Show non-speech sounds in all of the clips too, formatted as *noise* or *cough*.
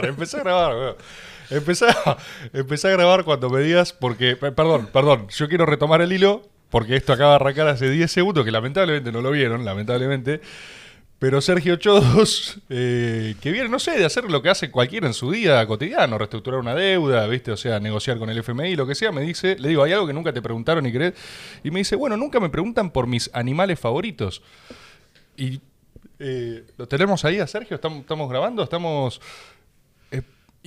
Empecé a grabar, weón. Empecé a, grabar cuando me digas, porque, pe- perdón, perdón, yo quiero retomar el hilo, porque esto acaba de arrancar hace 10 segundos, que lamentablemente no lo vieron, lamentablemente. Pero Sergio Chodos, eh, que viene, no sé, de hacer lo que hace cualquiera en su día cotidiano, reestructurar una deuda, ¿viste? O sea, negociar con el FMI, lo que sea, me dice, le digo, ¿hay algo que nunca te preguntaron y querés? Y me dice, bueno, nunca me preguntan por mis animales favoritos. Y eh, lo tenemos ahí a Sergio, estamos, estamos grabando, estamos...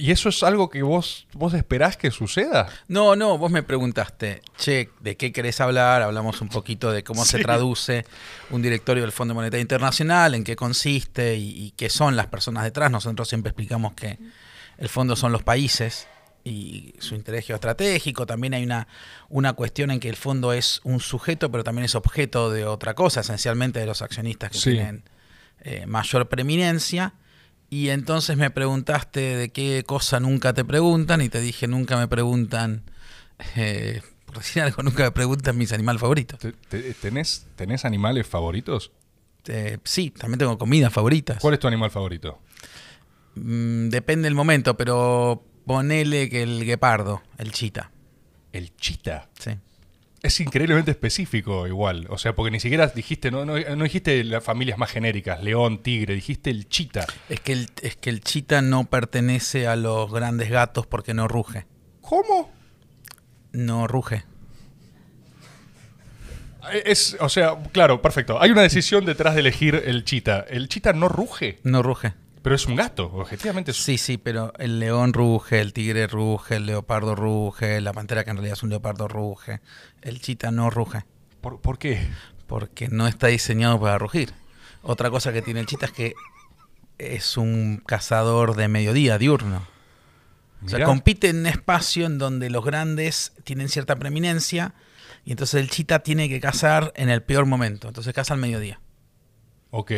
¿Y eso es algo que vos, vos esperás que suceda? No, no, vos me preguntaste, che, ¿de qué querés hablar? Hablamos un poquito de cómo se traduce un directorio del Fondo Monetario Internacional, en qué consiste y, y qué son las personas detrás. Nosotros siempre explicamos que el fondo son los países y su interés geoestratégico. También hay una, una cuestión en que el fondo es un sujeto, pero también es objeto de otra cosa, esencialmente de los accionistas que Sí. tienen eh, mayor preeminencia. Y entonces me preguntaste de qué cosa nunca te preguntan y te dije nunca me preguntan, eh, por decir algo, *laughs* nunca me preguntan mis animales favoritos. ¿Te- te- ¿Tenés, ¿Tenés animales favoritos? Eh, sí, también tengo comidas favoritas. ¿Cuál es tu animal favorito? Mm, depende del momento, pero ponele que el guepardo, el chita. El chita. Sí. Es increíblemente específico igual. O sea, porque ni siquiera dijiste, no, no, no dijiste las familias más genéricas, león, tigre, dijiste el chita. Es que el, es que el chita no pertenece a los grandes gatos porque no ruge. ¿Cómo? No ruge. Es, o sea, claro, perfecto. Hay una decisión detrás de elegir el chita. El chita no ruge, No ruge. Pero es un gato. Objetivamente es Sí, sí, pero el león ruge, el tigre ruge, el leopardo ruge, la pantera que en realidad es un leopardo ruge. El chita no ruge, ¿Por, por qué? porque no está diseñado para rugir. Otra cosa que tiene el chita es que es un cazador de mediodía, diurno. O sea, Mirá. compite en un espacio en donde los grandes tienen cierta preeminencia y entonces el chita tiene que cazar en el peor momento. Entonces caza al mediodía. Ok.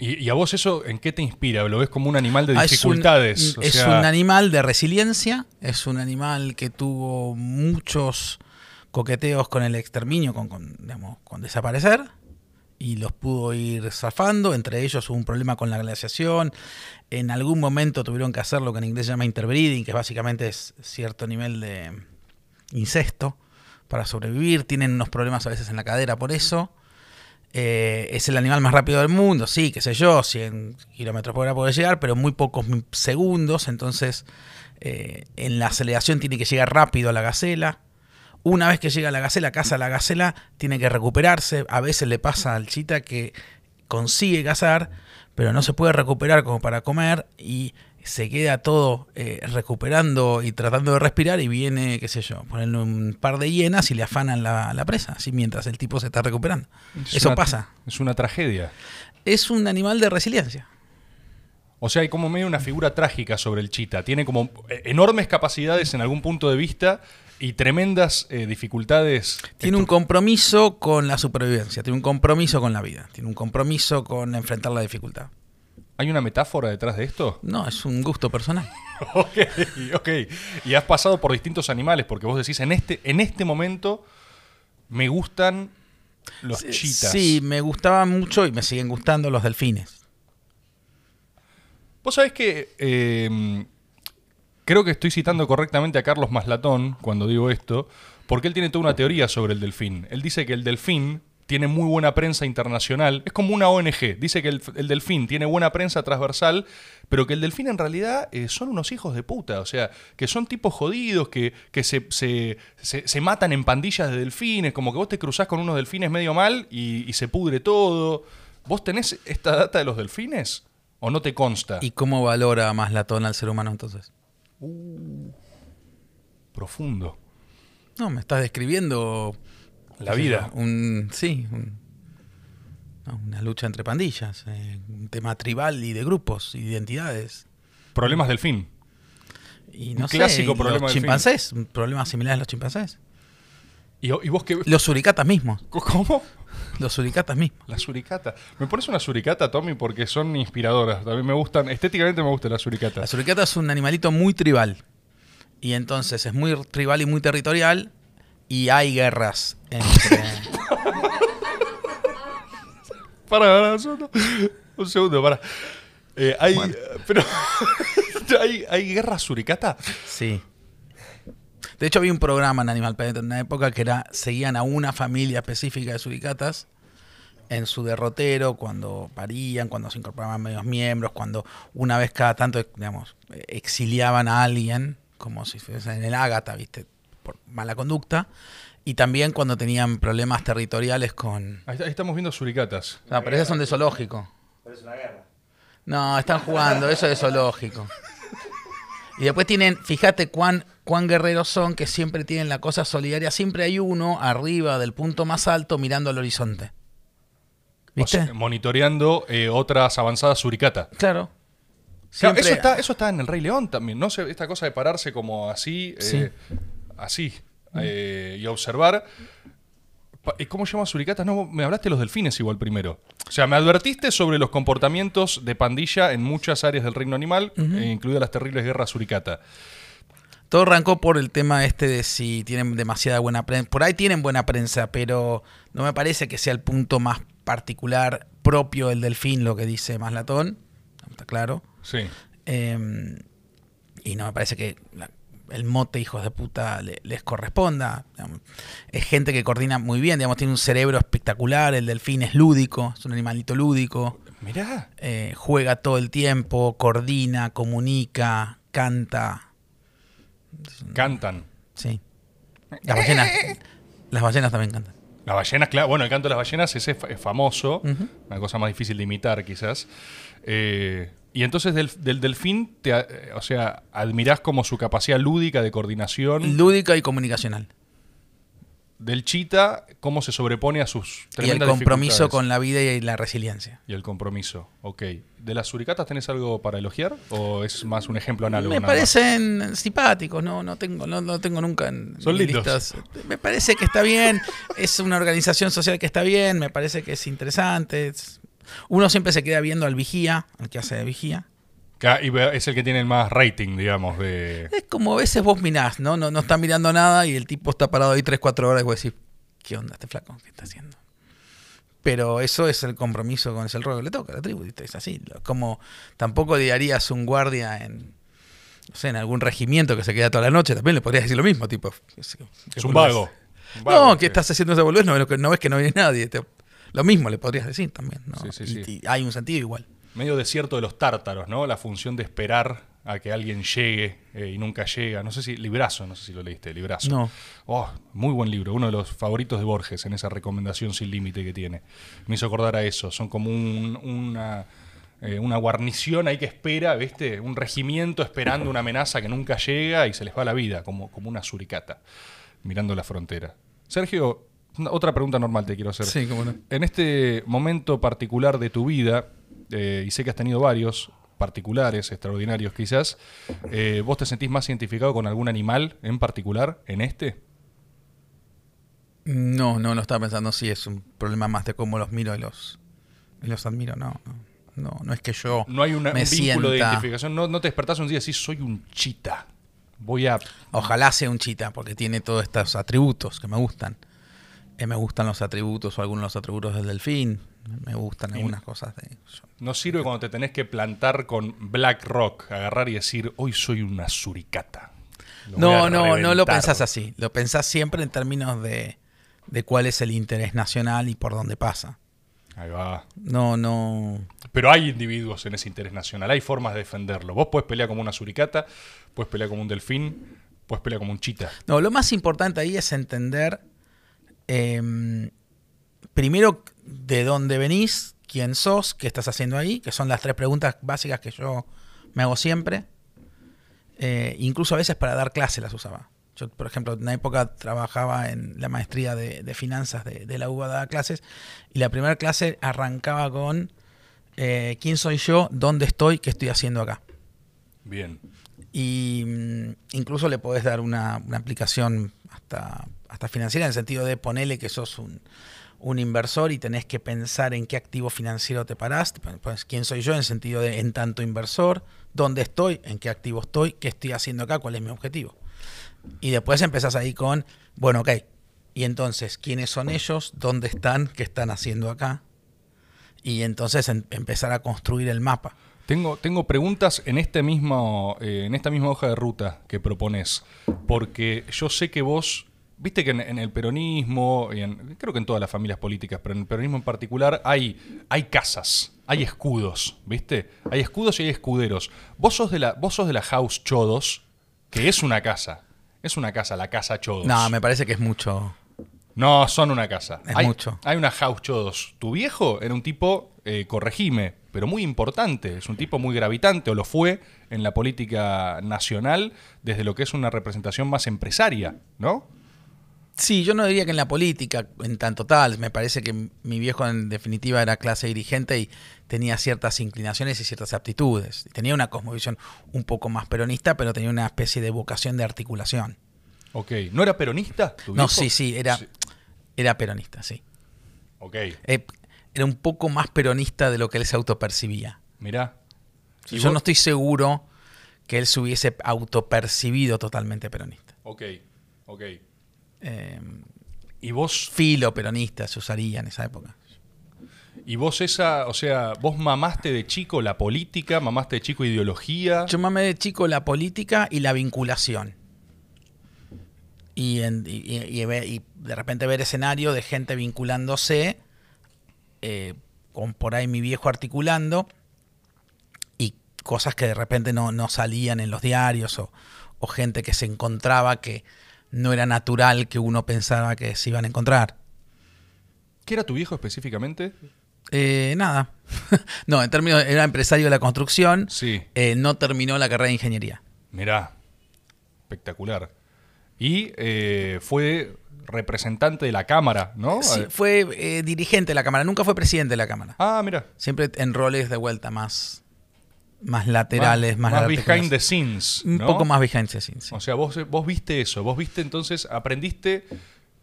¿Y, y a vos eso en qué te inspira? ¿Lo ves como un animal de Ah, es un- dificultades? O Es sea, un animal de resiliencia, es un animal que tuvo muchos coqueteos con el exterminio, con, con, digamos, con desaparecer, y los pudo ir zafando. Entre ellos hubo un problema con la glaciación. En algún momento tuvieron que hacer lo que en inglés se llama interbreeding, que básicamente es cierto nivel de incesto para sobrevivir. Tienen unos problemas a veces en la cadera por eso. Eh, es el animal más rápido del mundo, sí, qué sé yo, 100 kilómetros por hora puede llegar, pero muy pocos segundos, entonces eh, en la aceleración tiene que llegar rápido a la gacela. Una vez que llega a la gacela, caza a la gacela, tiene que recuperarse. A veces le pasa al chita que consigue cazar, pero no se puede recuperar como para comer y se queda todo eh, recuperando y tratando de respirar y viene, qué sé yo, ponerle un par de hienas y le afanan la, la presa, así mientras el tipo se está recuperando. es Eso una- pasa. Es una tragedia. Es un animal de resiliencia. O sea, hay como medio una figura trágica sobre el chita. Tiene como eh, enormes capacidades en algún punto de vista y tremendas eh, dificultades. Tiene un compromiso con la supervivencia, tiene un compromiso con la vida, tiene un compromiso con enfrentar la dificultad. ¿Hay una metáfora detrás de esto? No, es un gusto personal. *laughs* ok, ok. Y has pasado por distintos animales, porque vos decís, en este, en este momento me gustan los chitas. Sí, me gustaban mucho y me siguen gustando los delfines. Vos sabés que eh, creo que estoy citando correctamente a Carlos Maslatón cuando digo esto, porque él tiene toda una teoría sobre el delfín. Él dice que el delfín tiene muy buena prensa internacional, es como una ONG, dice que el, el delfín tiene buena prensa transversal, pero que el delfín en realidad eh, son unos hijos de puta, o sea, que son tipos jodidos, que, que se, se- se- se matan en pandillas de delfines, como que vos te cruzás con unos delfines medio mal y, y se pudre todo. ¿Vos tenés esta data de los delfines? ¿O no te consta? ¿Y cómo valora más latón al ser humano entonces? Profundo. No, me estás describiendo La vida. un, sí, un- una lucha entre pandillas, eh, un tema tribal y de grupos identidades. Problemas del fin. Y Un no sé, clásico y problema los del fin. chimpancés, problemas similares a los chimpancés. ¿Y, y vos qué? Los suricatas mismos, *laughs* ¿Cómo? los suricatas mismos. La suricata. Me pones una suricata, Tommy, porque son inspiradoras. También me gustan, estéticamente me gusta la suricata. La suricata es un animalito muy tribal. Y entonces es muy tribal y muy territorial. Y hay guerras entre. *laughs* Para, para, un segundo. Un segundo, para. Eh, hay, pero, *laughs* ¿hay, ¿Hay guerra suricata? Sí. De hecho, había un programa en Animal Planet en una época que era seguían a una familia específica de suricatas en su derrotero, cuando parían, cuando se incorporaban medios miembros, cuando una vez cada tanto, digamos, exiliaban a alguien, como si fuese en el Ágata, ¿viste? Por mala conducta. Y también cuando tenían problemas territoriales con. Ahí, estamos viendo suricatas. No, pero esas son de zoológico. Pero es una guerra. No, están jugando, eso es de zoológico. Y después tienen, fíjate cuán, cuán guerreros son, que siempre tienen la cosa solidaria. Siempre hay uno arriba del punto más alto mirando al horizonte. ¿Viste? monitoreando eh, otras avanzadas suricatas. Claro. eso, está, eso está en el Rey León también, ¿no? Esta cosa de pararse como así, eh, así, eh, y observar. ¿Cómo llaman suricatas? No, me hablaste de los delfines igual primero. O sea, me advertiste sobre los comportamientos de pandilla en muchas áreas del reino animal, incluidas las terribles guerras suricata. Todo arrancó por el tema este de si tienen demasiada buena prensa. Por ahí tienen buena prensa, pero no me parece que sea el punto más particular propio del delfín, lo que dice Maslatón, está claro. Sí. Em, y no me parece que el mote hijos de puta les corresponda. Es gente que coordina muy bien, digamos, tiene un cerebro espectacular, el delfín es lúdico, es un animalito lúdico. Mirá. Eh, juega todo el tiempo, coordina, comunica, canta. Cantan. Sí. Las ballenas, las ballenas también cantan. Las ballenas, claro. Bueno, el canto de las ballenas ese es famoso. Una cosa más difícil de imitar, quizás. Eh, y entonces del, delfín, te, eh, o sea, admirás como su capacidad lúdica de coordinación. Lúdica y comunicacional. Del chita, cómo se sobrepone a sus Y el compromiso con la vida y la resiliencia. Y el compromiso, ok. ¿De las suricatas tenés algo para elogiar? ¿O es más un ejemplo análogo? Me parecen simpáticos, no, no tengo, no, tengo nunca en Son listos. Me parece que está bien, es una organización social que está bien, me parece que es interesante. Uno siempre se queda viendo al vigía, al que hace de vigía. Y es el que tiene el más rating, digamos, de... Es como a veces vos mirás, ¿no? No, no está mirando nada y el tipo está parado ahí 3, 4 horas y vos decís, ¿qué onda este flaco? ¿Qué está haciendo? Pero eso es el compromiso con el rol que le toca a la tribu, es así. Como tampoco harías un guardia en, no sé, en algún regimiento que se queda toda la noche, también le podrías decir lo mismo, tipo... Es un vago. no, ¿qué estás haciendo esa boludez? No, no, ves que no viene nadie. Lo mismo le podrías decir también, ¿no? Sí, sí, y hay un sentido igual medio desierto de los tártaros, ¿no? La función de esperar a que alguien llegue eh, y nunca llega. No sé si, Librazo, no sé si lo leíste, Librazo. No. Oh, muy buen libro, uno de los favoritos de Borges en esa recomendación sin límite que tiene. Me hizo acordar a eso, son como una, eh, una guarnición ahí que espera, ¿viste? Un regimiento esperando una amenaza que nunca llega y se les va la vida, como, como una suricata, mirando la frontera. Sergio, otra pregunta normal te quiero hacer. Sí, cómo no. En este momento particular de tu vida, eh, y sé que has tenido varios particulares, extraordinarios quizás, eh, ¿vos te sentís más identificado con algún animal en particular en este? No, no lo estaba pensando, sí, es un problema más de cómo los miro y los, los admiro, no, no, no, es que yo No hay un vínculo de identificación, no, no te despertás un día y decís, soy un chita, voy a... Ojalá sea un chita, porque tiene todos estos atributos que me gustan. Eh, me gustan los atributos o algunos de los atributos del delfín, me gustan algunas cosas de No sirve cuando te tenés que plantar con Black Rock, agarrar y decir, hoy soy una suricata. no, no, no lo pensás así. Lo pensás siempre en términos de, de cuál es el interés nacional y por dónde pasa. Ahí va. No, no. Pero hay individuos en ese interés nacional, hay formas de defenderlo. Vos puedes pelear como una suricata, puedes pelear como un delfín, puedes pelear como un chita. No, lo más importante ahí es entender em, primero de dónde venís, quién sos, qué estás haciendo ahí, que son las tres preguntas básicas que yo me hago siempre. Eh, incluso a veces para dar clase las usaba. Yo, por ejemplo, en una época trabajaba en la maestría de, finanzas de, la UBA, daba clases, y la primera clase arrancaba con eh, quién soy yo, dónde estoy, qué estoy haciendo acá. Bien. Y mm, incluso le podés dar una, aplicación hasta, hasta financiera, en el sentido de ponerle que sos un, inversor y tenés que pensar en qué activo financiero te parás. Pues, ¿quién soy yo en sentido de en tanto inversor? ¿Dónde estoy? ¿En qué activo estoy? ¿Qué estoy haciendo acá? ¿Cuál es mi objetivo? Y después empezás ahí con, bueno, ok. Y entonces, ¿quiénes son ellos? ¿Dónde están? ¿Qué están haciendo acá? Y entonces empezar a construir el mapa. Tengo, tengo preguntas en, este mismo, eh, en esta misma hoja de ruta que propones, porque yo sé que vos, viste que en, en el peronismo, y en- creo que en todas las familias políticas, pero en el peronismo en particular, hay, hay casas, hay escudos, ¿viste? Hay escudos y hay escuderos. Vos sos de la, vos sos de la House Chodos, que es una casa. Es una casa, la casa Chodos. No, me parece que es mucho. No, son una casa. Es hay, mucho. Hay una house chodos. Tu viejo era un tipo, eh, corregime, pero muy importante. Es un tipo muy gravitante, o lo fue en la política nacional, desde lo que es una representación más empresaria, ¿no? Sí, yo no diría que en la política, en tanto tal, me parece que mi viejo en definitiva era clase dirigente y tenía ciertas inclinaciones y ciertas aptitudes. Tenía una cosmovisión un poco más peronista, pero tenía una especie de vocación de articulación. Ok. ¿No era peronista? tu No, viejo? sí, sí, era, Sí. era peronista, sí. Ok. Eh, era un poco más peronista de lo que él se autopercibía. Mirá. ¿Y Yo vos? no estoy seguro que él se hubiese autopercibido totalmente peronista. Ok. Ok. Eh, ¿Y vos, filo peronista se usaría en esa época. y vos esa, o sea, vos mamaste de chico la política, mamaste de chico ideología? Yo mamé de chico la política y la vinculación. Y, en- y- y- y ve- y de repente ver escenario de gente vinculándose, eh, con por ahí mi viejo articulando, y cosas que de repente no, no salían en los diarios, o, o gente que se encontraba que no era natural que uno pensaba que se iban a encontrar. ¿Qué era tu viejo específicamente? Eh, nada. *laughs* no, en términos, era empresario de la construcción, Sí. eh, no terminó la carrera de ingeniería. Mirá, espectacular. Y eh, fue representante de la Cámara, ¿no? Sí, Eh, fue eh, dirigente de la Cámara, nunca fue presidente de la Cámara. Ah, mira. Siempre en roles de vuelta más, más laterales, más, más articulados. behind the scenes. Un poco más behind the scenes. sí. O sea, vos, vos viste eso, vos viste entonces, aprendiste,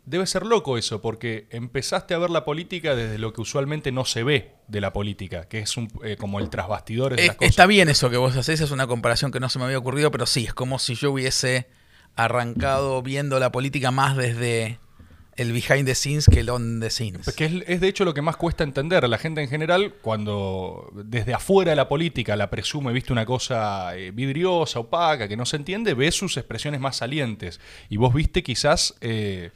debe ser loco eso, porque empezaste a ver la política desde lo que usualmente no se ve de la política, que es un, eh, como el trasbastidores de Eh, las cosas. está bien eso que vos haces, es una comparación que no se me había ocurrido, pero sí, es como si yo hubiese arrancado viendo la política más desde el behind the scenes que el on the scenes. Que es, de hecho lo que más cuesta entender. La gente en general, cuando desde afuera de la política la presume, viste una cosa eh, vidriosa, opaca, que no se entiende, ve sus expresiones más salientes. Y vos viste quizás eh,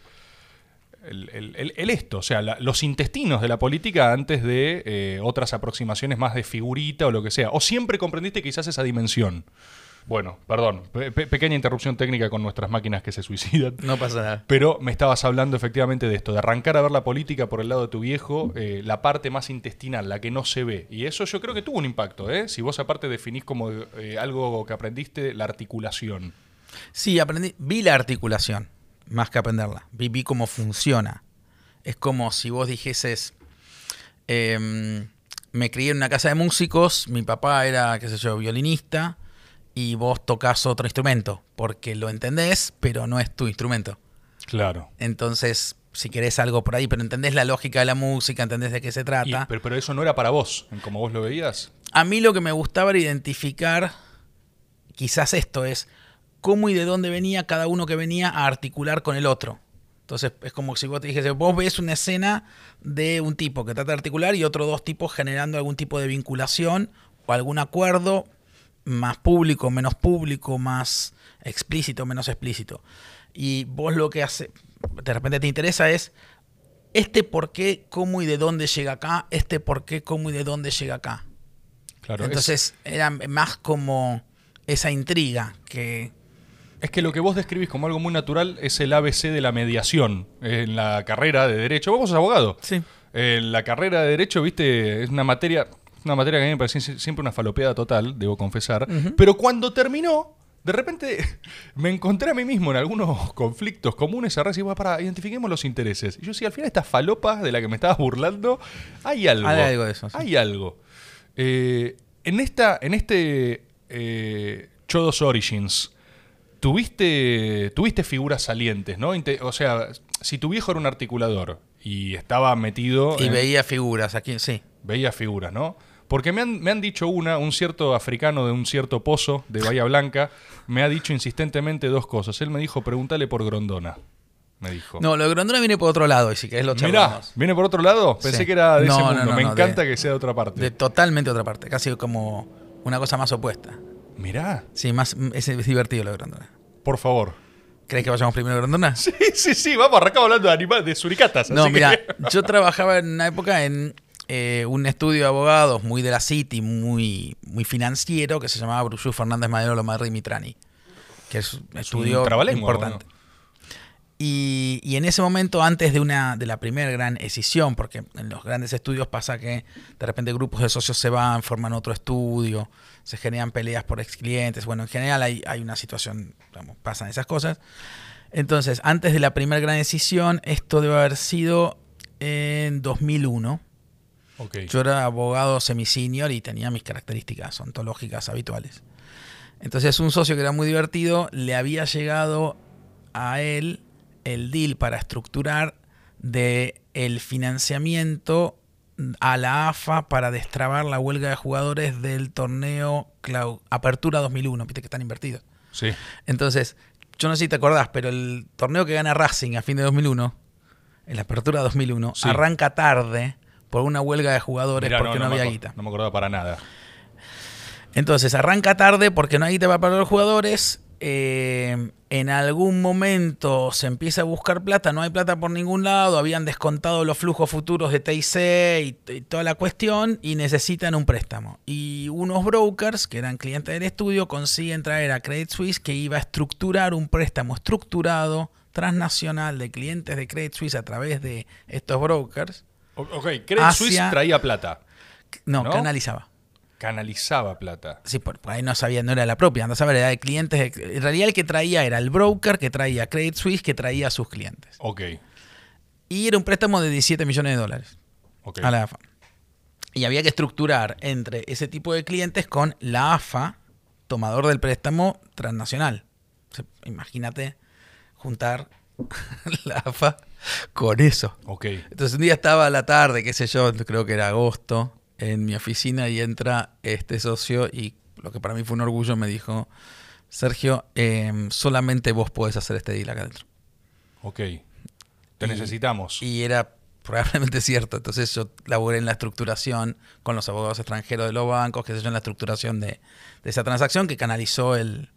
el, esto, o sea, los intestinos de la política antes de eh, otras aproximaciones más de figurita o lo que sea. O siempre comprendiste quizás esa dimensión. Bueno, perdón, pe- pe- pequeña interrupción técnica con nuestras máquinas que se suicidan. No pasa nada. *laughs* Pero me estabas hablando efectivamente de esto, de arrancar a ver la política por el lado de tu viejo, eh, la parte más intestinal, la que no se ve. Y eso yo creo que tuvo un impacto, ¿eh? Si vos aparte definís como eh, algo que aprendiste, la articulación. Sí, aprendí, vi la articulación, más que aprenderla. Vi, vi cómo funciona. Es como si vos dijeses, em, me crié en una casa de músicos, mi papá era, qué sé yo, violinista, y vos tocas otro instrumento, porque lo entendés, pero no es tu instrumento. Claro. Entonces, si querés algo por ahí, pero entendés la lógica de la música, entendés de qué se trata. pero, pero eso no era para vos, como vos lo veías. A mí lo que me gustaba era identificar, quizás esto es, cómo y de dónde venía cada uno que venía a articular con el otro. Entonces es como si vos te dijese, vos ves una escena de un tipo que trata de articular y otros dos tipos generando algún tipo de vinculación o algún acuerdo más público, menos público, más explícito, menos explícito. Y vos lo que hace, de repente te interesa es este por qué, cómo y de dónde llega acá, este por qué, cómo y de dónde llega acá. Claro. es- Entonces era más como esa intriga que... Es que lo que vos describís como algo muy natural es el ABC de la mediación en la carrera de Derecho. Vos sos abogado. Sí. En la carrera de Derecho, viste, es una materia, una materia que a mí me pareció sie- siempre una falopeada total, debo confesar. Pero cuando terminó, de repente *laughs* me encontré a mí mismo en algunos *laughs* conflictos comunes a y para, identifiquemos los intereses. Y yo sí, al final esta falopa de la que me estabas burlando, hay algo. Hay algo de eso, sí. Hay algo. Eh, en, esta, en este eh, Chodos Origins, tuviste, tuviste figuras salientes, ¿no? O sea, si tu viejo era un articulador y estaba metido... Y en- veía figuras aquí, sí. veía figuras, ¿no? Porque me han, me han dicho una, un cierto africano de un cierto pozo de Bahía Blanca, me ha dicho insistentemente dos cosas. Él me dijo, pregúntale por Grondona, me dijo. No, lo de Grondona viene por otro lado, y si querés lo Mirá, charlamos. ¿viene por otro lado? Pensé Sí. que era de No, ese mundo. no, me no, encanta de- que sea de otra parte. De totalmente otra parte, casi como una cosa más opuesta. Mirá, Sí, más, es, es divertido lo de Grondona. por favor. ¿Crees que vayamos primero a Grondona? *laughs* Sí, sí, sí, vamos, arrancamos hablando de animales, de suricatas. No, mira, que- *laughs* yo trabajaba en una época en eh, un estudio de abogados muy de la City, muy, muy financiero, que se llamaba Brujú Fernández Madero Lomarri Mitrani, que es un estudio importante. Y, y en ese momento, antes de una de la primera gran escisión, porque en los grandes estudios pasa que de repente grupos de socios se van, forman otro estudio, se generan peleas por ex clientes. Bueno, en general hay, hay una situación, digamos, pasan esas cosas. Entonces, antes de la primera gran decisión, esto debe haber sido en 2001. Yo era abogado semi-senior y tenía mis características ontológicas habituales. Entonces, un socio que era muy divertido le había llegado a él el deal para estructurar de el financiamiento a la AFA para destrabar la huelga de jugadores del torneo Clau- Apertura 2001, viste que están invertidos. Sí. Entonces, yo no sé si te acordás, pero el torneo que gana Racing a fin de 2001, en la apertura 2001, Sí. arranca tarde por una huelga de jugadores Mirá, porque no, me había aco- guita. No me acordaba para nada. Entonces, arranca tarde porque no hay guita para pagar los jugadores. eh, en algún momento se empieza a buscar plata, no hay plata por ningún lado, habían descontado los flujos futuros de TIC y, y toda la cuestión y necesitan un préstamo. Y unos brokers, que eran clientes del estudio, consiguen traer a Credit Suisse que iba a estructurar un préstamo estructurado transnacional de clientes de Credit Suisse a través de estos brokers. Ok, Credit Suisse traía plata. No, ¿No? canalizaba. Canalizaba plata. Sí, por, por ahí no sabía, no era la propia, anda a saber, era de clientes. en realidad el que traía era el broker que traía Credit Suisse que traía a sus clientes. Ok. Y era un préstamo de 17 millones de dólares Ok. a la AFA. Y había que estructurar entre ese tipo de clientes con la AFA, tomador del préstamo transnacional. O sea, imagínate juntar *laughs* la AFA con eso. Ok. Entonces un día estaba a la tarde, qué sé yo, creo que era agosto, en mi oficina y entra este socio y lo que para mí fue un orgullo me dijo, Sergio, em, solamente vos podés hacer este deal acá adentro. Ok. Te Y- necesitamos. Y era probablemente *laughs* cierto. Entonces yo laboré en la estructuración con los abogados extranjeros de los bancos, que sé yo, en la estructuración de, de esa transacción que canalizó el,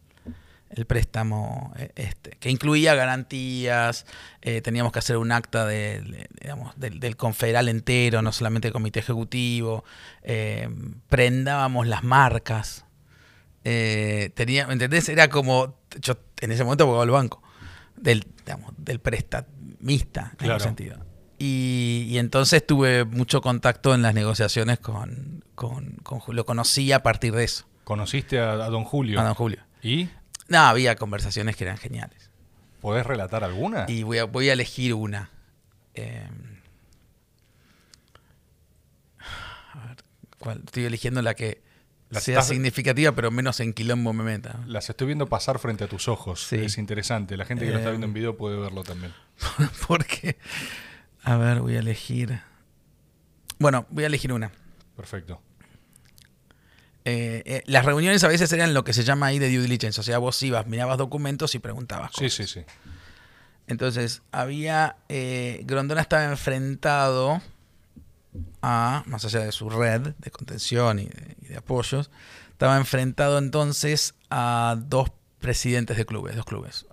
el préstamo, eh, este, que incluía garantías, eh, teníamos que hacer un acta del, de- digamos, del, del confederal entero, no solamente el comité ejecutivo, eh, prendábamos las marcas. Eh, tenía, ¿me entendés? Era como, yo en ese momento abogado del banco, del, digamos, del prestamista, en Claro. algún sentido. Y, y entonces tuve mucho contacto en las negociaciones con, con, con Julio. Lo conocí a partir de eso, Conociste a, a Don Julio. a don Julio. ¿Y No, había conversaciones que eran geniales. podés relatar alguna? Y voy a, voy a elegir una. Eh, a ver, ¿cuál? Estoy eligiendo la que sea estás- significativa, pero menos en quilombo me meta. Las estoy viendo pasar frente a tus ojos. Sí. Es interesante. La gente que lo está viendo en video puede verlo también. *laughs* Porque, a ver, voy a elegir. Bueno, voy a elegir una. Perfecto. Eh, eh, las reuniones a veces eran lo que se llama ahí de due diligence. O sea, vos ibas, mirabas documentos y preguntabas. Sí, cosas. sí, sí. Entonces, había. eh, Grondona estaba enfrentado a, más allá de su red de contención y de, y de apoyos, estaba enfrentado entonces a dos presidentes de clubes, dos clubes.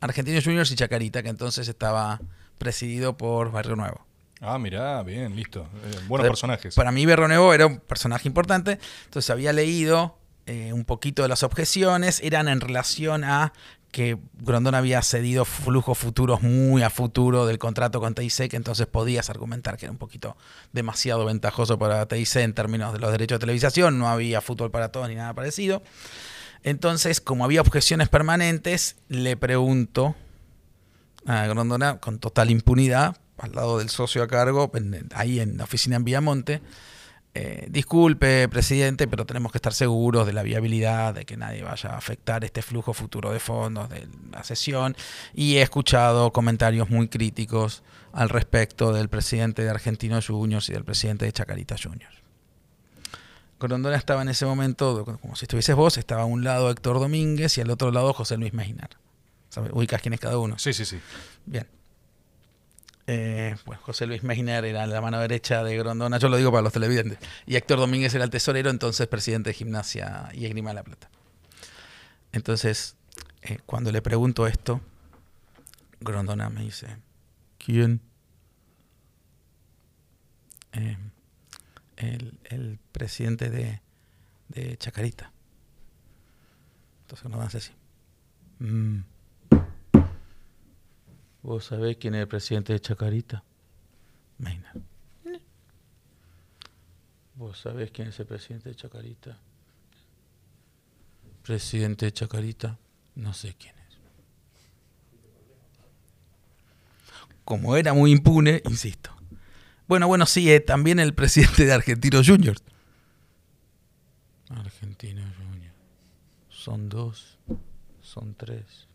Argentinos Juniors y Chacarita, que entonces estaba presidido por Barrio Nuevo. Ah, mirá, bien, listo. Eh, buenos Entonces, personajes. Para mí Barrio Nuevo era un personaje importante, entonces había leído eh, un poquito de las objeciones, eran en relación a que Grondona había cedido flujos futuros muy a futuro del contrato con TIC, que entonces podías argumentar que era un poquito demasiado ventajoso para TIC en términos de los derechos de televisación, no había fútbol para todos ni nada parecido. Entonces, como había objeciones permanentes, le pregunto a Grondona con total impunidad, al lado del socio a cargo, en- ahí en la oficina en Villamonte, eh, disculpe, presidente, pero tenemos que estar seguros de la viabilidad, de que nadie vaya a afectar este flujo futuro de fondos de la sesión. Y he escuchado comentarios muy críticos al respecto del presidente de Argentinos Juniors y del presidente de Chacarita Juniors. Grondona estaba en ese momento, como si estuvieses vos, estaba a un lado Héctor Domínguez y al otro lado José Luis Meinar. ¿Sabes? Ubicas quién es cada uno. Sí, sí, sí. Bien. Eh, bueno, José Luis Meiner era la mano derecha de Grondona, yo lo digo para los televidentes. Y Héctor Domínguez era el tesorero, entonces presidente de Gimnasia y Esgrima de la Plata. Entonces, eh, cuando le pregunto esto, Grondona me dice, ¿quién? Eh, el, presidente de, Chacarita. Entonces nos hace así. Mm. ¿Vos sabés quién es el presidente de Chacarita? Maynard. ¿Vos sabés quién es el presidente de Chacarita? Presidente de Chacarita, no sé quién es. Como era muy impune, insisto. Bueno, bueno, sí, eh, también el presidente de Argentinos Juniors. Argentinos Juniors. Son dos, son tres.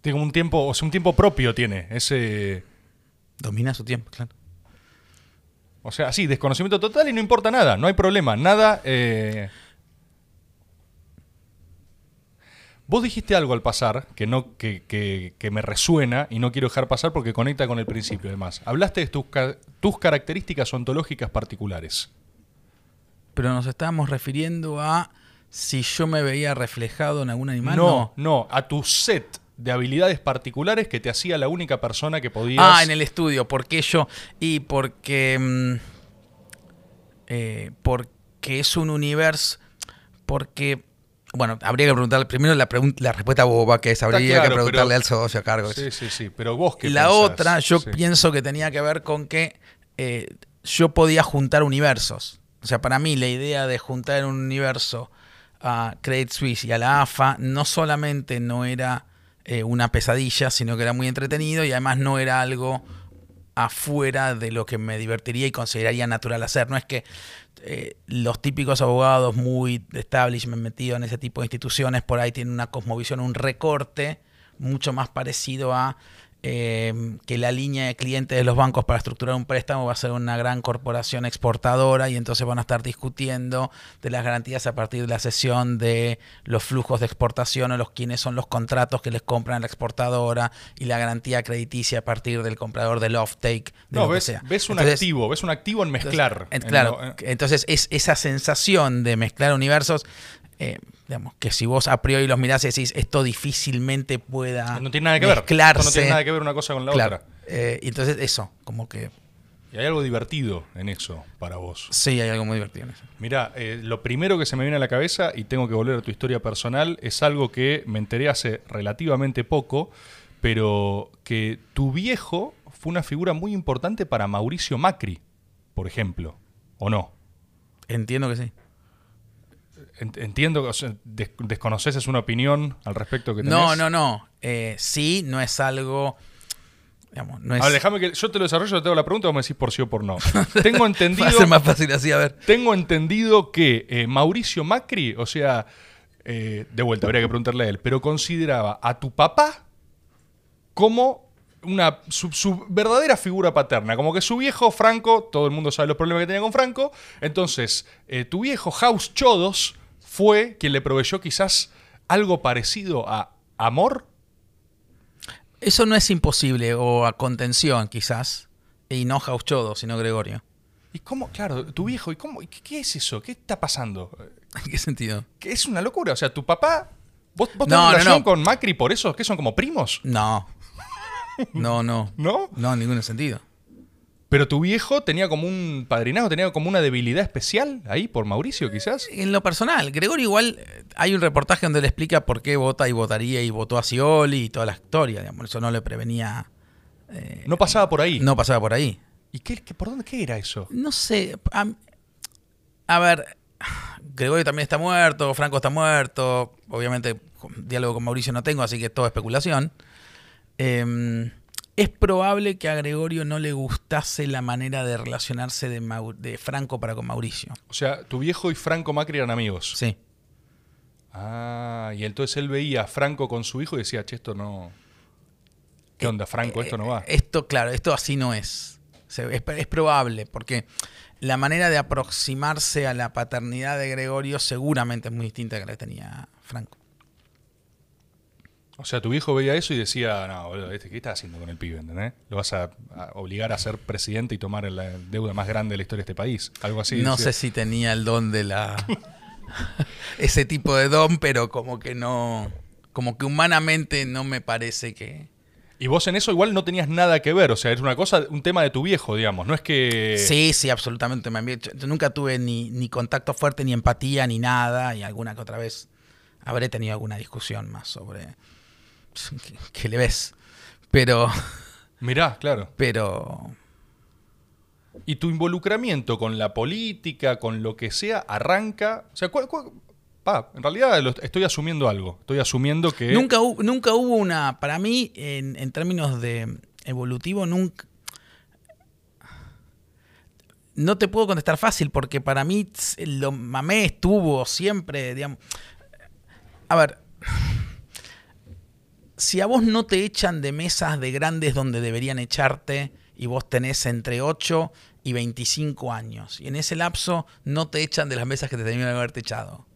Tiene un tiempo, o sea, un tiempo propio tiene. Ese. Domina su tiempo, claro. O sea, sí, desconocimiento total y no importa nada, no hay problema, nada. eh. Vos dijiste algo al pasar que, no, que, que- que me resuena y no quiero dejar pasar porque conecta con el principio, además. Hablaste de tus, tus características ontológicas particulares. Pero nos estábamos refiriendo a si yo me veía reflejado en algún animal. no, no, a tu set de habilidades particulares que te hacía la única persona que podías. Ah, en el estudio. ¿Por qué yo? Y porque. mm, eh, porque es un universo. Porque. Bueno, habría que preguntarle. Primero la, pregun- la respuesta boba, que es habría claro, que preguntarle pero- al socio a cargo. Sí, sí, sí, pero vos qué la pensás? otra, yo Sí. pienso que tenía que ver con que eh, yo podía juntar universos. O sea, para mí la idea de juntar un universo a Credit Suisse y a la AFA no solamente no era eh, una pesadilla, sino que era muy entretenido y además no era algo afuera de lo que me divertiría y consideraría natural hacer. No es que eh, los típicos abogados muy establishment metidos en ese tipo de instituciones por ahí tienen una cosmovisión, un recorte mucho más parecido a eh, que la línea de clientes de los bancos para estructurar un préstamo va a ser una gran corporación exportadora y entonces van a estar discutiendo de las garantías a partir de la sesión de los flujos de exportación o los quiénes son los contratos que les compran a la exportadora y la garantía crediticia a partir del comprador del offtake de No, lo que ves, sea. ves un Entonces, activo, ves un activo en mezclar. entonces, en- En claro, lo- en- entonces es esa sensación de mezclar universos, eh, digamos, que si vos a priori los mirás y decís, esto difícilmente pueda no tiene nada que ver. mezclarse. Esto no tiene nada que ver una cosa con la Claro. otra. Eh, y entonces eso, como que Y hay algo divertido en eso para vos. sí hay algo muy divertido en eso. Mira, lo primero que se me viene a la cabeza, y tengo que volver a tu historia personal, es algo que me enteré hace relativamente poco, pero que tu viejo fue una figura muy importante para Mauricio Macri, por ejemplo, ¿o no? Entiendo que sí. En- Entiendo o sea, des- desconoces es una opinión al respecto que tenés. No, no, no. Eh, sí, no es algo. Digamos, no es. A ver, déjame que yo te lo desarrollo, te hago la pregunta vos me decís por sí o por no. *laughs* Tengo entendido, *laughs* Va a ser más fácil así, a ver. tengo entendido que eh, Mauricio Macri, o sea, eh, de vuelta, habría que preguntarle a él, pero consideraba a tu papá como una su, su verdadera figura paterna, como que su viejo Franco, todo el mundo sabe los problemas que tenía con Franco, entonces eh, tu viejo House Chodos fue quien le proveyó quizás algo parecido a amor. Eso no es imposible, o a contención, quizás. Y no Jauchodo, sino Gregorio. ¿Y cómo? Claro, tu viejo, ¿y cómo? ¿Y ¿Qué, qué es eso? ¿Qué está pasando? ¿En *laughs* qué sentido? Que es una locura. O sea, tu papá. ¿Vos, vos No, tenés no, relación no. con Macri por eso? ¿Que son como primos? No. *laughs* No, no. ¿No? No, en ningún sentido. Pero tu viejo tenía como un padrinazgo, tenía como una debilidad especial ahí por Mauricio, quizás. En lo personal, Gregorio igual eh, hay un reportaje donde le explica por qué vota y votaría y votó a Scioli y toda la historia, digamos, eso no le prevenía, eh, No pasaba por ahí. no pasaba por ahí. ¿Y qué, qué- por dónde qué era eso? No sé, a, a ver, Gregorio también está muerto, Franco está muerto, obviamente diálogo con Mauricio no tengo, así que es todo especulación. Eh, es probable que a Gregorio no le gustase la manera de relacionarse de, Mau- de Franco para con Mauricio. O sea, tu viejo y Franco Macri eran amigos. Sí. Ah, y entonces él veía a Franco con su hijo y decía, che, esto no. ¿Qué onda, Franco? Esto no va. Eh, Esto, claro, esto así no es. Es, es probable, porque la manera de aproximarse a la paternidad de Gregorio seguramente es muy distinta a la que tenía Franco. O sea, tu viejo veía eso y decía, no, boludo, ¿qué estás haciendo con el pibe? ¿entendés? Lo vas a, a obligar a ser presidente y tomar la deuda más grande de la historia de este país. Algo así. no decía. sé si tenía el don de la. *laughs* ese tipo de don, pero como que no. Como que humanamente no me parece que. Y vos en eso igual no tenías nada que ver, o sea, es una cosa, un tema de tu viejo, digamos, no es que... Sí, sí, absolutamente. yo nunca tuve ni, ni contacto fuerte, ni empatía, ni nada. Y alguna que otra vez habré tenido alguna discusión más sobre. ¿Qué, *laughs* qué le ves? Pero. *laughs* Mirá, claro. Pero. Y tu involucramiento con la política, con lo que sea, arranca... O sea, ¿cuál- cuál- pa, en realidad estoy asumiendo algo. Estoy asumiendo que... Nunca, hu- nunca hubo una. Para mí, en, en términos de evolutivo, nunca. No te puedo contestar fácil porque para mí lo mamé estuvo siempre, digamos. A ver. Si a vos no te echan de mesas de grandes donde deberían echarte y vos tenés entre 8 y 25 años y en ese lapso no te echan de las mesas que te tenían que haberte echado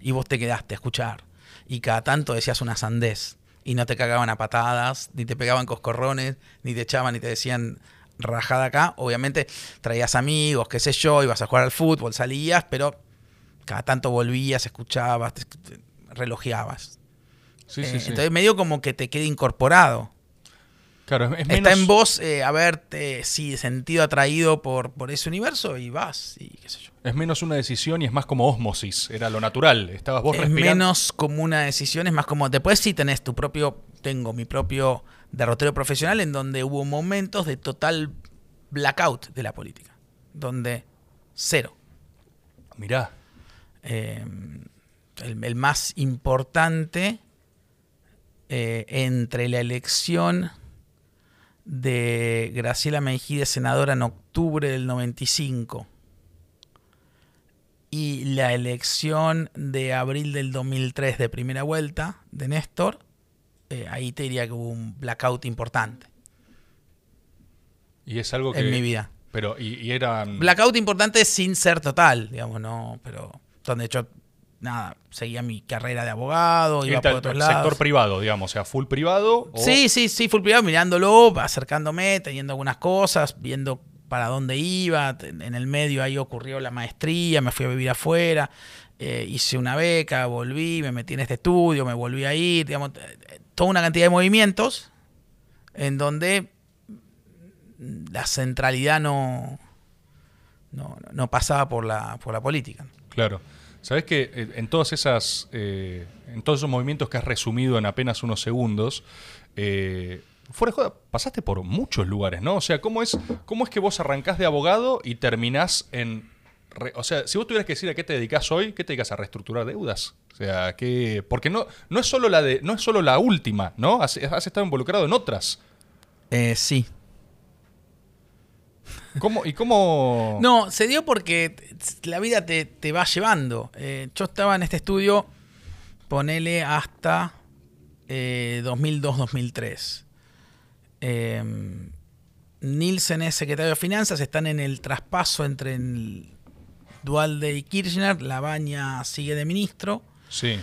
y vos te quedaste a escuchar y cada tanto decías una sandez y no te cagaban a patadas, ni te pegaban coscorrones, ni te echaban ni te decían rajada acá, obviamente traías amigos, qué sé yo, ibas a jugar al fútbol, salías, pero cada tanto volvías, escuchabas, te-. Sí, Eh, sí, sí. Entonces medio como que te quede incorporado. claro, es, es Está menos- en vos eh, haberte sí, sentido atraído por, por ese universo y vas, y qué sé yo. Es menos una decisión y es más como osmosis. Era lo natural. Estabas vos es respirando. menos como una decisión, es más como. Después sí tenés tu propio. Tengo mi propio derrotero profesional en donde hubo momentos de total blackout de la política. Donde cero. Mirá. Eh, el, el más importante eh, entre la elección de Graciela Mejide, senadora en octubre del 95, y la elección de abril del 2003 de primera vuelta de Néstor, eh, ahí te diría que hubo un blackout importante Y es algo que. en mi vida. Pero, y, y eran. Blackout importante sin ser total, digamos, no, pero donde yo, nada, seguía mi carrera de abogado, iba por otros sector lados. privado, digamos, o sea, full privado. o- Sí, sí, sí, full privado, mirándolo, acercándome, teniendo algunas cosas, viendo para dónde iba. En el medio ahí ocurrió la maestría, me fui a vivir afuera, eh, hice una beca, volví, me metí en este estudio, me volví a ir, digamos, eh, toda una cantidad de movimientos en donde la centralidad no, no, no pasaba por la, por la política. Claro. Sabes que eh, en todas esas, eh, en todos esos movimientos que has resumido en apenas unos segundos, eh, pasaste por muchos lugares, ¿no? O sea, ¿cómo es, cómo es que vos arrancás de abogado y terminás en, o sea, si vos tuvieras que decir a qué te dedicas hoy, ¿qué te dedicas a reestructurar deudas? O sea, que, porque no, no es solo la de, no es solo la última, ¿no? Has, has estado involucrado en otras. Eh, sí, ¿Cómo, ¿Y cómo? No, se dio porque la vida te, te va llevando. Eh, yo estaba en este estudio, ponele hasta eh, 2002-2003. Eh, Nielsen es secretario de Finanzas, están en el traspaso entre el Dualde y Kirchner, Labaña sigue de ministro. Sí.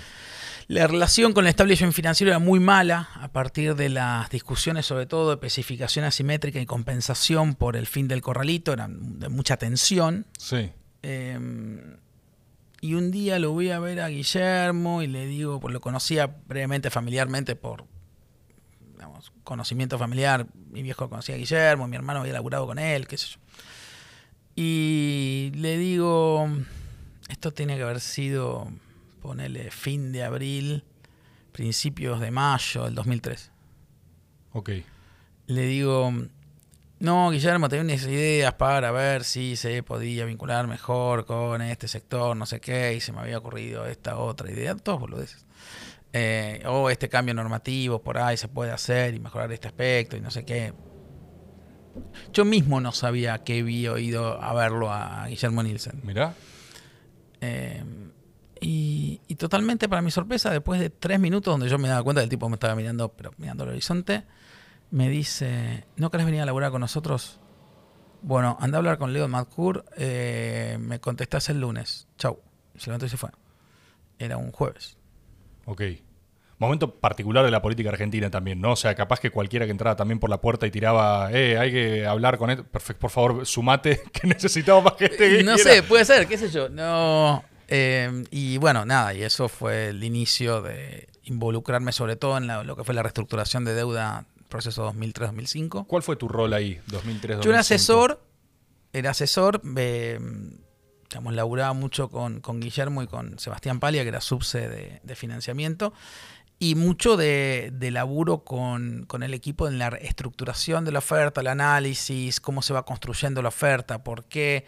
La relación con el establishment financiero era muy mala a partir de las discusiones, sobre todo de especificación asimétrica y compensación por el fin del corralito, eran de mucha tensión. Sí. Eh, y un día lo voy a ver a Guillermo y le digo, pues lo conocía brevemente, familiarmente, por digamos, conocimiento familiar. Mi viejo conocía a Guillermo, mi hermano había laburado con él, qué sé yo. Y le digo, esto tiene que haber sido, ponele, fin de abril, principios de mayo del 2003 Ok. le digo, no, Guillermo, tenía unas ideas para ver si se podía vincular mejor con este sector, no sé qué, y se me había ocurrido esta otra idea, todos boludeces. Eh, o este cambio normativo por ahí se puede hacer y mejorar este aspecto y no sé qué. Yo mismo no sabía que había ido a verlo a Guillermo Nielsen. Mirá. Eh, y, totalmente para mi sorpresa, después de tres minutos donde yo me daba cuenta que el tipo me estaba mirando, pero mirando al horizonte, me dice, ¿no querés venir a laburar con nosotros? Bueno, anda a hablar con Leo Madcour, eh, me contestás el lunes. Chau. Se levantó y se fue. Era un jueves. Ok. Momento particular de la política argentina también, ¿no? O sea, capaz que cualquiera que entraba también por la puerta y tiraba, eh, hay que hablar con él. Perfecto, por favor, sumate, *laughs* que necesitamos más gente. No quiera". sé, puede ser, qué sé yo. No. Eh, y bueno, nada, y eso fue el inicio de involucrarme sobre todo en la- lo que fue la reestructuración de deuda, proceso 2003-2005. ¿Cuál fue tu rol ahí, 2003 Yo era asesor, era asesor, eh, digamos, laburaba mucho con, con Guillermo y con Sebastián Palia, que era subse de, de financiamiento, y mucho de, de laburo con, con el equipo en la estructuración de la oferta, el análisis, cómo se va construyendo la oferta, por qué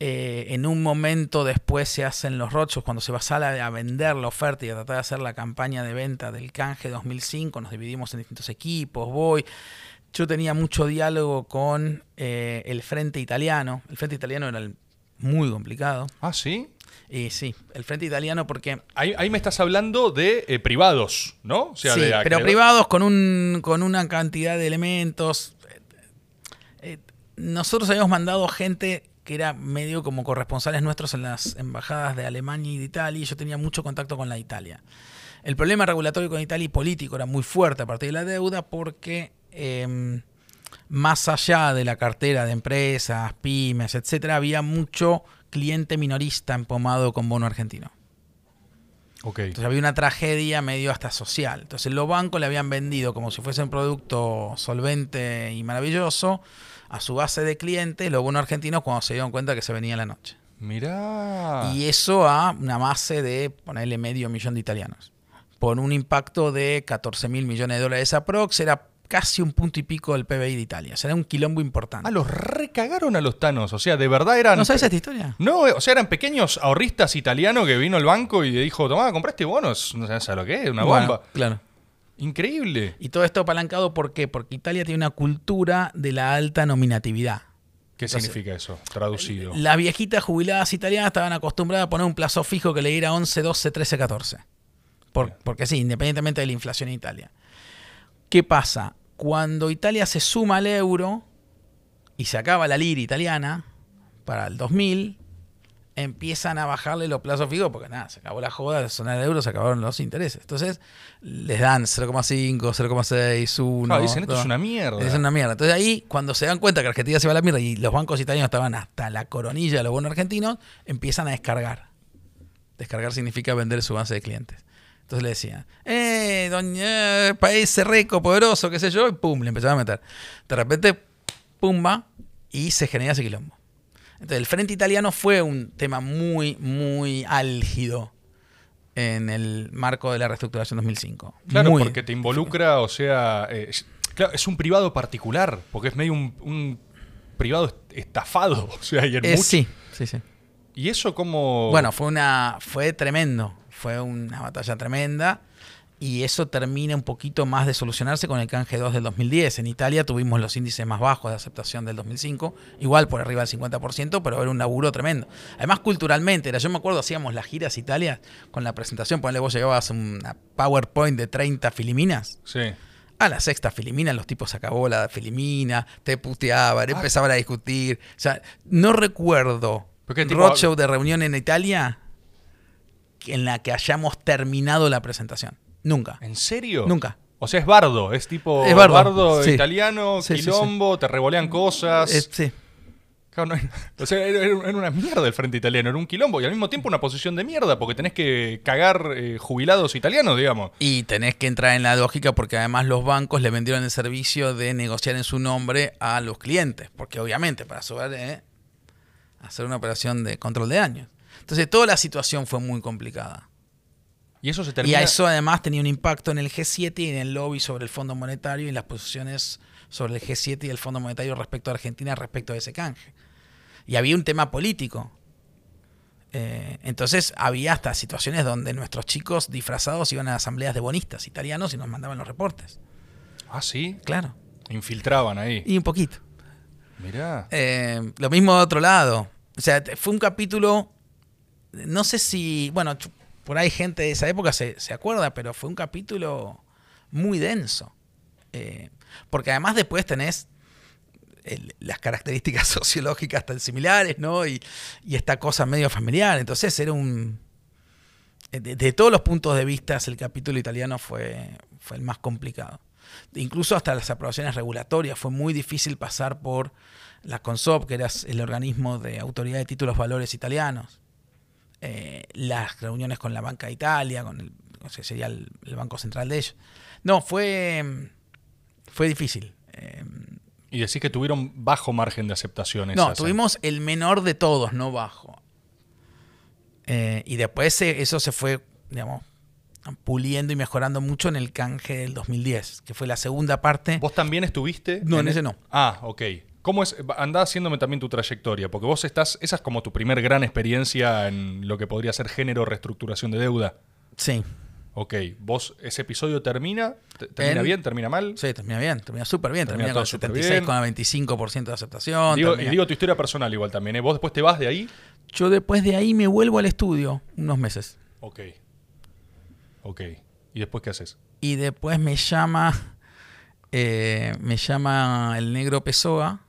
eh, en un momento después se hacen los rochos, cuando se va a sala a vender la oferta y a tratar de hacer la campaña de venta del canje 2005, nos dividimos en distintos equipos, voy. Yo tenía mucho diálogo con eh, el Frente Italiano. El Frente Italiano era el- muy complicado. Ah, sí. Y sí, el Frente Italiano porque... Ahí, ahí me estás hablando de eh, privados, ¿no? O sea, sí, de pero privados con, un, con una cantidad de elementos. Eh, nosotros habíamos mandado gente que era medio como corresponsales nuestros en las embajadas de Alemania y de Italia, y yo tenía mucho contacto con la Italia. El problema regulatorio con Italia y político era muy fuerte a partir de la deuda porque eh, más allá de la cartera de empresas, pymes, etcétera, había mucho cliente minorista empomado con bono argentino. Ok. Entonces había una tragedia medio hasta social. Entonces los bancos le habían vendido como si fuese un producto solvente y maravilloso a su base de clientes, los bonos argentinos cuando se dieron cuenta que se venía la noche. Mirá. Y eso a una base de ponerle medio millón de italianos. Por un impacto de 14 mil millones de dólares aprox, era casi un punto y pico del PBI de Italia. O sea, era un quilombo importante. Ah, los recagaron a los tanos. O sea, de verdad eran. ¿No sabes esta historia? No, eh, o sea, eran pequeños ahorristas italianos que vino al banco y le dijo, tomá, compraste bonos. No sabes lo que es, una Bueno, bomba. claro. Increíble. Y todo esto apalancado, ¿por qué? Porque Italia tiene una cultura de la alta nominatividad. ¿Qué Entonces, significa eso? Traducido. Las viejitas jubiladas italianas estaban acostumbradas a poner un plazo fijo que le diera 11, 12, 13, 14. Por- Bien. porque sí, independientemente de la inflación en Italia. ¿Qué pasa? Cuando Italia se suma al euro y se acaba la lira italiana para el 2000, empiezan a bajarle los plazos fijos porque nada, se acabó la joda de zona de euro, se acabaron los intereses. Entonces les dan 0,5, 0,6, 1. Ah, dicen, esto es una mierda. Es una mierda. Entonces ahí, cuando se dan cuenta que Argentina se va a la mierda y los bancos italianos estaban hasta la coronilla de los bonos argentinos, empiezan a descargar. Descargar significa vender su base de clientes. Entonces le decían, eh, doña, eh, país rico, poderoso, qué sé yo, y pum, le empezaban a meter. De repente, pumba, y se genera ese quilombo. Entonces, el frente italiano fue un tema muy, muy álgido en el marco de la reestructuración 2005. Claro, Muy. porque te involucra, o sea, eh, es- claro, es un privado particular, porque es medio un, un privado est- estafado, *laughs* o sea, y en Eh, mucho- sí, sí, sí. ¿Y eso cómo...? Bueno, fue una. fue tremendo. Fue una batalla tremenda. Y eso termina un poquito más de solucionarse con el canje 2 del 2010. En Italia tuvimos los índices más bajos de aceptación del 2005, igual por arriba del 50%, pero era un laburo tremendo. Además, culturalmente, era, yo me acuerdo, hacíamos las giras Italia con la presentación, ponle vos llegabas una PowerPoint de 30 filiminas. Sí. A la sexta filimina, los tipos se acabó la filimina, te puteaban, empezaban a discutir. O sea, no recuerdo ¿Pero qué tipo roadshow de reunión en Italia en la que hayamos terminado la presentación. Nunca. ¿En serio? Nunca. O sea, es bardo, es tipo Es bardo, sí. italiano, Sí, sí, sí. quilombo, te revolean cosas. Eh, sí. Claro, no hay- o sea, era, una mierda el frente italiano, era un quilombo y al mismo tiempo una posición de mierda, porque tenés que cagar eh, jubilados italianos, digamos. Y tenés que entrar en la lógica porque además los bancos le vendieron el servicio de negociar en su nombre a los clientes. Porque obviamente para saber eh, hacer una operación de control de daños. Entonces toda la situación fue muy complicada. Y eso se Y termina. a eso además tenía un impacto en el G7 y en el lobby sobre el Fondo Monetario y las posiciones sobre el G7 y el Fondo Monetario respecto a Argentina respecto a ese canje. Y había un tema político. Eh, entonces había hasta situaciones donde nuestros chicos disfrazados iban a asambleas de bonistas italianos y nos mandaban los reportes. Ah, sí. Claro. Infiltraban ahí. Y un poquito. Mirá. Eh, lo mismo de otro lado. O sea, fue un capítulo. No sé si. Bueno, por ahí gente de esa época se, se acuerda, pero fue un capítulo muy denso. Eh, porque además después tenés las características *laughs* sociológicas tan similares, ¿no? Y, esta cosa medio familiar. Entonces era un. eh, de, todos los puntos de vista, el capítulo italiano fue, fue el más complicado. Incluso hasta las aprobaciones regulatorias fue muy difícil pasar por la CONSOP, que era el organismo de autoridad de títulos valores italianos. Eh, las reuniones con la Banca de Italia, con el, o sea, sería el, el Banco Central de ellos. No, fue, fue difícil. Eh, Y decís que tuvieron bajo margen de aceptación no, ¿eh? tuvimos el menor de todos, no bajo. Eh, y después eso se fue, digamos, puliendo y mejorando mucho en el canje del 2010, que fue la segunda parte. ¿Vos también estuviste? No, en ese no. Ah, ok. ¿Cómo es? Andá haciéndome también tu trayectoria, porque vos estás, esa es como tu primer gran experiencia en lo que podría ser género reestructuración de deuda. Sí, Ok, vos, ese episodio termina, Te- termina En- bien, termina mal. sí, termina bien, termina súper bien, Termina termina, con súper 76,25% de aceptación. Digo, termina- y digo tu historia personal igual también, ¿eh? Vos después te vas de ahí. Yo después de ahí me vuelvo al estudio unos meses. Ok. Ok. ¿Y después qué haces? Y después me llama, eh, me llama el negro Pessoa,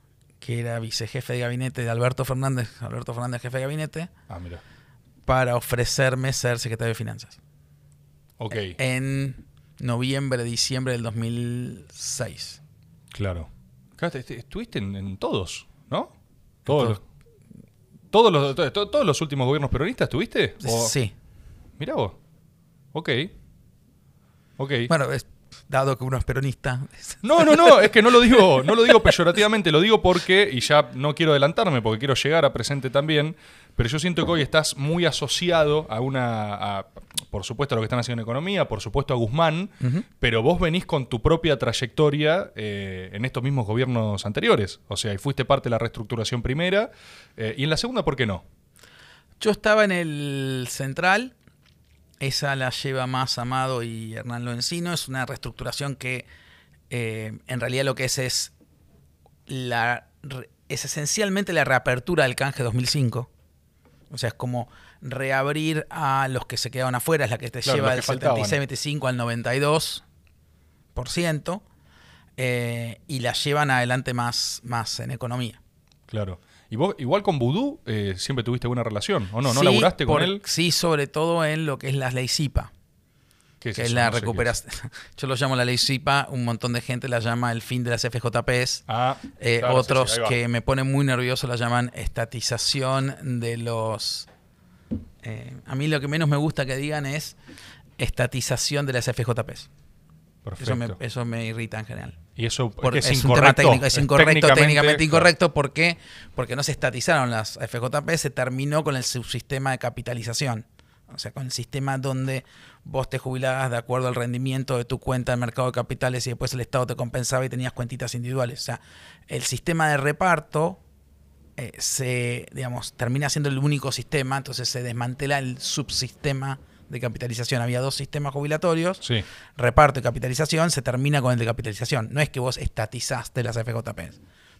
que era vicejefe de gabinete de Alberto Fernández, Alberto Fernández jefe de gabinete, Ah, mira. para ofrecerme ser secretario de Finanzas. Ok, En noviembre, diciembre del 2006. claro. Claro, te- te- Estuviste en, en todos, ¿no? Todos los, todos. los, todos últimos gobiernos peronistas estuviste. ¿O- Sí. Mirá vos. Ok. Ok. Bueno, es- dado que uno es peronista. No, no, no, es que no lo digo, no lo digo peyorativamente, lo digo porque, y ya no quiero adelantarme porque quiero llegar a presente también, pero yo siento que hoy estás muy asociado a una, a, por supuesto a lo que están haciendo en economía, por supuesto a Guzmán, pero vos venís con tu propia trayectoria eh, en estos mismos gobiernos anteriores. O sea, y fuiste parte de la reestructuración primera, eh, y en la segunda, ¿por qué no? Yo estaba en el central, esa la lleva más Amado y Hernán Loencino, es una reestructuración que eh, en realidad lo que es es, la, es esencialmente la reapertura del canje 2005. O sea, es como reabrir a los que se quedaban afuera, es la que te Claro, lleva del que faltaban. 76-25 al 92%, eh, y la llevan adelante más, más en economía. Claro. Y vos, igual con Vudú, eh, siempre tuviste buena relación, ¿o no? ¿No Sí, laburaste con por- él? Sí, sobre todo en lo que es la ley CIPA, ¿Qué que es eso? la No es. *laughs* Yo lo llamo la ley CIPA, un montón de gente la llama el fin de las FJPs. Ah, Eh, claro, otros sí, que me ponen muy nervioso la llaman estatización de los... eh, a mí lo que menos me gusta que digan es estatización de las FJPs. Perfecto. Eso me, eso me irrita en general. Y eso Por- es, es, que un tema incorrecto. técnico, es incorrecto, técnicamente, incorrecto. ¿Por qué? Porque no se estatizaron las FJP, se terminó con el subsistema de capitalización. O sea, con el sistema donde vos te jubilabas de acuerdo al rendimiento de tu cuenta del mercado de capitales y después el Estado te compensaba y tenías cuentitas individuales. O sea, el sistema de reparto eh, se, digamos, termina siendo el único sistema, entonces se desmantela el subsistema de capitalización. Había dos sistemas jubilatorios Sí, reparto y capitalización se termina con el de capitalización. No es que vos estatizaste las FJP.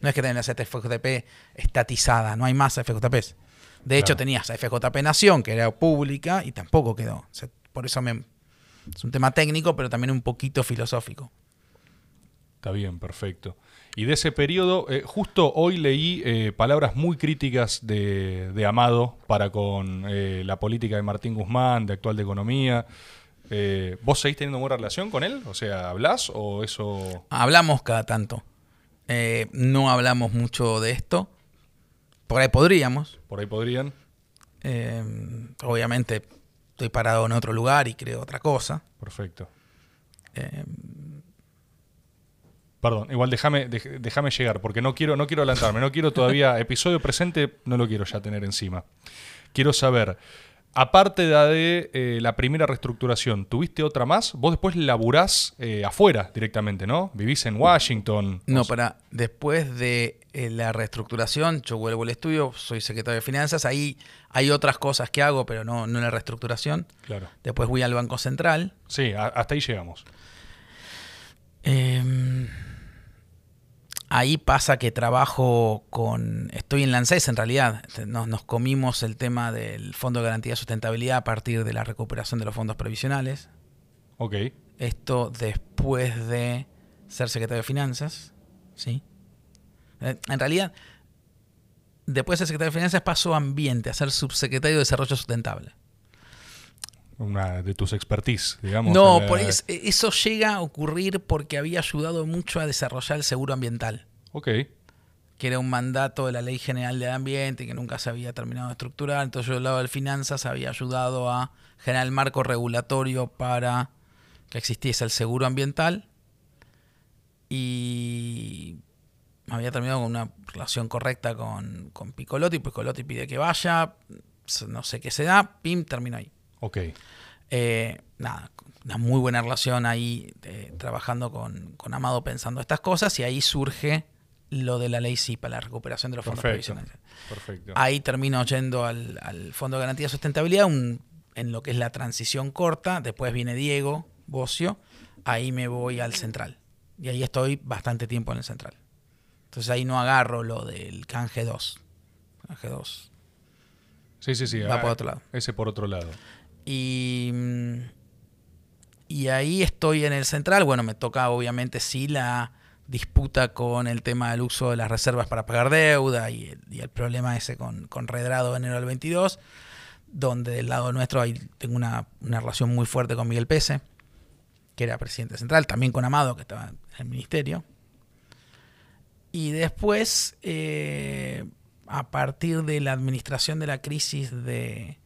No es que tenés la FJP estatizada, no hay más FJPs. De hecho, Claro. tenías FJP Nación, que era pública, y tampoco quedó. O sea, por eso me, es un tema técnico, pero también un poquito filosófico. está bien, perfecto. Y de ese periodo, eh, justo hoy leí eh, palabras muy críticas de, de Amado para con eh, la política de Martín Guzmán, de actual de economía. ¿Vos seguís teniendo buena relación con él? O sea, ¿hablás o eso...? Hablamos cada tanto. No hablamos mucho de esto. Por ahí podríamos. Por ahí podrían. Obviamente estoy parado en otro lugar y creo otra cosa. Perfecto. Perdón, igual déjame déjame llegar, porque no quiero, no quiero adelantarme, no quiero todavía, *laughs* episodio presente, no lo quiero ya tener encima. Quiero saber, aparte de la de eh, la primera reestructuración, ¿tuviste otra más? Vos después laburás eh, afuera directamente, ¿no? Vivís en Washington. No, o sea, para después de eh, la reestructuración, yo vuelvo al estudio, soy secretario de finanzas, ahí hay otras cosas que hago, pero no, no en la reestructuración. Claro. Después voy al Banco Central. Sí, a- hasta ahí llegamos. Eh, ahí pasa que trabajo con... Estoy en Lancés en realidad. Nos, nos comimos el tema del Fondo de Garantía de Sustentabilidad a partir de la recuperación de los fondos previsionales. Ok. Esto después de ser secretario de Finanzas, ¿sí? Eh, En realidad, después de ser secretario de Finanzas pasó a Ambiente, a ser subsecretario de Desarrollo Sustentable. Una de tus expertise, digamos. No, la- por es- eso llega a ocurrir porque había ayudado mucho a desarrollar el seguro ambiental, Ok, que era un mandato de la Ley General del Ambiente que nunca se había terminado de estructurar. Entonces yo del lado de finanzas había ayudado a generar el marco regulatorio para que existiese el seguro ambiental y había terminado con una relación correcta con, con Piccolotti. Piccolotti pide que vaya, no sé qué se da, pim, terminó ahí. ok. Eh, nada, una muy buena relación ahí, eh, trabajando con, con Amado pensando estas cosas, y ahí surge lo de la ley CIPA, la recuperación de los fondos Perfecto. previsionales. Perfecto. Ahí termino yendo al, al Fondo de Garantía de Sustentabilidad, un- en lo que es la transición corta, después viene Diego Bocio, ahí me voy al Central, y ahí estoy bastante tiempo en el Central. Entonces ahí no agarro lo del canje 2. Canje 2. Sí, sí, sí. Va ah, por otro lado. Ese por otro lado. Y, y ahí estoy en el central. Bueno, me toca obviamente sí la disputa con el tema del uso de las reservas para pagar deuda y el, y el problema ese con, con Redrado de enero del 22, donde del lado nuestro hay, tengo una, una relación muy fuerte con Miguel Pese, que era presidente central, también con Amado, que estaba en el ministerio. Y después, eh, a partir de la administración de la crisis de,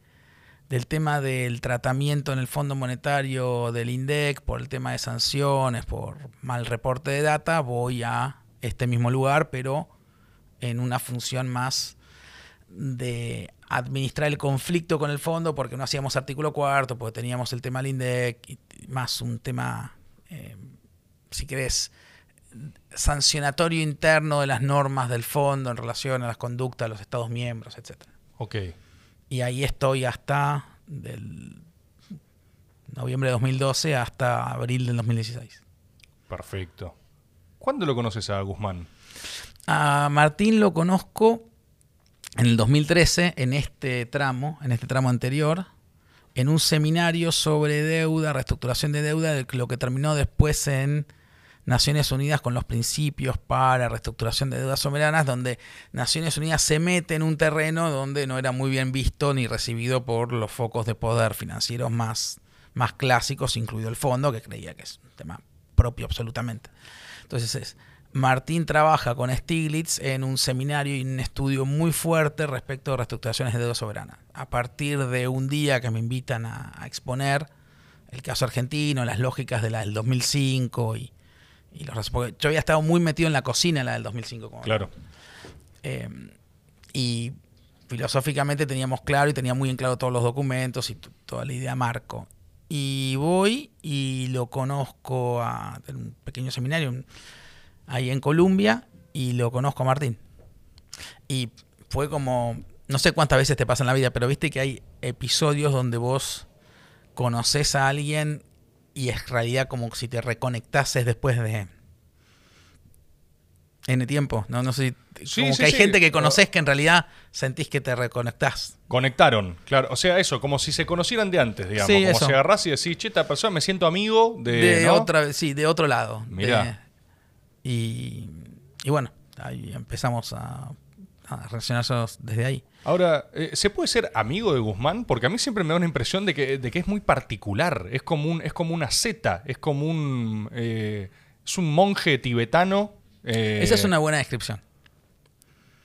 del tema del tratamiento en el Fondo Monetario del INDEC, por el tema de sanciones, por mal reporte de data, voy a este mismo lugar, pero en una función más de administrar el conflicto con el fondo, porque no hacíamos artículo cuarto, porque teníamos el tema del INDEC, más un tema, eh, si querés, sancionatorio interno de las normas del fondo en relación a las conductas de los Estados miembros, etcétera. Ok. Y ahí estoy hasta del noviembre de 2012 hasta abril del 2016. Perfecto. ¿Cuándo lo conoces a Guzmán? A Martín lo conozco en el 2013, en este tramo, en este tramo anterior, en un seminario sobre deuda, reestructuración de deuda, de lo que terminó después en Naciones Unidas con los principios para reestructuración de deudas soberanas, donde Naciones Unidas se mete en un terreno donde no era muy bien visto ni recibido por los focos de poder financieros más, más clásicos, incluido el fondo, que creía que es un tema propio absolutamente. Entonces es, Martín trabaja con Stiglitz en un seminario y un estudio muy fuerte respecto a reestructuraciones de deuda soberana. A partir de un día que me invitan a, exponer el caso argentino, las lógicas del 2005 y, y los porque yo había estado muy metido en la cocina en la del 2005. Como Claro. eh, y filosóficamente teníamos claro y tenía muy en claro todos los documentos y toda la idea marco. Y voy y lo conozco a en un pequeño seminario un- ahí en Colombia y lo conozco a Martín. Y fue como, no sé cuántas veces te pasa en la vida, pero viste que hay episodios donde vos conoces a alguien y es realidad como si te reconectases después de N tiempo. No, no sé, si- Sí, como sí, que hay sí. gente que conoces que en realidad sentís que te reconectás. Conectaron, claro. O sea, eso, como si se conocieran de antes, digamos. Sí, como eso. si agarrás y decís, che, esta persona me siento amigo de. De ¿no? otra, sí, de otro lado. Mirá. De- y, y bueno, ahí empezamos a, a desde ahí. Ahora, eh, ¿se puede ser amigo de Guzmán? Porque a mí siempre me da una impresión de que, de que es muy particular. Es como, un, es como una zeta, es como un. eh, es un monje tibetano. eh, Esa es una buena descripción.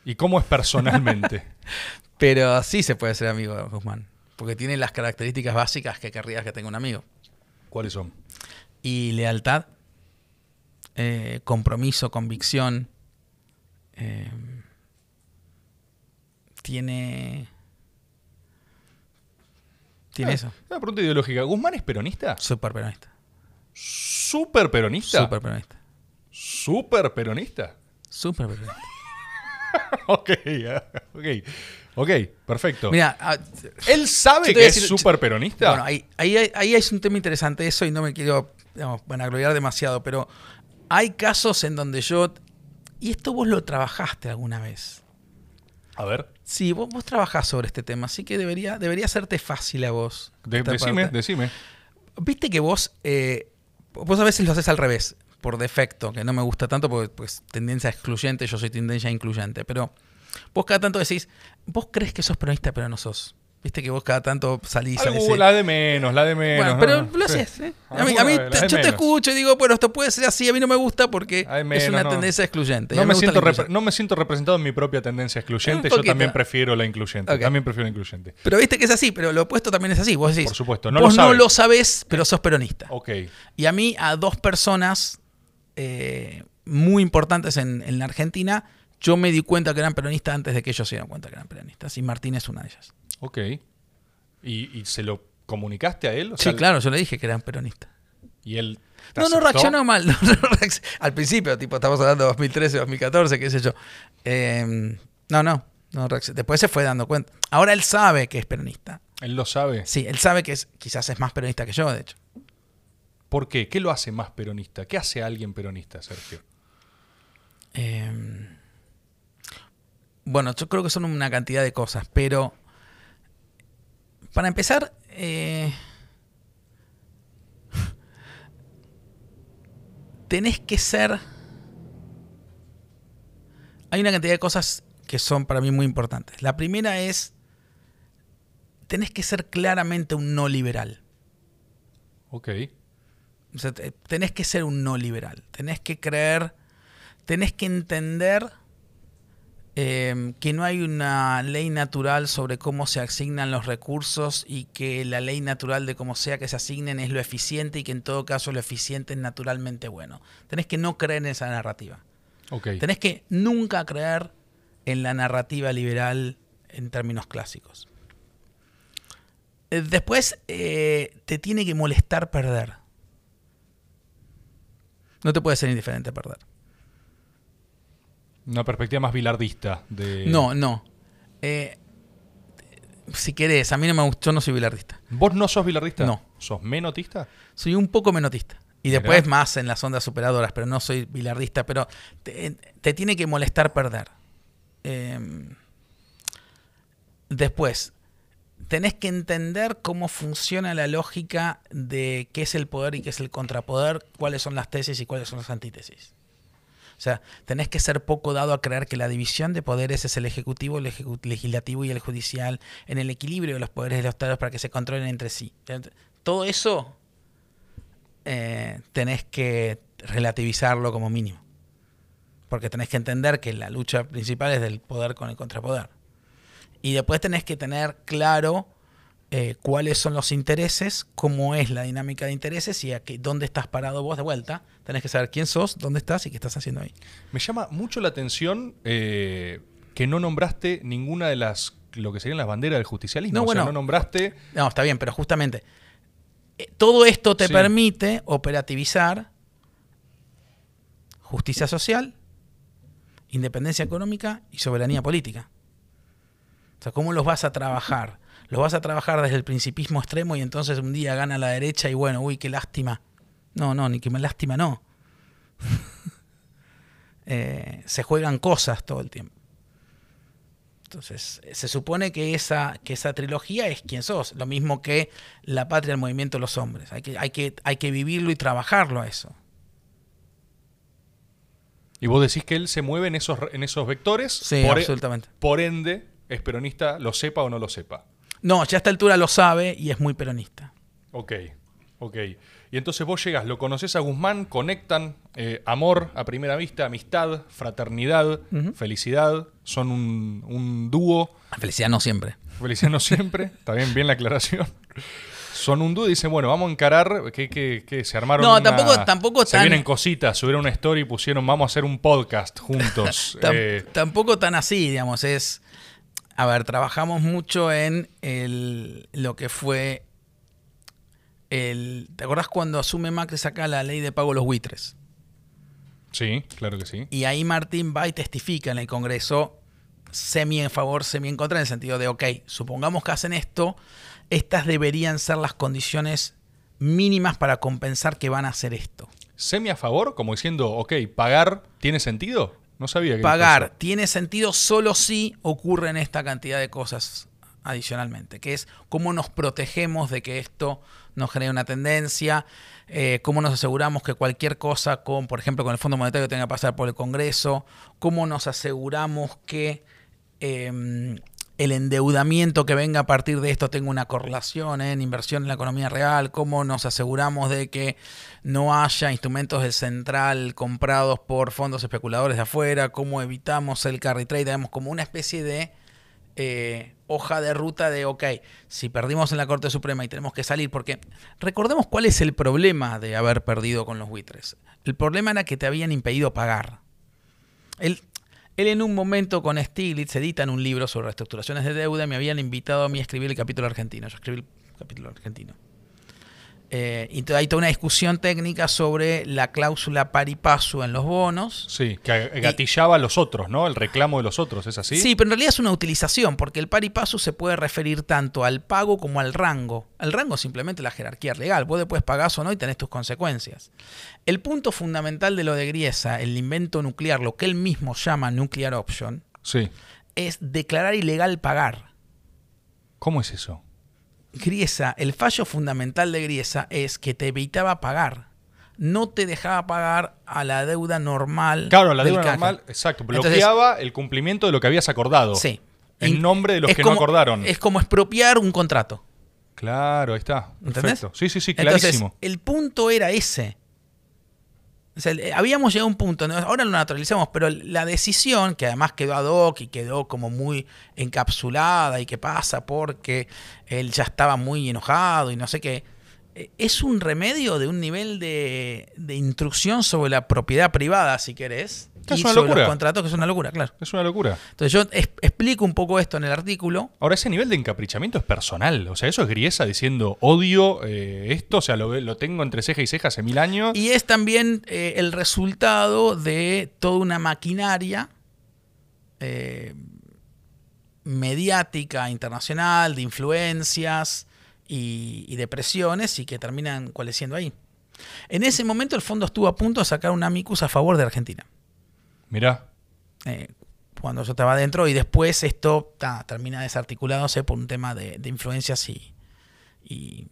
¿Y cómo es personalmente? *laughs* Pero sí se puede ser amigo de Guzmán. Porque tiene las características básicas que querrías que tenga un amigo. ¿Cuáles son? Y lealtad, eh, compromiso, convicción. eh, tiene. Tiene Ah, eso. Una pregunta ideológica. ¿Guzmán es peronista? Súper peronista. ¿Súper peronista? Súper peronista. ¿Súper peronista? Súper peronista. *laughs* ok, ah, ok. Ok, perfecto. Mira, ah, ¿Él sabe que es súper peronista? Bueno, ahí, ahí, ahí es un tema interesante eso y no me quiero digamos, vanagloriar demasiado, pero hay casos en donde yo... Y esto vos lo trabajaste alguna vez. A ver, Sí, vos, vos trabajás sobre este tema, así que debería, debería hacerte fácil a vos. de- decime, parte. decime. Viste que vos, eh, vos a veces lo haces al revés, por defecto, que no me gusta tanto porque pues tendencia excluyente, yo soy tendencia incluyente, pero vos cada tanto decís, vos crees que sos peronista pero no sos. Viste que vos cada tanto salís Algo, la de menos, la de menos. Bueno, pero ¿no? lo Sí. haces, ¿eh? A mí, Alguna a mí te- yo te escucho y digo, bueno, esto puede ser así, a mí no me gusta porque es una no. tendencia excluyente. No me, siento no me siento representado en mi propia tendencia excluyente. Un Yo también prefiero la incluyente. También prefiero la incluyente. Pero viste que es así, pero lo opuesto también es así. Vos decís, Por supuesto, no vos lo no lo sabés, pero sos peronista. Ok. Y a mí, a dos personas eh, muy importantes en, en la Argentina, yo me di cuenta que eran peronistas antes de que ellos se dieran cuenta que eran peronistas. Y Martín es una de ellas. Ok. ¿Y, y se lo comunicaste a él? O Sí, sea, claro, yo le dije que eran peronistas. Y él. No, no reaccionó mal. *laughs* no, no reacc- Al principio, tipo, estamos hablando de 2013, 2014, qué sé yo. Eh, no, no. no reacc- Después se fue dando cuenta. Ahora él sabe que es peronista. Él lo sabe. Sí, él sabe que es, quizás es más peronista que yo, de hecho. ¿Por qué? ¿Qué lo hace más peronista? ¿Qué hace a alguien peronista, Sergio? Eh, bueno, yo creo que son una cantidad de cosas, pero para empezar, eh, *laughs* tenés que ser... Hay una cantidad de cosas que son para mí muy importantes. La primera es, tenés que ser claramente un no liberal. Ok. O sea, te- tenés que ser un no liberal. Tenés que creer, tenés que entender eh, que no hay una ley natural sobre cómo se asignan los recursos y que la ley natural de cómo sea que se asignen es lo eficiente y que en todo caso lo eficiente es naturalmente bueno. Tenés que no creer en esa narrativa. Tenés que nunca creer en la narrativa liberal en términos clásicos. Eh, Después eh, te tiene que molestar perder. No te puede ser indiferente perder. Una perspectiva más bilardista de. No, no. Eh, si querés, a mí no me gustó, no soy bilardista. ¿Vos no sos bilardista? No. ¿Sos menotista? Soy un poco menotista. Y después más en las ondas superadoras, pero no soy bilardista. Pero te, te tiene que molestar perder. Eh, después, tenés que entender cómo funciona la lógica de qué es el poder y qué es el contrapoder, cuáles son las tesis y cuáles son las antítesis. O sea, tenés que ser poco dado a creer que la división de poderes es el ejecutivo, el legislativo y el judicial, en el equilibrio de los poderes de los estados para que se controlen entre sí. Todo eso eh, tenés que relativizarlo como mínimo. Porque tenés que entender que la lucha principal es del poder con el contrapoder. Y después tenés que tener claro eh, cuáles son los intereses, cómo es la dinámica de intereses y a qué, dónde estás parado vos de vuelta. Tenés que saber quién sos, dónde estás y qué estás haciendo ahí. Me llama mucho la atención eh, que no nombraste ninguna de las. lo que serían las banderas del justicialismo. No, o sea, bueno. no nombraste. No, está bien, pero justamente eh, todo esto te Sí. permite operativizar justicia social, independencia económica y soberanía política. O sea, ¿cómo los vas a trabajar? Los vas a trabajar desde el principismo extremo y entonces un día gana la derecha y bueno, uy, qué lástima. No, no, ni que me lástima, no. *laughs* Eh, se juegan cosas todo el tiempo. Entonces, se supone que esa, que esa trilogía es quién sos, lo mismo que la patria, el movimiento de los hombres. Hay que, hay que, hay que vivirlo y trabajarlo a eso. Y vos decís que él se mueve en esos, en esos vectores. Sí, por, e- absolutamente. por ende, es peronista, lo sepa o no lo sepa. No, ya a esta altura lo sabe y es muy peronista. Ok, ok. Y entonces vos llegas, lo conoces a Guzmán, conectan eh, amor a primera vista, amistad, fraternidad, felicidad, son un, un dúo, La felicidad no siempre. felicidad no siempre, *laughs* está bien, bien la aclaración. Son un dúo y dicen, bueno, vamos a encarar, que, que, que se armaron No, una- tampoco- tampoco Se tan- vienen cositas, subieron una story y pusieron, vamos a hacer un podcast juntos. *laughs* Eh, Tampoco tan así, digamos, es... A ver, trabajamos mucho en el, lo que fue el... ¿Te acordás cuando asume Macri saca la ley de pago a los buitres? sí, claro que sí. Y ahí Martín va y testifica en el Congreso semi en favor, semi en contra, en el sentido de, ok, supongamos que hacen esto, estas deberían ser las condiciones mínimas para compensar que van a hacer esto. Semi a favor, como diciendo, ok, pagar tiene sentido. No sabía que Pagar tiene sentido solo si ocurren esta cantidad de cosas adicionalmente, que es cómo nos protegemos de que esto nos genere una tendencia, eh, cómo nos aseguramos que cualquier cosa, con, por ejemplo, con el Fondo Monetario tenga que pasar por el Congreso, cómo nos aseguramos que eh, el endeudamiento que venga a partir de esto tenga una correlación en inversión en la economía real, cómo nos aseguramos de que no haya instrumentos del central comprados por fondos especuladores de afuera, cómo evitamos el carry trade, digamos, como una especie de eh, hoja de ruta de, ok, si perdimos en la Corte Suprema y tenemos que salir, porque recordemos cuál es el problema de haber perdido con los buitres. El problema era que te habían impedido pagar. Él, él en un momento con Stiglitz editan un libro sobre reestructuraciones de deuda y me habían invitado a mí a escribir el capítulo argentino. Yo escribí el capítulo argentino. Eh, y hay toda una discusión técnica sobre la cláusula pari passu en los bonos. Sí, que gatillaba a los otros, ¿no? El reclamo de los otros, ¿es así? Sí, pero en realidad es una utilización, porque el pari passu se puede referir tanto al pago como al rango. El rango es simplemente la jerarquía legal. Vos después pagás o no y tenés tus consecuencias. El punto fundamental de lo de Griesa, el invento nuclear, lo que él mismo llama nuclear option, Sí. es declarar ilegal pagar. ¿Cómo es eso? Griesa, el fallo fundamental de Griesa es que te evitaba pagar. No te dejaba pagar a la deuda normal. Claro, la del deuda normal, exacto. Entonces- Bloqueaba el cumplimiento de lo que habías acordado. Sí. En nombre de los que no acordaron. Es como expropiar un contrato. Claro, ahí está. ¿Entendés? Perfecto. Sí, sí, sí, Entonces, clarísimo. el punto era ese. El- habíamos llegado a un punto, ahora lo naturalizamos, pero la decisión, que además quedó ad hoc y quedó como muy encapsulada y que pasa porque él ya estaba muy enojado y no sé qué, eh, es un remedio de un nivel de, de intrusión sobre la propiedad privada, si querés, Es y una sobre locura. los contratos, que es una locura, claro. Es una locura. Entonces yo es- explico un poco esto en el artículo. Ahora, ese nivel de encaprichamiento es personal. O sea, eso es Griesa diciendo odio eh, esto. O sea, lo, lo tengo entre ceja y ceja hace mil años. Y es también eh, el resultado de toda una maquinaria eh, mediática internacional, de influencias y, y de presiones y que terminan cualeciendo ahí. En ese momento el fondo estuvo a punto de sacar un amicus a favor de Argentina. Mirá. eh, cuando yo estaba adentro y después esto ta, termina desarticulándose por un tema de, de influencias y, y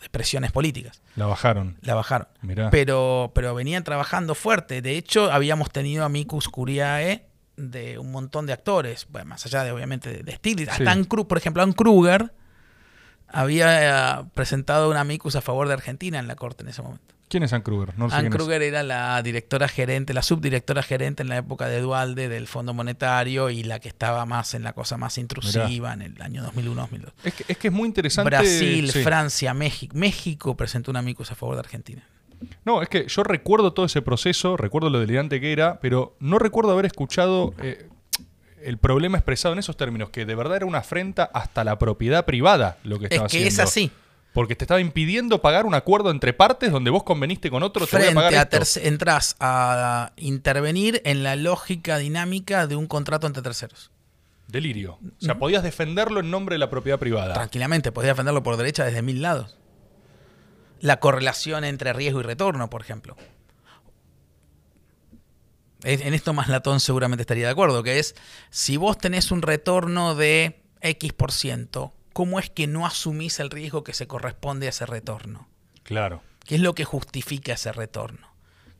de presiones políticas. La bajaron. La bajaron. Mirá. Pero, pero venían trabajando fuerte. De hecho, habíamos tenido amicus curiae de un montón de actores, bueno, más allá de obviamente de, de Stiglitz. Sí. Hasta Ann por ejemplo, Ann Kruger había eh, presentado un amicus a favor de Argentina en la corte en ese momento. ¿Quién es Ann Kruger? No Ann es. Kruger era la directora gerente, la subdirectora gerente en la época de Dualde del Fondo Monetario y la que estaba más en la cosa más intrusiva en el año 2001-2002. Es que, es que es muy interesante. Brasil, sí. Francia, México. México presentó un amicus a favor de Argentina. No, es que yo recuerdo todo ese proceso, recuerdo lo delirante que era, pero no recuerdo haber escuchado eh, el problema expresado en esos términos, que de verdad era una afrenta hasta la propiedad privada lo que Es estaba que haciendo. es así. Porque te estaba impidiendo pagar un acuerdo entre partes donde vos conveniste con otro, te voy a Frente pagar a esto. entras a intervenir en la lógica dinámica de un contrato entre terceros. Delirio. O sea, podías defenderlo en nombre de la propiedad privada. Tranquilamente, podías defenderlo por derecha desde mil lados. La correlación entre riesgo y retorno, por ejemplo. En esto Maslatón seguramente estaría de acuerdo, que es, si vos tenés un retorno de X por ciento, ¿cómo es que no asumís el riesgo que se corresponde a ese retorno? Claro. ¿Qué es lo que justifica ese retorno?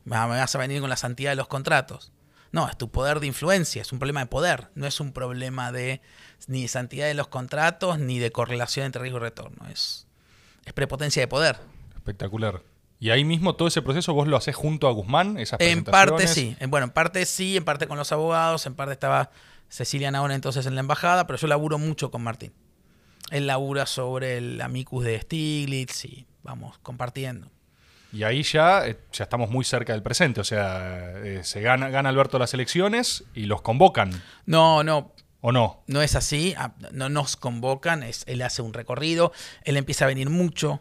Me vas a venir con la santidad de los contratos. No, es tu poder de influencia, es un problema de poder, no es un problema de ni de santidad de los contratos ni de correlación entre riesgo y retorno. Es, es prepotencia de poder. Espectacular. Y ahí mismo todo ese proceso vos lo haces junto a Guzmán, esas En parte sí, En- bueno, en parte sí, en parte con los abogados, en parte estaba Cecilia Naona entonces en la embajada, pero yo laburo mucho con Martín. Él labura sobre el amicus de Stiglitz y vamos compartiendo. Y ahí ya, eh, ya estamos muy cerca del presente. O sea, eh, se gana, gana Alberto las elecciones y los convocan, No, no, ¿o no? No es así, ah, no nos convocan, es, él hace un recorrido, él empieza a venir mucho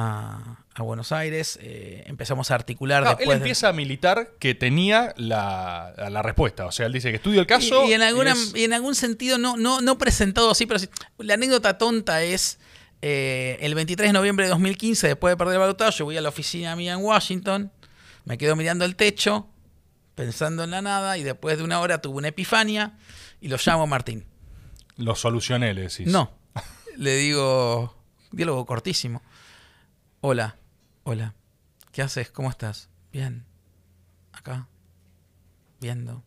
a, a Buenos Aires, eh, empezamos a articular No, él después. de- empieza a militar que tenía la, la respuesta. O sea, él dice que estudia el caso. y, y en alguna, es- y en algún sentido, no, no, no presentado así, pero sí. La anécdota tonta es eh, el 23 de noviembre de 2015, después de perder el balotaje, yo voy a la oficina mía en Washington, me quedo mirando el techo, pensando en la nada, y después de una hora tuve una epifania y lo llamo a Martín. Lo solucioné, le decís. No. *laughs* Le digo, diálogo cortísimo. Hola, hola. ¿Qué haces? ¿Cómo estás? Bien. Acá. Viendo.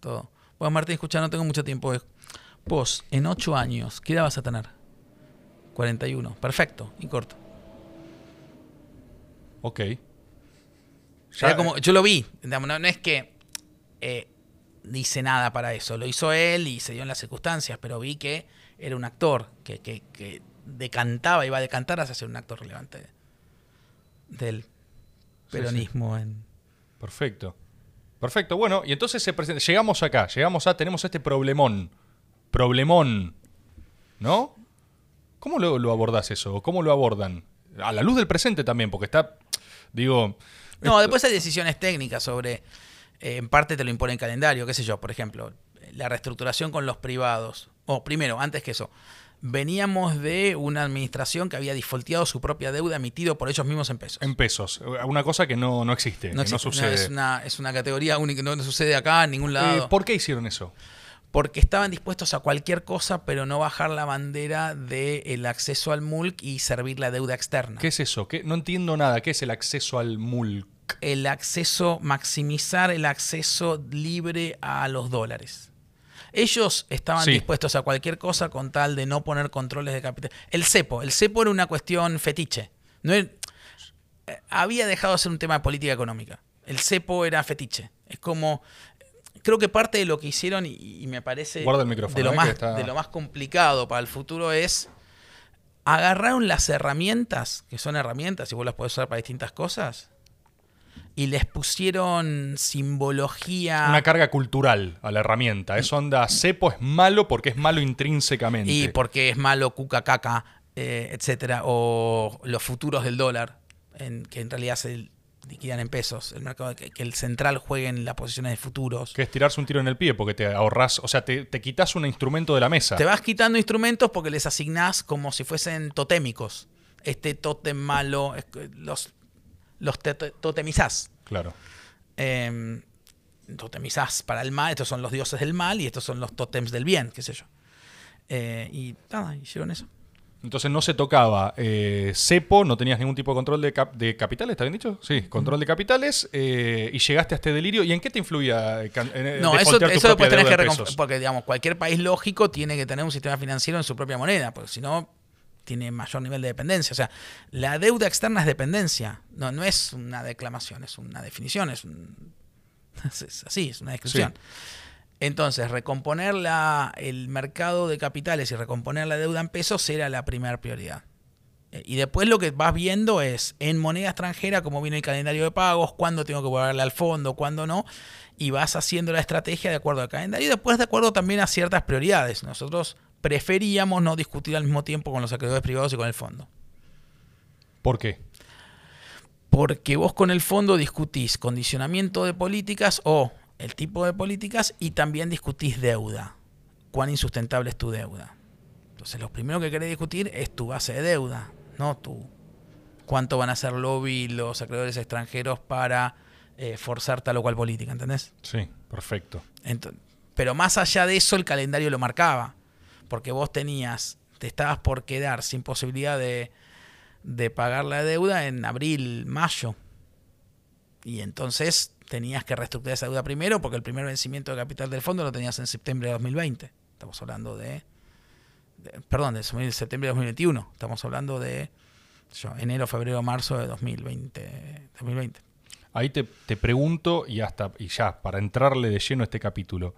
Todo. Bueno, Martín, escucha, no tengo mucho tiempo. Vos, en 8 años, ¿qué edad vas a tener? 41. Perfecto, y corto. Ok. Era Ya- como, yo lo vi, no, no es que eh, hice nada para eso, lo hizo él y se dio en las circunstancias, pero vi que era un actor que, que, que decantaba, iba a decantar hacia ser un actor relevante del Sí, peronismo en... Perfecto. Perfecto. Bueno, y entonces se presenta. Llegamos acá, llegamos a. Tenemos este problemón. Problemón. ¿No? ¿Cómo lo, lo abordás eso? ¿Cómo lo abordan? A la luz del presente también, porque está. Digo. No, esto- después hay decisiones técnicas sobre, eh, en parte te lo impone el calendario, qué sé yo, por ejemplo, la reestructuración con los privados. O primero, antes que eso, veníamos de una administración que había defaulteado su propia deuda emitido por ellos mismos en pesos. En pesos. Una cosa que no, no existe. No, que no existe, no, sucede. es, una, es una categoría única, no, sucede acá en ningún Eh, lado. ¿Por qué hicieron eso? Porque estaban dispuestos a cualquier cosa, pero no bajar la bandera del acceso al MULC y servir la deuda externa. ¿Qué es eso? ¿Qué? No entiendo nada. ¿Qué es el acceso al MULC? El acceso, maximizar el acceso libre a los dólares. Ellos estaban Sí. dispuestos a cualquier cosa con tal de no poner controles de capital. El cepo, el cepo era una cuestión fetiche. No era- eh, había dejado de ser un tema de política económica. El cepo era fetiche. Es como creo que parte de lo que hicieron y, y me parece Guarda el micrófono, de lo eh, más está- de lo más complicado para el futuro es agarraron las herramientas que son herramientas y vos las podés usar para distintas cosas y les pusieron simbología Una carga cultural a la herramienta. Es onda, cepo es malo porque es malo intrínsecamente. y porque es malo cuca caca eh, etcétera o los futuros del dólar en, que en realidad se liquidan en pesos el mercado que, que el central juegue en las posiciones de futuros Que es tirarse un tiro en el pie porque te ahorras, o sea, te, te quitas un instrumento de la mesa. Te vas quitando instrumentos porque les asignás como si fuesen totémicos. Este tótem malo, los, los te- te- totemizás. Claro. Eh, totemizás para el mal, estos son los dioses del mal y estos son los tótems del bien, qué sé yo. Eh, y nada, hicieron eso. Entonces no se tocaba eh, cepo, no tenías ningún tipo de control de, cap- de capitales, ¿está bien dicho? Sí, control de capitales eh, y llegaste a este delirio. ¿Y en qué te influía? eh, en- No, eso, eso después tenés que? Porque, digamos, cualquier país lógico tiene que tener un sistema financiero en su propia moneda, porque si no, tiene mayor nivel de dependencia. O sea, la deuda externa es dependencia. No, no es una declamación, es una definición, es, un- *laughs* es así, es una descripción. Entonces, recomponer la- el mercado de capitales y recomponer la deuda en pesos era la primera prioridad. Eh, Y después lo que vas viendo es en moneda extranjera cómo viene el calendario de pagos, cuándo tengo que volverle al fondo, cuándo no, y vas haciendo la estrategia de acuerdo al calendario y después de acuerdo también a ciertas prioridades. Nosotros preferíamos no discutir al mismo tiempo con los acreedores privados y con el fondo. ¿Por qué? Porque vos con el fondo discutís condicionamiento de políticas o el tipo de políticas y también discutís deuda. Cuán insustentable es tu deuda. Entonces, lo primero que querés discutir es tu base de deuda, no tu cuánto van a hacer lobby los acreedores extranjeros para eh, forzar tal o cual política, ¿entendés? Sí, perfecto. Ento- pero más allá de eso, el calendario lo marcaba. Porque vos tenías, te estabas por quedar sin posibilidad de, de pagar la deuda en abril, mayo. Y entonces tenías que reestructurar esa deuda primero, porque el primer vencimiento de capital del fondo lo tenías en septiembre de 2020. Estamos hablando de. perdón, de septiembre de 2021. Estamos hablando de yo, enero, febrero, marzo de 2020. 2020. Ahí te, te pregunto, y hasta, y ya, para entrarle de lleno a este capítulo,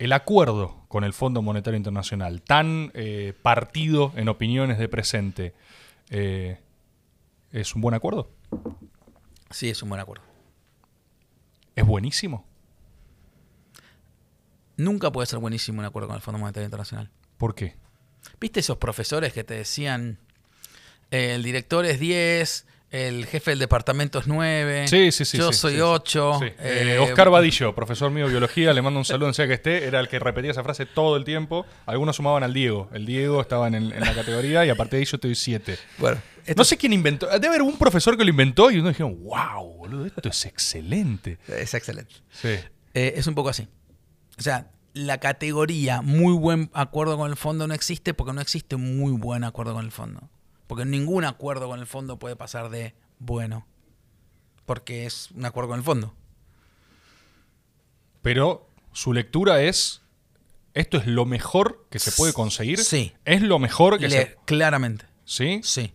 el acuerdo con el Fondo Monetario Internacional, tan eh, partido en opiniones de presente, eh, ¿es un buen acuerdo? Sí, es un buen acuerdo. ¿Es buenísimo? Nunca puede ser buenísimo un acuerdo con el Fondo Monetario Internacional. ¿Por qué? ¿Viste esos profesores que te decían, eh, el director es 10, el jefe del departamento es 9, Sí, sí, sí. yo sí, soy sí, sí. 8? Sí. Eh, Oscar Vadillo, profesor mío de biología, le mando un saludo, donde sea que esté, era el que repetía esa frase todo el tiempo. Algunos sumaban al Diego. El Diego estaba en, el- en la categoría y a partir de ahí yo te doy 7. Bueno, No sé quién inventó. Debe haber un profesor que lo inventó y uno dijeron, wow, boludo, esto es excelente. es excelente. Sí. Eh, es un poco así. O sea, la categoría muy buen acuerdo con el fondo no existe porque no existe un muy buen acuerdo con el fondo. Porque ningún acuerdo con el fondo puede pasar de bueno. Porque es un acuerdo con el fondo. Pero su lectura es ¿Esto es lo mejor que se puede conseguir? Sí. ¿Es lo mejor que Le- se... Claramente. ¿Sí? Sí.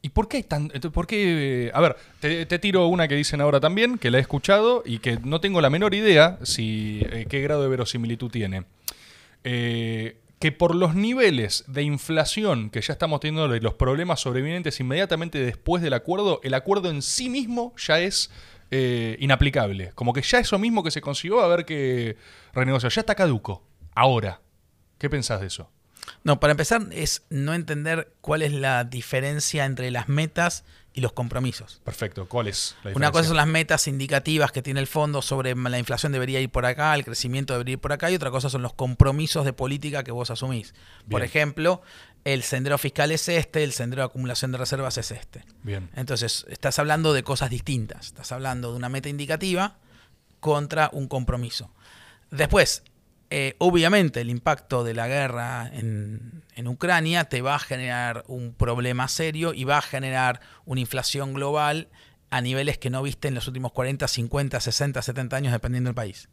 ¿Y por qué hay tan.? ¿Por qué.? A ver, te, te tiro una que dicen ahora también, que la he escuchado y que no tengo la menor idea si eh, qué grado de verosimilitud tiene. Eh, que por los niveles de inflación que ya estamos teniendo y los problemas sobrevivientes inmediatamente después del acuerdo, el acuerdo en sí mismo ya es eh, inaplicable. Como que ya eso mismo que se consiguió a haber que renegociar. Ya está caduco. Ahora. ¿Qué pensás de eso? No, para empezar es no entender cuál es la diferencia entre las metas y los compromisos. Perfecto. ¿Cuál es la Una cosa son las metas indicativas que tiene el fondo sobre la inflación debería ir por acá, el crecimiento debería ir por acá, y otra cosa son los compromisos de política que vos asumís. Por ejemplo, el sendero fiscal es este, el sendero de acumulación de reservas es este. Bien. Entonces, estás hablando de cosas distintas. Estás hablando de una meta indicativa contra un compromiso. Después, eh, obviamente, el impacto de la guerra en, Ucrania te va a generar un problema serio y va a generar una inflación global a niveles que no viste en los últimos 40, 50, 60, 70 años, dependiendo del país.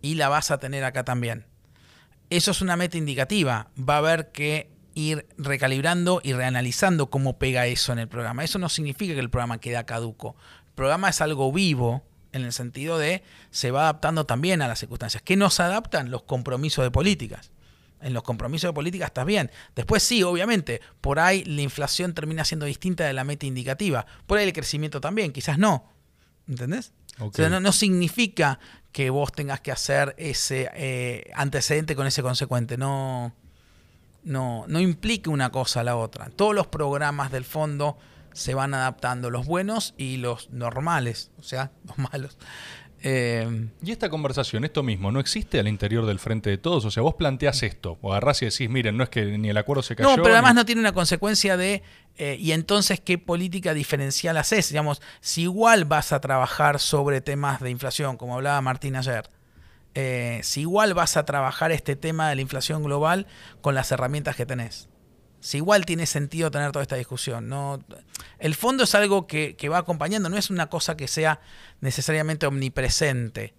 Y la vas a tener acá también. Eso es una meta indicativa. Va a haber que ir recalibrando y reanalizando cómo pega eso en el programa. Eso no significa que el programa queda caduco. El programa es algo vivo en el sentido de se va adaptando también a las circunstancias. ¿Qué nos adaptan? Los compromisos de políticas. En los compromisos de política estás bien. Después sí, obviamente, por ahí la inflación termina siendo distinta de la meta indicativa. Por ahí el crecimiento también, quizás no. ¿Entendés? O sea, no, no significa que vos tengas que hacer ese eh, antecedente con ese consecuente. No, no, no implica una cosa a la otra. Todos los programas del fondo se van adaptando, los buenos y los normales, o sea, *laughs* los malos. Eh, Y esta conversación, esto mismo, ¿no existe al interior del frente de todos? O sea, vos planteás esto, o agarrás y decís, miren, no es que ni el acuerdo se cayó. no, pero además ni- no tiene una consecuencia de, eh, y entonces, ¿qué política diferencial haces? Digamos, si igual vas a trabajar sobre temas de inflación, como hablaba Martín ayer, eh, si igual vas a trabajar este tema de la inflación global con las herramientas que tenés. Si igual tiene sentido tener toda esta discusión. No, el fondo es algo que, que va acompañando, no es una cosa que sea necesariamente omnipresente.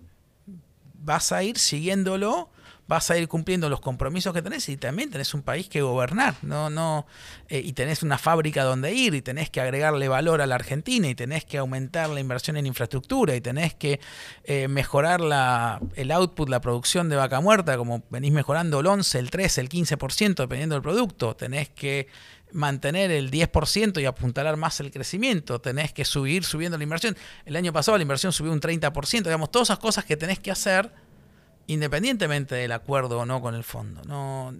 Vas a ir siguiéndolo, vas a ir cumpliendo los compromisos que tenés y también tenés un país que gobernar, no, no, eh, y tenés una fábrica donde ir, y tenés que agregarle valor a la Argentina, y tenés que aumentar la inversión en infraestructura, y tenés que eh, mejorar la, el output, la producción de vaca muerta, como venís mejorando el 11, el 13, el 15%, dependiendo del producto, tenés que mantener el 10% y apuntalar más el crecimiento, tenés que subir subiendo la inversión. El año pasado la inversión subió un 30%, digamos, todas esas cosas que tenés que hacer independientemente del acuerdo o no con el fondo. No,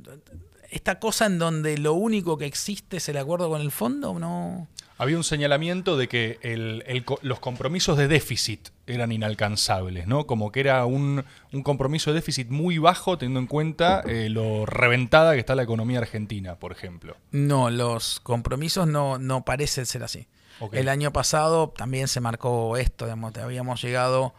esta cosa en donde lo único que existe es el acuerdo con el fondo, no. Había un señalamiento de que el- el co- los compromisos de déficit eran inalcanzables, ¿no? Como que era un, un compromiso de déficit muy bajo, teniendo en cuenta eh, lo reventada que está la economía argentina, por ejemplo. No, los compromisos no, no parecen ser así. El año pasado también se marcó esto, digamos, habíamos llegado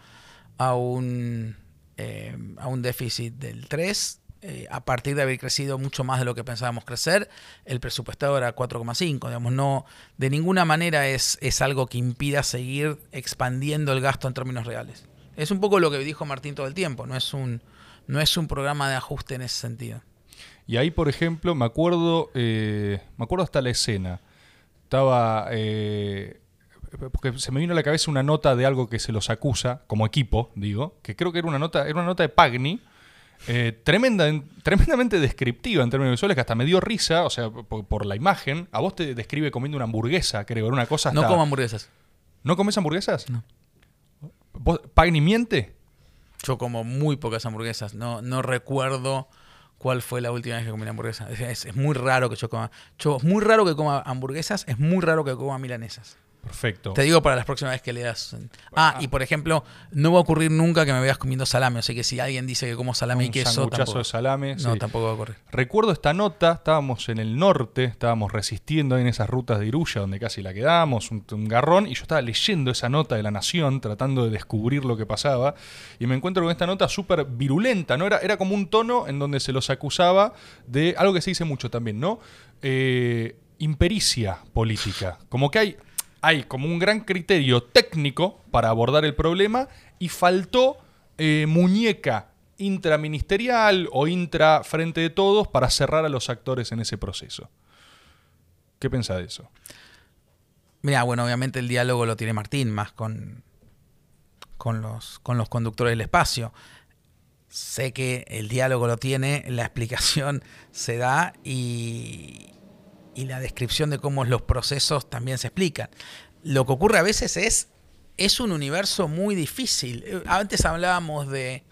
a un, eh, a un déficit del 3, eh, a partir de haber crecido mucho más de lo que pensábamos crecer, el presupuestado era 4,5, digamos, no, de ninguna manera es, es algo que impida seguir expandiendo el gasto en términos reales. Es un poco lo que dijo Martín todo el tiempo, no es un, no es un programa de ajuste en ese sentido. Y ahí, por ejemplo, me acuerdo, eh, me acuerdo hasta la escena. Estaba, porque se me vino a la cabeza una nota de algo que se los acusa, como equipo, digo, que creo que era una nota, era una nota de Pagni, eh, tremenda, tremendamente descriptiva en términos visuales, que hasta me dio risa, o sea, por, por la imagen. A vos te describe comiendo una hamburguesa, creo, era una cosa hasta... No como hamburguesas. ¿No comes hamburguesas? No. ¿Vos- ¿Pagni miente? Yo como muy pocas hamburguesas. No, no recuerdo cuál fue la última vez que comí una hamburguesa. Es, es- es muy raro que yo coma. Yo, es muy raro que coma hamburguesas, es muy raro que coma milanesas. Perfecto. Te digo para las próximas veces que leas. Ah, y por ejemplo, no va a ocurrir nunca que me veas comiendo salame. Así que si alguien dice que como salame y queso, tampoco, de salame. no, sí. tampoco va a ocurrir. Recuerdo esta nota, estábamos en el norte, estábamos resistiendo ahí en esas rutas de Iruya, donde casi la quedamos, un, un garrón, y yo estaba leyendo esa nota de La Nación, tratando de descubrir lo que pasaba, y me encuentro con esta nota súper virulenta, ¿no? Era, era como un tono en donde se los acusaba de algo que se dice mucho también, ¿no? Eh, impericia política. Como que hay, hay como un gran criterio técnico para abordar el problema, y faltó eh, muñeca intraministerial o intra frente de todos para cerrar a los actores en ese proceso. ¿Qué piensa de eso? Mira, bueno, obviamente el diálogo lo tiene Martín más con, con, los, con los conductores del espacio. Sé que el diálogo lo tiene, la explicación se da y, y la descripción de cómo los procesos también se explican. Lo que ocurre a veces es, es un universo muy difícil. Eh, Antes hablábamos de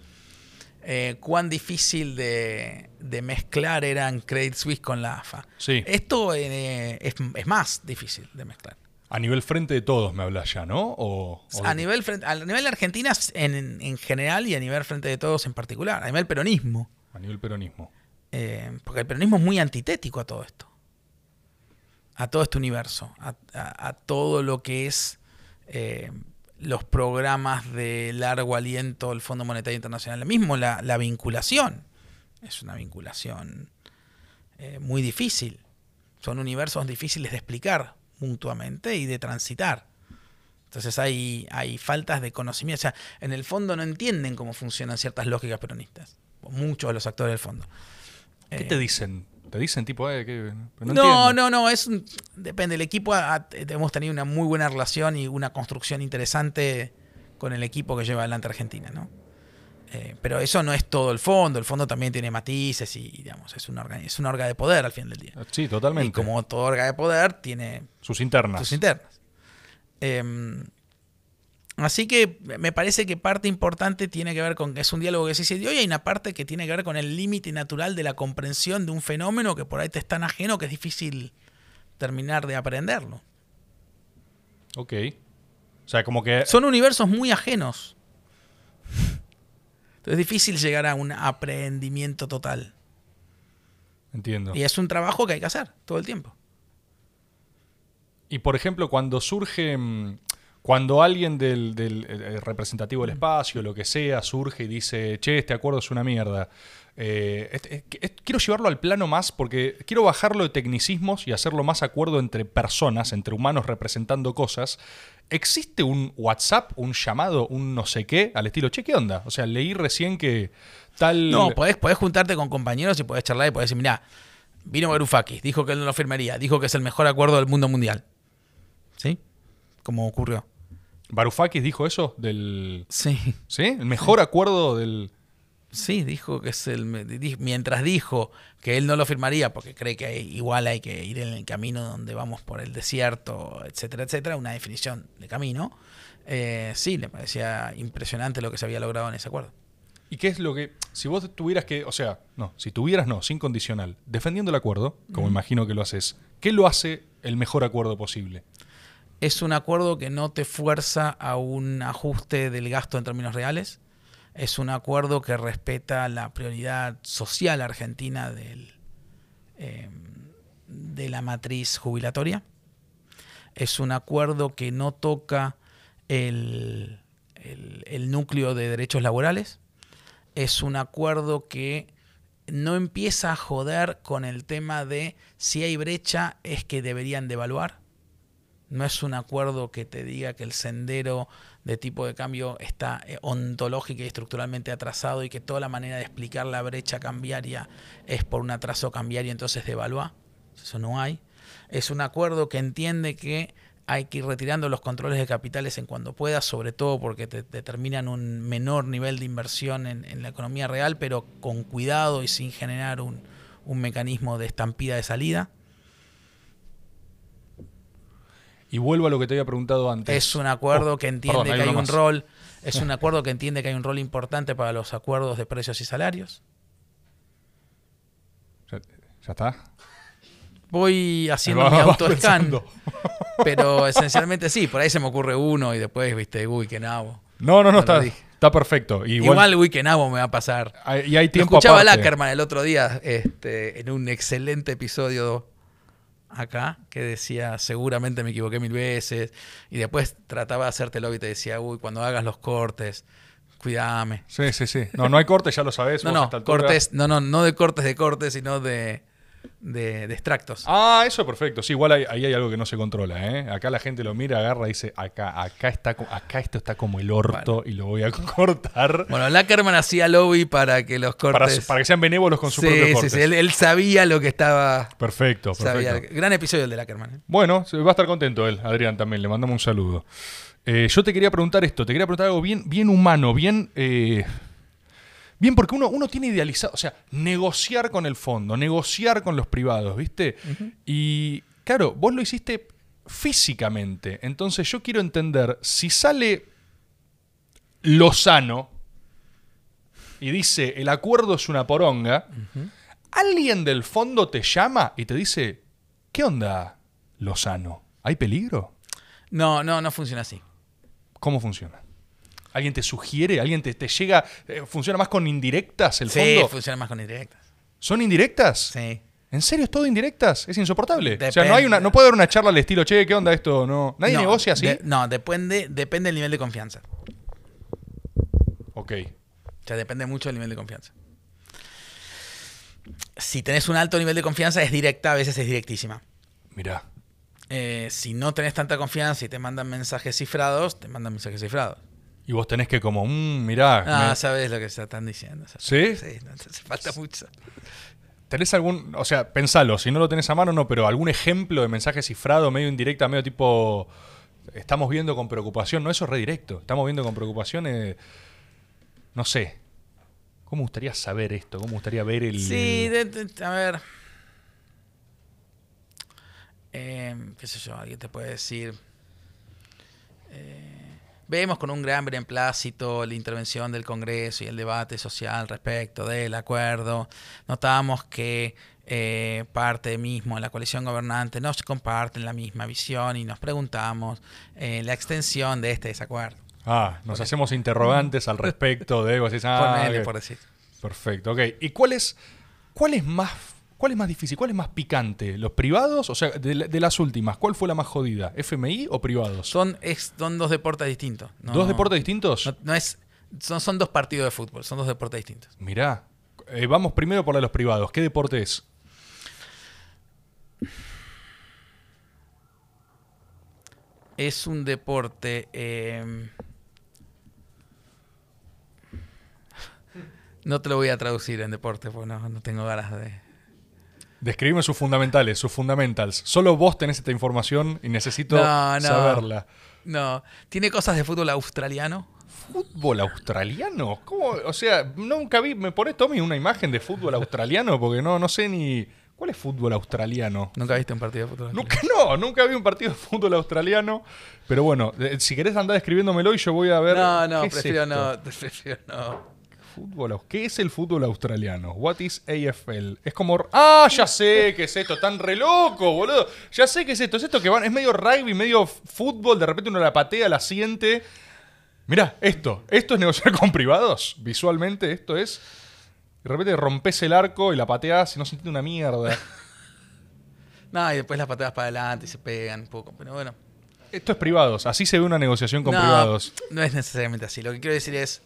eh, cuán difícil de, de mezclar eran Credit Suisse con la AFA. Sí. Esto eh, es, es más difícil de mezclar. A nivel frente de todos me hablas ya, ¿no? O, o A nivel, frente- a nivel de Argentina en, en general y a nivel frente de todos en particular, a nivel peronismo. a nivel peronismo. Eh, porque el peronismo es muy antitético a todo esto. A todo este universo. A, a- a todo lo que es eh, los programas de largo aliento del Fondo Monetario Internacional. Lo mismo la, la vinculación. Es una vinculación eh, muy difícil. Son universos difíciles de explicar mutuamente y de transitar. Entonces hay, hay faltas de conocimiento. O sea, en el fondo no entienden cómo funcionan ciertas lógicas peronistas. Muchos de los actores del fondo. ¿Qué Eh, te dicen? ¿Te dicen tipo, eh, que no, no, no, no, es un- depende. El equipo ha- ha- hemos tenido una muy buena relación y una construcción interesante con el equipo que lleva adelante Argentina, ¿no? Eh, pero eso no es todo el fondo. El fondo también tiene matices y, digamos, es una orga, es una orga de poder al fin del día. Sí, totalmente. Y como toda orga de poder, tiene Sus internas. sus internas. Eh, así que me parece que parte importante tiene que ver con que es un diálogo que se dice, y hoy hay una parte que tiene que ver con el límite natural de la comprensión de un fenómeno que por ahí te es tan ajeno que es difícil terminar de aprenderlo. Ok. O sea, como que... Son universos muy ajenos. Entonces es difícil llegar a un aprendimiento total. Entiendo. Y es un trabajo que hay que hacer todo el tiempo. Y por ejemplo, cuando surge, mm, cuando alguien del, del, eh, representativo del espacio, lo que sea, surge y dice, che, este acuerdo es una mierda. eh, este- es- es- quiero llevarlo al plano más porque quiero bajarlo de tecnicismos y hacerlo más acuerdo entre personas, entre humanos representando cosas. ¿Existe un WhatsApp, un llamado, un no sé qué, al estilo, che, ¿qué onda? O sea, leí recién que tal... No, podés, juntarte con compañeros y podés charlar y podés decir, mirá, vino Varoufakis, dijo que él no lo firmaría, dijo que es el mejor acuerdo del mundo mundial. ¿Sí? Como ocurrió. Varoufakis dijo eso del... Sí. ¿Sí? El mejor acuerdo del... Sí, dijo que es el. Mientras dijo que él no lo firmaría porque cree que igual hay que ir en el camino donde vamos por el desierto, etcétera, etcétera, una definición de camino. eh, sí, le parecía impresionante lo que se había logrado en ese acuerdo. ¿Y qué es lo que, si vos tuvieras que, o sea, no, si tuvieras no, sin condicional, defendiendo el acuerdo, como imagino que lo haces, ¿qué lo hace el mejor acuerdo posible? Es un acuerdo que no te fuerza a un ajuste del gasto en términos reales. Es un acuerdo que respeta la prioridad social argentina eh, de la matriz jubilatoria. Es un acuerdo que no toca el, el- el núcleo de derechos laborales. Es un acuerdo que no empieza a joder con el tema de si hay brecha es que deberían devaluar. No es un acuerdo que te diga que el sendero de tipo de cambio está eh, ontológica y estructuralmente atrasado y que toda la manera de explicar la brecha cambiaria es por un atraso cambiario, entonces devalúa. Eso no hay. Es un acuerdo que entiende que hay que ir retirando los controles de capitales en cuando pueda, sobre todo porque te determinan un menor nivel de inversión en, en la economía real, pero con cuidado y sin generar un, un mecanismo de estampida de salida. Y vuelvo a lo que te había preguntado antes. Es un acuerdo Oh, que entiende perdón, que hay un más. rol, es un acuerdo que entiende que hay un rol importante para los acuerdos de precios y salarios. ¿Ya, ya está? Voy haciendo Va- mi autoscan, *laughs* pero esencialmente sí, por ahí se me ocurre uno y después, viste, uy, qué nabo. No, no, no, está, está perfecto. Igual, Igual, uy, qué nabo me va a pasar. hay- y hay Lo tiempo escuchaba aparte. Lackerman el otro día, este, en un excelente episodio acá, que decía, seguramente me equivoqué mil veces, y después trataba de hacértelo y te decía, uy, cuando hagas los cortes, cuídame. Sí, sí, sí. No, no hay corte, ya lo sabes. No, no, cortes, no, no, no de cortes de cortes, sino de de, de extractos. Ah, eso es perfecto. Sí, igual ahí, ahí hay algo que no se controla, ¿eh? Acá la gente lo mira, agarra y dice, acá, acá está, acá esto está como el orto y lo voy a *laughs* cortar Bueno, Lackerman hacía lobby para que los cortes. para que sean benévolos con sus sí, propios sí, cortes. sí, Él, él sabía lo que estaba. Perfecto, sabía. perfecto. Gran episodio el de Lackerman. ¿eh? Bueno, va a estar contento él, Adrián también, le mandamos un saludo. Eh, yo te quería preguntar esto, te quería preguntar algo bien, bien humano, bien... eh, bien, porque uno, uno tiene idealizado, o sea, negociar con el fondo, negociar con los privados, ¿viste? Y claro, vos lo hiciste físicamente, entonces yo quiero entender, si sale Lozano y dice, el acuerdo es una poronga, alguien del fondo te llama y te dice, ¿qué onda, Lozano? ¿Hay peligro? No, no, no funciona así. ¿Cómo funciona? ¿Alguien te sugiere? ¿Alguien te, te llega? eh, ¿Funciona más con indirectas el Sí, fondo? funciona más con indirectas. ¿Son indirectas? Sí. ¿En serio es todo indirectas? Es insoportable. O sea, no, hay una, no puede haber una charla al estilo, che, ¿qué onda esto? No. ¿Nadie No, negocia así? de- no, depende, depende del nivel de confianza. Ok. O sea, depende mucho del nivel de confianza. Si tenés un alto nivel de confianza, es directa, a veces es directísima. Mirá. Eh, si no tenés tanta confianza y te mandan mensajes cifrados, te mandan mensajes cifrados. Y vos tenés que como, mmm, mirá. Ah, me- sabes lo que se están diciendo. ¿Sí? Sí, no hace falta mucho. ¿Tenés algún, o sea, pensalo, si no lo tenés a mano, no, pero algún ejemplo de mensaje cifrado, medio indirecta, medio tipo, estamos viendo con preocupación? No, eso es redirecto. Estamos viendo con preocupación, eh, no sé. ¿Cómo me gustaría saber esto? ¿Cómo gustaría ver el... Sí, el- de- de- a ver. Eh, qué sé yo, alguien te puede decir. eh, vemos con un gran beneplácito la intervención del Congreso y el debate social respecto del acuerdo. Notamos que eh, parte mismo de la coalición gobernante no se comparten la misma visión y nos preguntamos eh, la extensión de este desacuerdo. Ah, nos hacemos interrogantes al respecto de... vos decís, ah, Ponele, por decir. Perfecto, ok. ¿Y cuál es, cuál es más... ¿Cuál es más difícil? ¿Cuál es más picante? ¿Los privados? O sea, de, la- de las últimas, ¿cuál fue la más jodida? ¿FMI o privados? Son, es- son dos deportes distintos. no- ¿Dos deportes distintos? No, no es, son, son dos partidos de fútbol, son dos deportes distintos. Mirá, eh, vamos primero por la de los privados. ¿Qué deporte es? Es un deporte. eh, no te lo voy a traducir en deporte porque no, no tengo ganas de. Describime sus fundamentales, sus fundamentals. Solo vos tenés esta información y necesito No, no. saberla. No, tiene cosas de fútbol australiano. ¿Fútbol australiano? ¿Cómo? O sea, nunca vi. ¿Me pones, Tommy, una imagen de fútbol australiano? Porque no, no sé ni. ¿Cuál es fútbol australiano? Nunca viste un partido de fútbol australiano. Nunca, no, nunca vi un partido de fútbol australiano. Pero bueno, eh, si querés andar escribiéndomelo y yo voy a ver. No, no, ¿qué es prefiero esto? no, *laughs* prefiero no. Fútbol ¿Qué es el fútbol australiano? What is AFL? Es como. ¡Ah! Ya sé qué es esto. Están re loco, boludo. Ya sé qué es esto. Es esto que van. Es medio rugby, medio fútbol. De repente uno la patea, la siente. Mirá, esto. Esto es negociar con privados. Visualmente, esto es. De repente rompes el arco y la pateas y no se entiende una mierda. *laughs* No, y después las patadas para adelante y se pegan un poco. Pero bueno. Esto es privados. Así se ve una negociación con no, privados. No es necesariamente así. Lo que quiero decir es.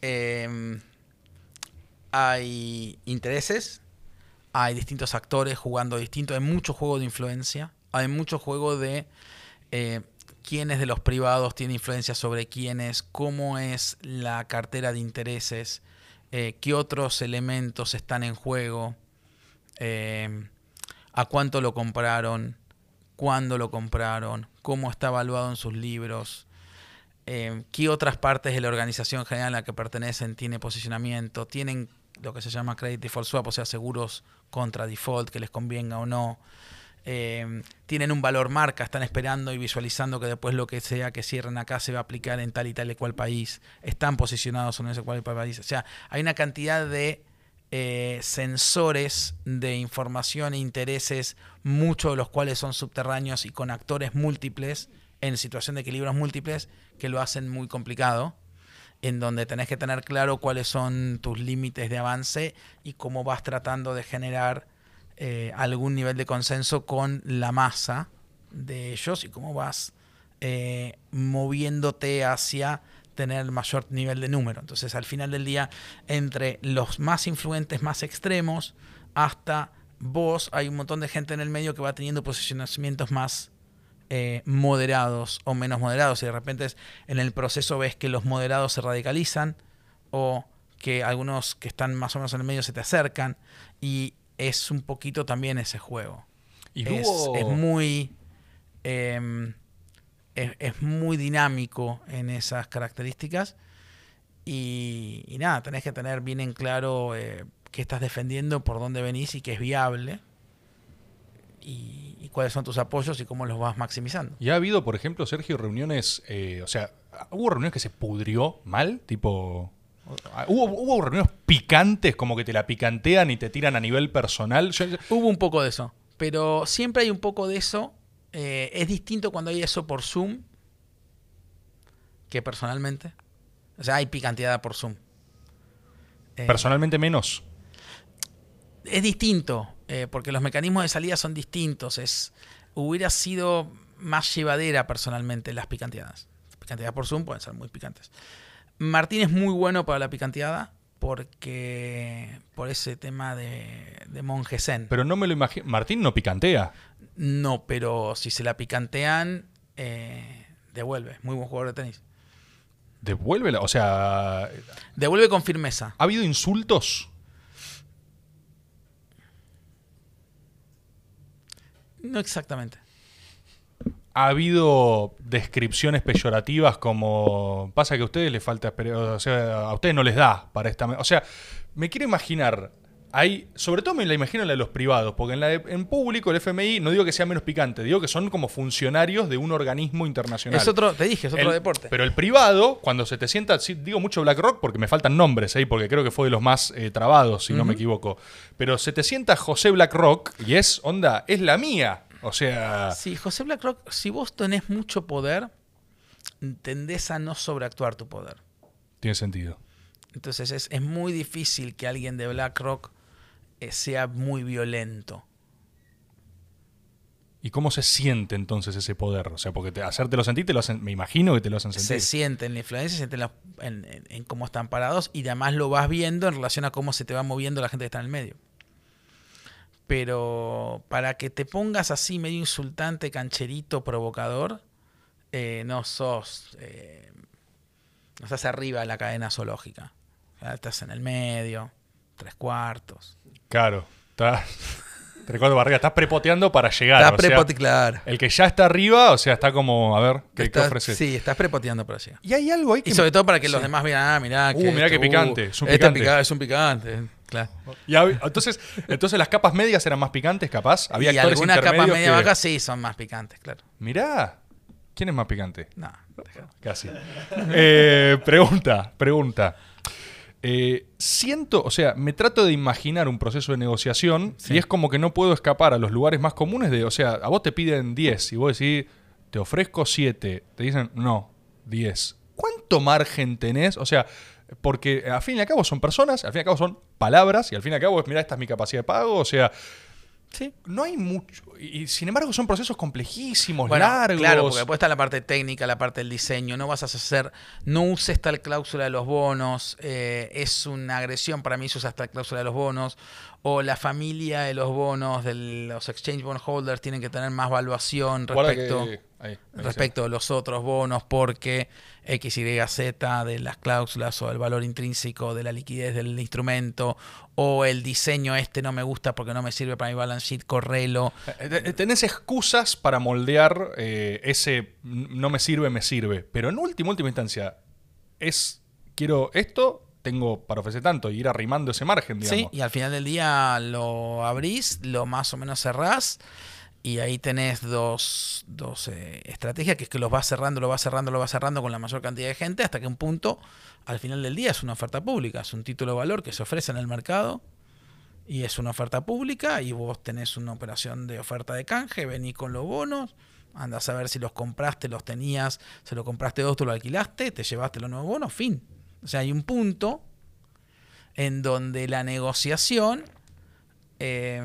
eh, hay intereses, hay distintos actores jugando distinto, hay mucho juego de influencia, hay mucho juego de eh, quiénes de los privados tienen influencia sobre quiénes, cómo es la cartera de intereses, eh, qué otros elementos están en juego, eh, a cuánto lo compraron, cuándo lo compraron, cómo está evaluado en sus libros, qué otras partes de la organización general a la que pertenecen tiene posicionamiento, tienen lo que se llama credit default swap, o sea, seguros contra default que les convenga o no. Eh, tienen un valor marca, están esperando y visualizando que después lo que sea que cierren acá se va a aplicar en tal y tal y cual país. Están posicionados en ese cual y cual país. O sea, hay una cantidad de eh, sensores de información e intereses, muchos de los cuales son subterráneos y con actores múltiples, en situación de equilibrios múltiples, que lo hacen muy complicado, en donde tenés que tener claro cuáles son tus límites de avance y cómo vas tratando de generar eh, algún nivel de consenso con la masa de ellos y cómo vas eh, moviéndote hacia tener el mayor nivel de número. Entonces, al final del día, entre los más influentes, más extremos, hasta vos hay un montón de gente en el medio que va teniendo posicionamientos más eh, moderados o menos moderados y de repente es- en el proceso ves que los moderados se radicalizan o que algunos que están más o menos en el medio se te acercan y es un poquito también ese juego. Y es, muy em, es, es muy dinámico en esas características y, y nada, tenés que tener bien en claro eh, qué estás defendiendo, por dónde venís y qué es viable y, y cuáles son tus apoyos y cómo los vas maximizando. Y ha habido, por ejemplo, Sergio, reuniones, eh, o sea, hubo reuniones que se pudrió mal, tipo... Hubo, hubo reuniones picantes, como que te la picantean y te tiran a nivel personal. Yo- Hubo un poco de eso, pero siempre hay un poco de eso. Eh, es distinto cuando hay eso por Zoom que personalmente. O sea, hay picanteada por Zoom. Eh, personalmente menos. es distinto, eh, porque los mecanismos de salida son distintos. Es, hubiera sido más llevadera personalmente las picanteadas. Picanteadas por Zoom pueden ser muy picantes. Martín es muy bueno para la picanteada porque por ese tema de, de monje zen. Pero no me lo imagino. Martín no picantea. no, pero si se la picantean, eh, devuelve. Muy buen jugador de tenis. Devuélvela. O sea, Devuelve con firmeza. ¿ha habido insultos? No exactamente. ¿Ha habido descripciones peyorativas como pasa que a ustedes les falta o sea, a ustedes no les da para esta, o sea, me quiero imaginar hay, sobre todo me la imagino en la de los privados, porque en la de- en público el FMI no digo que sea menos picante, digo que son como funcionarios de un organismo internacional. Es otro, te dije, es otro El- deporte. Pero el privado, cuando se te sienta, sí, digo mucho BlackRock porque me faltan nombres ahí, porque creo que fue de los más eh, trabados, si no me equivoco. Pero se te sienta José BlackRock y es, onda, es la mía. O sea, Sí, José BlackRock, si vos tenés mucho poder, tendés a no sobreactuar tu poder. tiene sentido. Entonces es, es muy difícil que alguien de BlackRock sea muy violento. ¿Y cómo se siente entonces ese poder? O sea, porque te, hacértelo sentir, te lo hacen, me imagino que te lo hacen Se sentir. siente en la influencia, se siente en, la- en- en- en cómo están parados y además lo vas viendo en relación a cómo se te va moviendo la gente que está en el medio. Pero para que te pongas así medio insultante, cancherito, provocador, eh, no sos... eh, no estás arriba de la cadena zoológica. O sea, estás en el medio, tres cuartos. Claro. Está, *laughs* te recuerdo, Barriga, estás prepoteando para llegar. Estás o sea, prepote- claro. el que ya está arriba, o sea, está como, a ver, ¿qué, qué Estás- ofreces? Sí, estás prepoteando para llegar. Y hay algo ahí que... Y sobre todo para que los demás vean, ah, mirá, Uh, mirá qué este, picante, es un este picante. pica- es un picante. Claro. Y hab- entonces, entonces las capas medias eran más picantes, capaz. Había y actores algunas capas media que- bajas sí son más picantes, claro. Mirá, ¿quién es más picante? No. Casi. Eh, pregunta, pregunta. Eh, siento, o sea, me trato de imaginar un proceso de negociación Sí. y es como que no puedo escapar a los lugares más comunes de, o sea, a vos te piden 10 y vos decís, te ofrezco 7, te dicen, no, 10. ¿Cuánto margen tenés? O sea, porque al fin y al cabo son personas, al fin y al cabo son palabras y al fin y al cabo es, mira, esta es mi capacidad de pago, o sea, Sí. no hay mucho. Y, y sin embargo son procesos complejísimos, Bueno, largos. claro, porque después está la parte técnica, la parte del diseño. No vas a hacer, no uses tal cláusula de los bonos. eh, es una agresión para mí si usas tal cláusula de los bonos. O la familia de los bonos, de los exchange bond holders, tienen que tener más valuación Guarda respecto. que- ahí, ahí respecto de los otros bonos porque X, Y, Z de las cláusulas o el valor intrínseco de la liquidez del instrumento o el diseño este no me gusta porque no me sirve para mi balance sheet, correlo. Eh, eh, Tenés excusas para moldear eh, ese "n- no me sirve, me sirve. Pero en última, última instancia, es quiero esto, tengo para ofrecer tanto, y ir arrimando ese margen, Sí, digamos. y al final del día lo abrís, lo más o menos cerrás y ahí tenés dos, dos eh, estrategias que es que los vas cerrando, lo vas cerrando, lo vas cerrando con la mayor cantidad de gente hasta que un punto al final del día es una oferta pública, es un título de valor que se ofrece en el mercado y es una oferta pública y vos tenés una operación de oferta de canje, venís con los bonos, andas a ver si los compraste, los tenías, se lo compraste dos, tú lo alquilaste, te llevaste los nuevos bonos, fin. O sea, hay un punto en donde la negociación eh,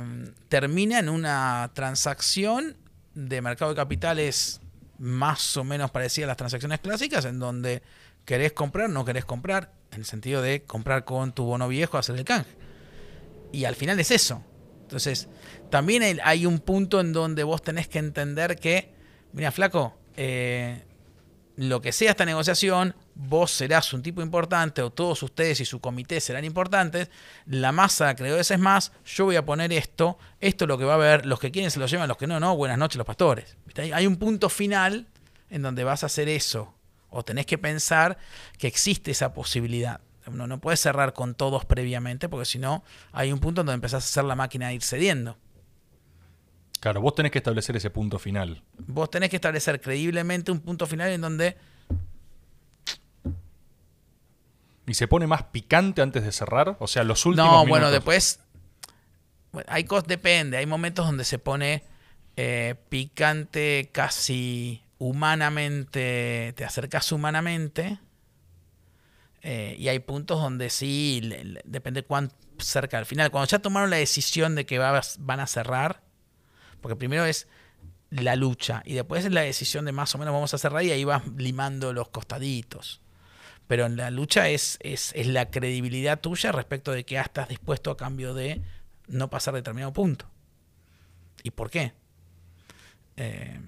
termina en una transacción de mercado de capitales más o menos parecida a las transacciones clásicas, en donde querés comprar, no querés comprar, en el sentido de comprar con tu bono viejo, hacer el canje. Y al final es eso. Entonces, también hay, hay un punto en donde vos tenés que entender que, mira, flaco, eh, lo que sea esta negociación, vos serás un tipo importante o todos ustedes y su comité serán importantes, la masa creo que es más, yo voy a poner esto, esto es lo que va a haber, los que quieren se lo llevan, los que no, no, buenas noches los pastores. Hay un punto final en donde vas a hacer eso, o tenés que pensar que existe esa posibilidad. No, no puedes cerrar con todos previamente, porque si no, hay un punto en donde empezás a hacer la máquina a ir cediendo. Claro, vos tenés que establecer ese punto final. Vos tenés que establecer creíblemente un punto final en donde ¿Y se pone más picante antes de cerrar? O sea, los últimos No, minutos. bueno, después. hay cosas, depende. Hay momentos donde se pone eh, picante casi humanamente. Te acercas humanamente. eh, y hay puntos donde sí, le- le- depende cuán cerca al final. Cuando ya tomaron la decisión de que va- van a cerrar, porque primero es la lucha y después es la decisión de más o menos vamos a cerrar y ahí vas limando los costaditos. Pero en la lucha es, es, es la credibilidad tuya respecto de que ah, estás dispuesto a cambio de no pasar determinado punto. ¿Y por qué? Eh,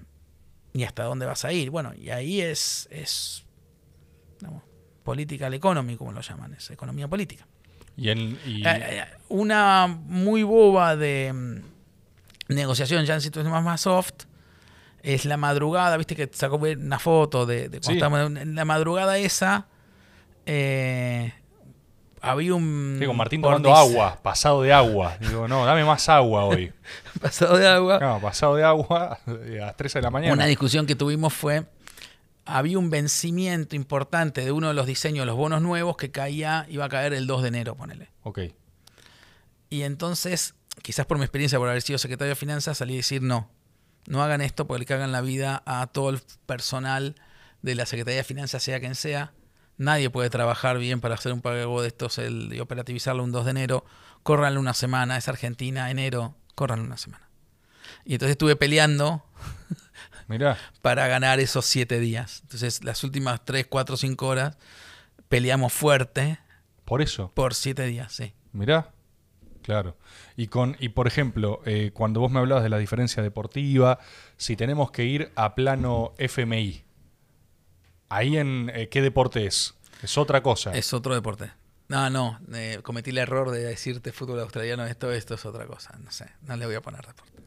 ¿Y hasta dónde vas a ir? Bueno, y ahí es, es digamos, political economy, como lo llaman, es economía política. Y, Eh, eh, una muy boba de mm, negociación ya en situaciones más soft es la madrugada, viste que sacó una foto de, Sí. en la madrugada esa. Eh, había un. Sí, con Martín tomando agua, pasado de agua. *laughs* Digo, no, dame más agua hoy. *laughs* Pasado de agua. No, pasado de agua eh, a las 3 de la mañana. Una discusión que tuvimos fue. Había un vencimiento importante de uno de los diseños los bonos nuevos que caía, iba a caer el 2 de enero, ponele. Ok. Y entonces, quizás por mi experiencia, por haber sido secretario de Finanzas, salí a decir no. No hagan esto porque le cagan la vida a todo el personal de la Secretaría de Finanzas, sea quien sea. Nadie puede trabajar bien para hacer un pago de estos el, y operativizarlo un 2 de enero. Córranle una semana, es Argentina, enero, córranle una semana. Y entonces estuve peleando *laughs* Mirá. para ganar esos siete días. Entonces, las últimas 3, 4, 5 horas peleamos fuerte Por eso. por siete días, sí. Mirá. Claro. Y con, y por ejemplo, eh, cuando vos me hablabas de la diferencia deportiva, si tenemos que ir a plano FMI, ahí en eh, qué deporte es? Es otra cosa. Es otro deporte. No, no, eh, cometí el error de decirte fútbol australiano, esto, esto es otra cosa. No sé, no le voy a poner deporte.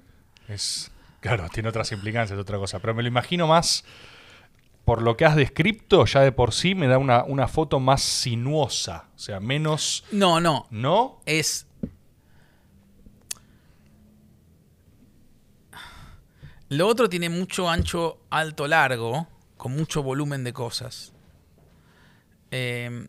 Es, claro, tiene otras implicancias, otra cosa. Pero me lo imagino más, por lo que has descrito, ya de por sí me da una, una foto más sinuosa. O sea, menos. No, no, ¿No? es... Lo otro tiene mucho ancho, alto, largo, con mucho volumen de cosas. Eh,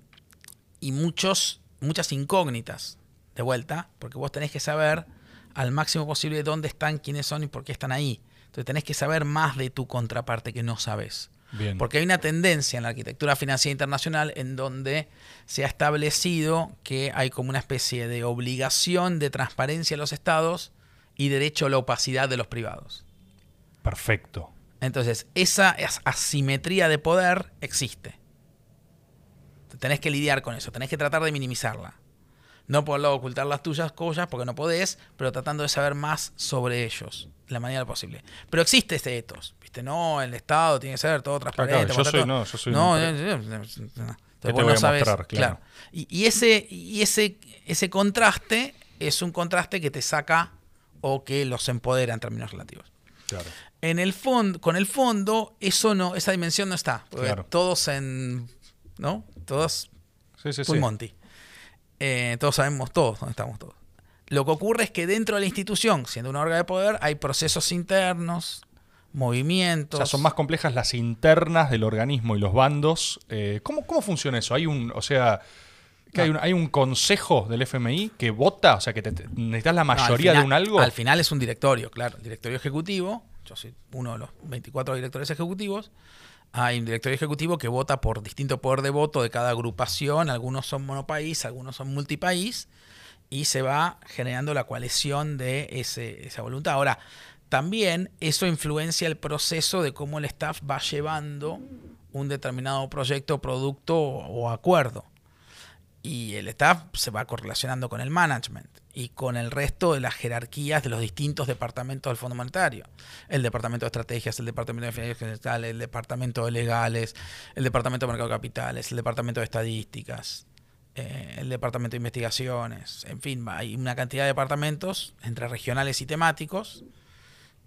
y muchos, muchas incógnitas de vuelta, porque vos tenés que saber al máximo posible dónde están, quiénes son y por qué están ahí. Entonces tenés que saber más de tu contraparte que no sabes. Bien. Porque hay una tendencia en la arquitectura financiera internacional en donde se ha establecido que hay como una especie de obligación de transparencia de los estados y derecho a la opacidad de los privados. Perfecto. Entonces, esa as- asimetría de poder existe. Tenés que lidiar con eso, tenés que tratar de minimizarla. No por lado ocultar las tuyas cosas, porque no podés, pero tratando de saber más sobre ellos, de la manera posible. Pero existe este etos, ¿viste? No, el Estado tiene que ser todo transparente. claro, yo soy- no, yo soy No, un- eh, eh, eh, no. ¿Qué Entonces te voy no a sabes, mostrar? Claro. Y, y ese, y ese, ese contraste es un contraste que te saca o que los empodera en términos relativos. Claro. En el fondo, con el fondo, eso no, esa dimensión no está. Claro. todos en. ¿No? Todos Sí, sí, sí. Monty. Eh, todos sabemos todos dónde estamos todos. Lo que ocurre es que dentro de la institución, siendo una órgano de poder, hay procesos internos, O movimientos. sea, son más complejas las internas del organismo y los bandos. Eh, ¿cómo, ¿Cómo funciona eso? Hay un, o sea, que hay, un, hay un consejo del FMI que vota, o sea, que te- te- necesitas la No, mayoría final- de un algo. Al final es un directorio, claro. El directorio ejecutivo, yo soy uno de los 24 directores ejecutivos. Hay un directorio ejecutivo que vota por distinto poder de voto de cada agrupación. Algunos son monopaís, algunos son multipaís. Y se va generando la coalición de ese- esa voluntad. Ahora, también eso influencia el proceso de cómo el staff va llevando un determinado proyecto, producto o acuerdo y el staff se va correlacionando con el management. Y con el resto de las jerarquías de los distintos departamentos del Fondo Monetario. El Departamento de Estrategias, el Departamento de Finanzas Generales, el Departamento de Legales, el Departamento de Mercado de Capitales, el Departamento de Estadísticas, eh, el Departamento de Investigaciones, en fin, hay una cantidad de departamentos entre regionales y temáticos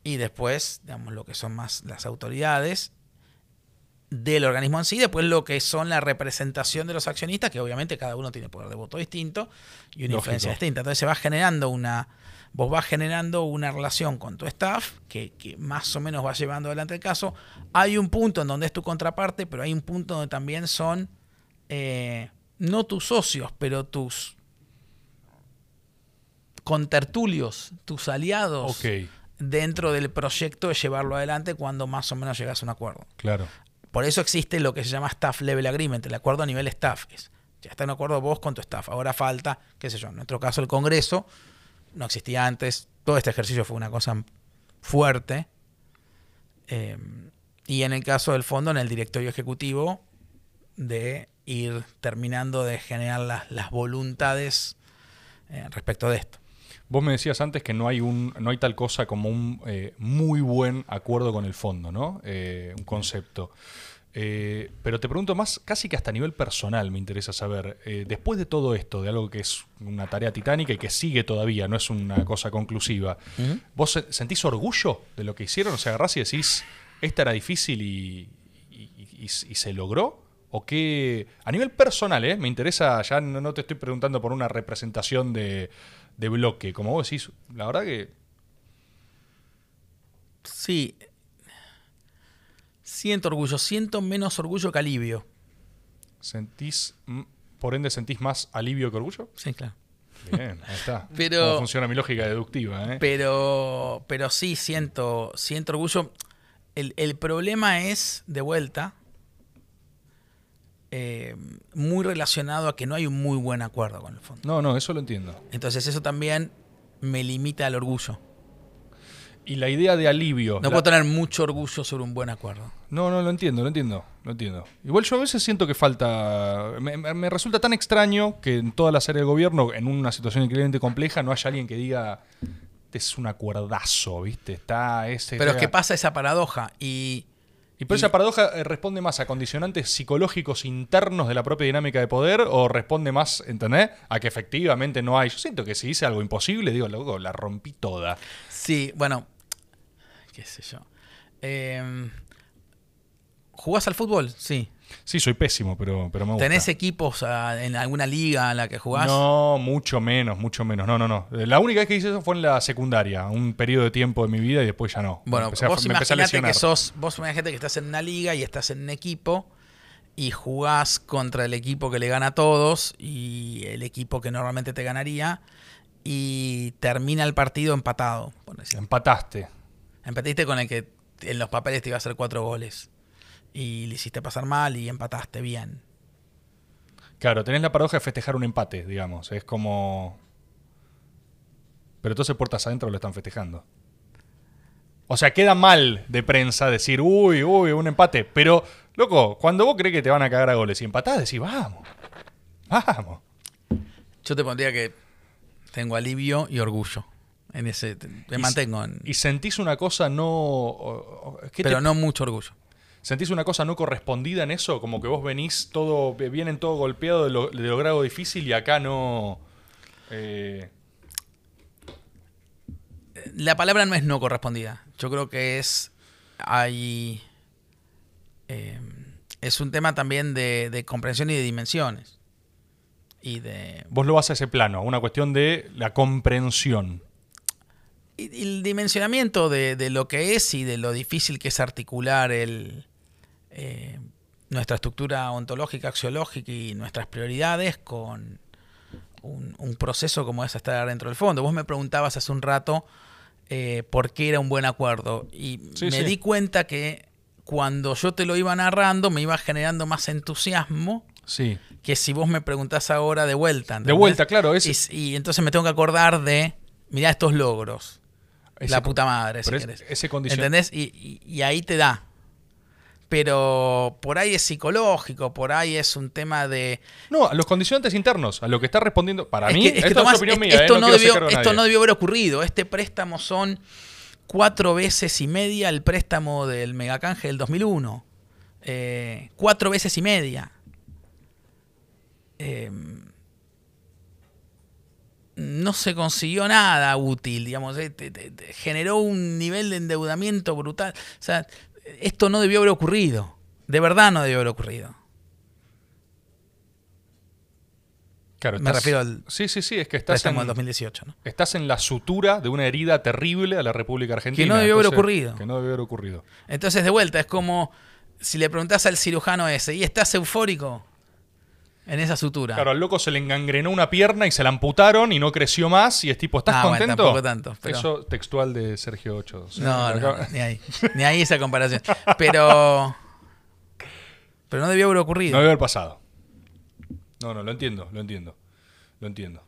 y después, digamos, lo que son más las autoridades del organismo en sí, después lo que son la representación de los accionistas, que obviamente cada uno tiene poder de voto distinto y una influencia distinta. Entonces se va generando una, vos vas generando una relación con tu staff que, más o menos va llevando adelante el caso. Hay un punto en donde es tu contraparte, pero hay un punto donde también son eh, no tus socios, pero tus contertulios, tus aliados. dentro del proyecto de llevarlo adelante cuando más o menos llegas a un acuerdo. Claro. Por eso existe lo que se llama Staff Level Agreement, el acuerdo a nivel staff. ya está en acuerdo vos con tu staff. Ahora falta, qué sé yo, en nuestro caso el Congreso, no existía antes. Todo este ejercicio fue una cosa fuerte. Eh, y en el caso del fondo, en el directorio ejecutivo, de ir terminando de generar las, voluntades eh, respecto de esto. Vos me decías antes que no hay un, no hay tal cosa como un eh, muy buen acuerdo con el fondo, ¿no? un concepto. Eh, pero te pregunto más, casi que hasta a nivel personal me interesa saber, eh, después de todo esto, de algo que es una tarea titánica y que sigue todavía, no es una cosa conclusiva, ¿vos sentís orgullo de lo que hicieron? O sea, agarrás y decís, esta era difícil y, se logró. ¿O qué? A nivel personal, ¿eh? Me interesa, ya no, te estoy preguntando por una representación de, de bloque, como vos decís, la verdad que... Sí, Siento orgullo, siento menos orgullo que alivio. ¿Sentís, por ende, sentís más alivio que orgullo? Sí, claro. Bien, ahí está. *laughs* Pero, ¿Cómo funciona mi lógica deductiva? Eh? Pero, pero sí, siento, siento orgullo. El, problema es, de vuelta, eh, muy relacionado a que no hay un muy buen acuerdo con el fondo. No, no, eso lo entiendo. Entonces eso también me limita al orgullo. Y la idea de alivio. No puedo tener mucho orgullo sobre un buen acuerdo. No, no, lo entiendo, lo entiendo, lo entiendo. Igual yo a veces siento que falta. Me, resulta tan extraño que en toda la serie de gobierno, en una situación increíblemente compleja, no haya alguien que diga. Este es un acuerdazo, ¿viste? Está ese. Pero es que pasa esa paradoja y. ¿Y por esa paradoja eh, responde más a condicionantes psicológicos internos de la propia dinámica de poder o responde más, ¿entendés? A que efectivamente no hay. Yo siento que si hice algo imposible, digo, luego la rompí toda. Sí, bueno, qué sé yo. Eh, ¿Jugás al fútbol? Sí. Sí, soy pésimo, pero, pero me gusta. ¿Tenés equipos ah, en alguna liga en la que jugás? No, mucho menos, mucho menos. No, no, no. La única vez que hice eso fue en la secundaria, un periodo de tiempo de mi vida y después ya no. Bueno, vos imaginate que sos, vos imaginate que estás en una liga y estás en un equipo y jugás contra el equipo que le gana a todos y el equipo que normalmente te ganaría y termina el partido empatado. Empataste. Empatiste con el que en los papeles te iba a hacer cuatro goles. Y le hiciste pasar mal y empataste bien. Claro, tenés la paradoja de festejar un empate, digamos. Es como. Pero entonces puertas adentro lo están festejando. O sea, queda mal de prensa decir, uy, uy, un empate. Pero, loco, cuando vos crees que te van a cagar a goles y empatás, decís, vamos, vamos. Yo te pondría que tengo alivio y orgullo en ese me mantengo en... y sentís una cosa no pero no mucho orgullo sentís una cosa no correspondida en eso como que vos venís todo vienen todo golpeado de lo, de difícil y acá no eh, la palabra no es no correspondida. Yo creo que es hay eh, es un tema también de, de comprensión y de dimensiones. Y de vos lo vas a ese plano una cuestión de la comprensión. El dimensionamiento de, lo que es y de lo difícil que es articular el, eh, nuestra estructura ontológica, axiológica y nuestras prioridades con un, proceso como es estar dentro del fondo. Vos me preguntabas hace un rato eh, por qué era un buen acuerdo y me di cuenta que cuando yo te lo iba narrando me iba generando más entusiasmo. Sí. Que si vos me preguntás ahora de vuelta. De vuelta, claro. Es... y entonces me tengo que acordar de, mirá estos logros la puta madre, si Ese. ¿Entendés? Y, ahí te da. Pero por ahí es psicológico, por ahí es un tema de... No, a los condicionantes internos, a lo que está respondiendo. Para Es mí, que- es que, esto Tomás, es opinión es- mía, esto, ¿eh? no, debió, esto no debió haber ocurrido. Este préstamo son cuatro veces y media el préstamo del megacanje del 2001. Eh, cuatro veces y media. Eh, no se consiguió nada útil, digamos, eh, generó un nivel de endeudamiento brutal. O sea, esto no debió haber ocurrido. De verdad no debió haber ocurrido. Claro, Me estás- refiero al Sí, sí, sí, es que estás en, del 2018, ¿no? estás en la sutura de una herida terrible a la República Argentina. no debió haber ocurrido. Que no debió haber ocurrido. Entonces, de vuelta, es como si le preguntás al cirujano ese, ¿y estás eufórico en esa sutura? Claro, al loco se le engangrenó una pierna y se la amputaron y no creció más. Y es tipo, ¿estás Ah, bueno, contento? tampoco tanto, pero- Eso textual de Sergio Ocho. no, no, no, ni ahí. Ni ahí esa comparación. Pero. Pero no debió haber No ocurrido. debe haber pasado. No, no, lo entiendo, lo entiendo. Lo entiendo.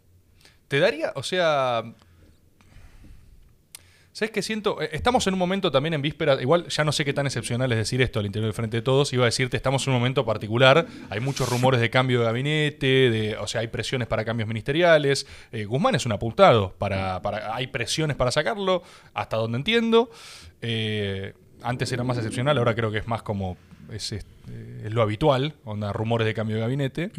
Te daría, o sea. ¿Sabes qué siento? Eh, Estamos en un momento también en víspera. Igual ya no sé qué tan excepcional es decir esto al interior del Frente de Todos. Iba a decirte, estamos en un momento particular. Hay muchos rumores de cambio de gabinete, de, o sea, hay presiones para cambios ministeriales. Eh, Guzmán es un apuntado. Para, para, hay presiones para sacarlo, hasta donde entiendo. Eh, antes era más excepcional, ahora creo que es más como. Es, este, es lo habitual, onda rumores de cambio de gabinete.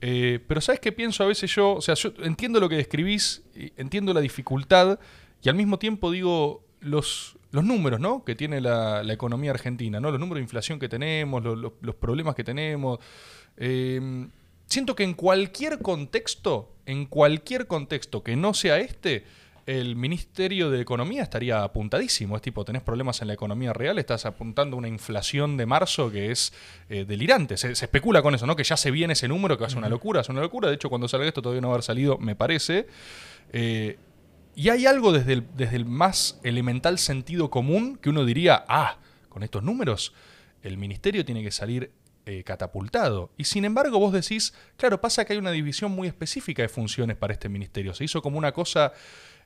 Eh, pero ¿sabes qué pienso a veces yo? O sea, yo entiendo lo que describís, entiendo la dificultad y al mismo tiempo digo los, los números, ¿no? Que tiene la, la economía argentina, ¿no? Los números de inflación que tenemos, lo- lo- los problemas que tenemos. Eh, siento que en cualquier contexto, en cualquier contexto que no sea este, el Ministerio de Economía estaría apuntadísimo. Es tipo, tenés problemas en la economía real, estás apuntando a una inflación de marzo que es eh, delirante. Se, se especula con eso, ¿no? Que ya se viene ese número, que va a ser una locura, es una locura. De hecho, cuando salga esto todavía no va a haber salido, me parece. Eh, y hay algo desde el, desde el más elemental sentido común que uno diría, ah, con estos números, el ministerio tiene que salir eh, catapultado. Y sin embargo vos decís, claro, pasa que hay una división muy específica de funciones para este ministerio. Se hizo como una cosa,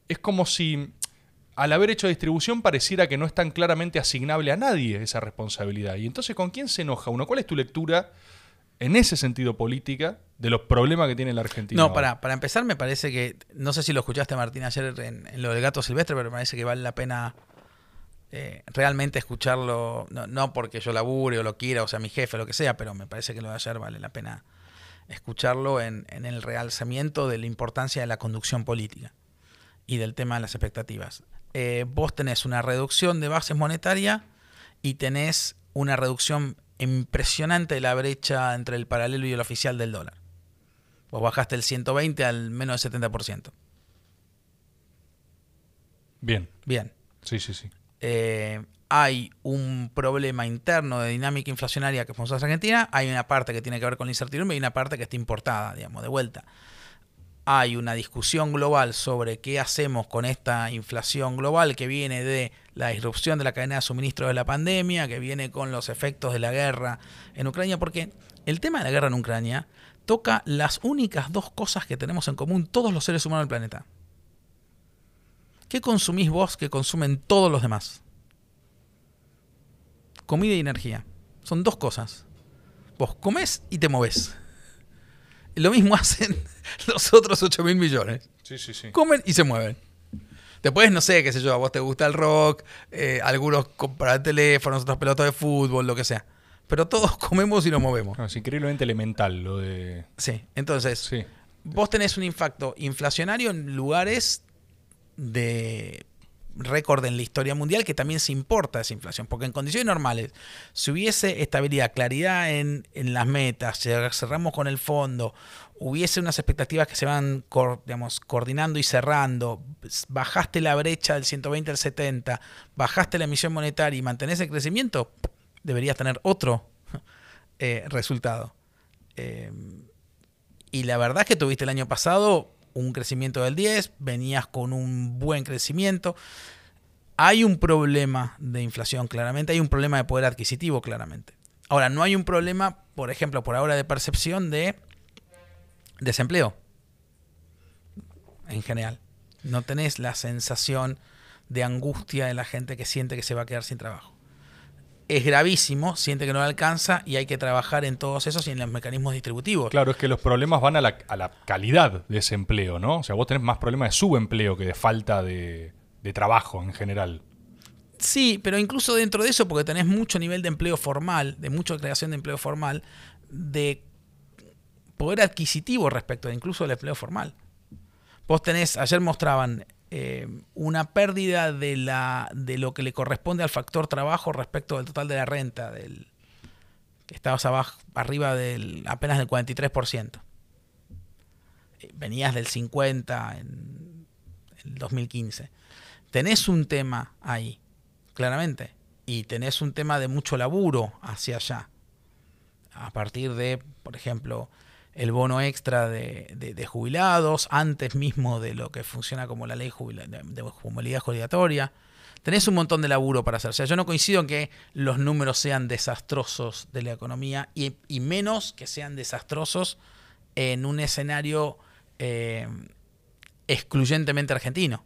es como si al haber hecho distribución pareciera que no es tan claramente asignable a nadie esa responsabilidad. Y entonces, ¿con quién se enoja uno? ¿Cuál es tu lectura en ese sentido política de los problemas que tiene la Argentina? No, para, para empezar, me parece que. No sé si lo escuchaste, Martín, ayer en, en lo del gato silvestre, pero me parece que vale la pena eh, realmente escucharlo. No, no porque yo labure o lo quiera, o sea, mi jefe, lo que sea, pero me parece que lo de ayer vale la pena escucharlo en, en el realzamiento de la importancia de la conducción política y del tema de las expectativas. Eh, vos tenés una reducción de bases monetaria y tenés una reducción impresionante la brecha entre el paralelo y el oficial del dólar. Vos bajaste el 120 al menos del 70%. Bien, Bien. sí, sí, sí. Eh, hay un problema interno de dinámica inflacionaria que es Argentina. Hay una parte que tiene que ver con la incertidumbre y una parte que está importada, digamos, de vuelta. Hay una discusión global sobre qué hacemos con esta inflación global que viene de la disrupción de la cadena de suministro de la pandemia, que viene con los efectos de la guerra en Ucrania, porque el tema de la guerra en Ucrania toca las únicas dos cosas que tenemos en común todos los seres humanos del planeta. ¿Qué consumís vos que consumen todos los demás? Comida y energía. Son dos cosas. Vos comés y te movés. Lo mismo *laughs* hacen los otros 8 mil millones. Sí, sí, sí. Comen y se mueven. Después, no sé, qué sé yo, a vos te gusta el rock, eh, algunos compran teléfonos, otros pelotas de fútbol, lo que sea. Pero todos *laughs* comemos y nos movemos. No, es increíblemente elemental lo de... Sí, entonces, Sí. vos tenés un impacto inflacionario en lugares de récord en la historia mundial que también se importa esa inflación, porque en condiciones normales, si hubiese estabilidad, claridad en, en las metas, cer- cerramos con el fondo, hubiese unas expectativas que se van digamos, coordinando y cerrando, bajaste la brecha del 120 al 70, bajaste la emisión monetaria y mantenés el crecimiento, deberías tener otro *laughs* eh, resultado. Eh, y la verdad es que tuviste el año pasado un crecimiento del 10, venías con un buen crecimiento. Hay un problema de inflación, claramente, hay un problema de poder adquisitivo, claramente. Ahora, no hay un problema, por ejemplo, por ahora de percepción de desempleo, en general. No tenés la sensación de angustia de la gente que siente que se va a quedar sin trabajo. es gravísimo, siente que no le alcanza y hay que trabajar en todos esos y en los mecanismos distributivos. Claro, es que los problemas van a la, a la calidad de ese empleo, ¿no? O sea, vos tenés más problemas de subempleo que de falta de, de trabajo en general. Sí, pero incluso dentro de eso, porque tenés mucho nivel de empleo formal, de mucha creación de empleo formal, de poder adquisitivo respecto de incluso del empleo formal. Vos tenés, ayer mostraban eh, una pérdida de, la, de lo que le corresponde al factor trabajo respecto del total de la renta, del, que estabas abajo, arriba del apenas del 43%. Eh, venías del 50% en el 2015. Tenés un tema ahí, claramente, y tenés un tema de mucho laburo hacia allá. A partir de, por ejemplo, el bono extra de, jubilados, antes mismo de lo que funciona como la ley de, movilidad jubilatoria. Tenés un montón de laburo para hacer. O sea, yo no coincido en que los números sean desastrosos de la economía y, menos que sean desastrosos en un escenario eh, excluyentemente argentino.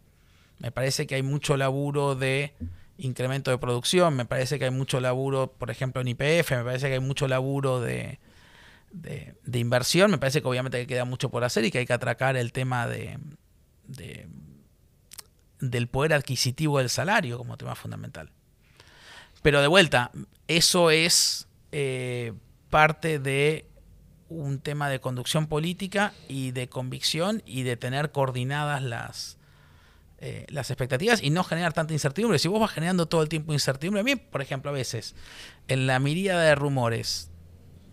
Me parece que hay mucho laburo de incremento de producción, me parece que hay mucho laburo, por ejemplo, en IPF, me parece que hay mucho laburo de, de, inversión, me parece que obviamente queda mucho por hacer y que hay que atracar el tema de, del poder adquisitivo del salario como tema fundamental. Pero de vuelta, eso es eh, parte de un tema de conducción política y de convicción y de tener coordinadas las, eh, las expectativas y no generar tanta incertidumbre. Si vos vas generando todo el tiempo incertidumbre, a mí, por ejemplo, a veces, en la miríada de rumores,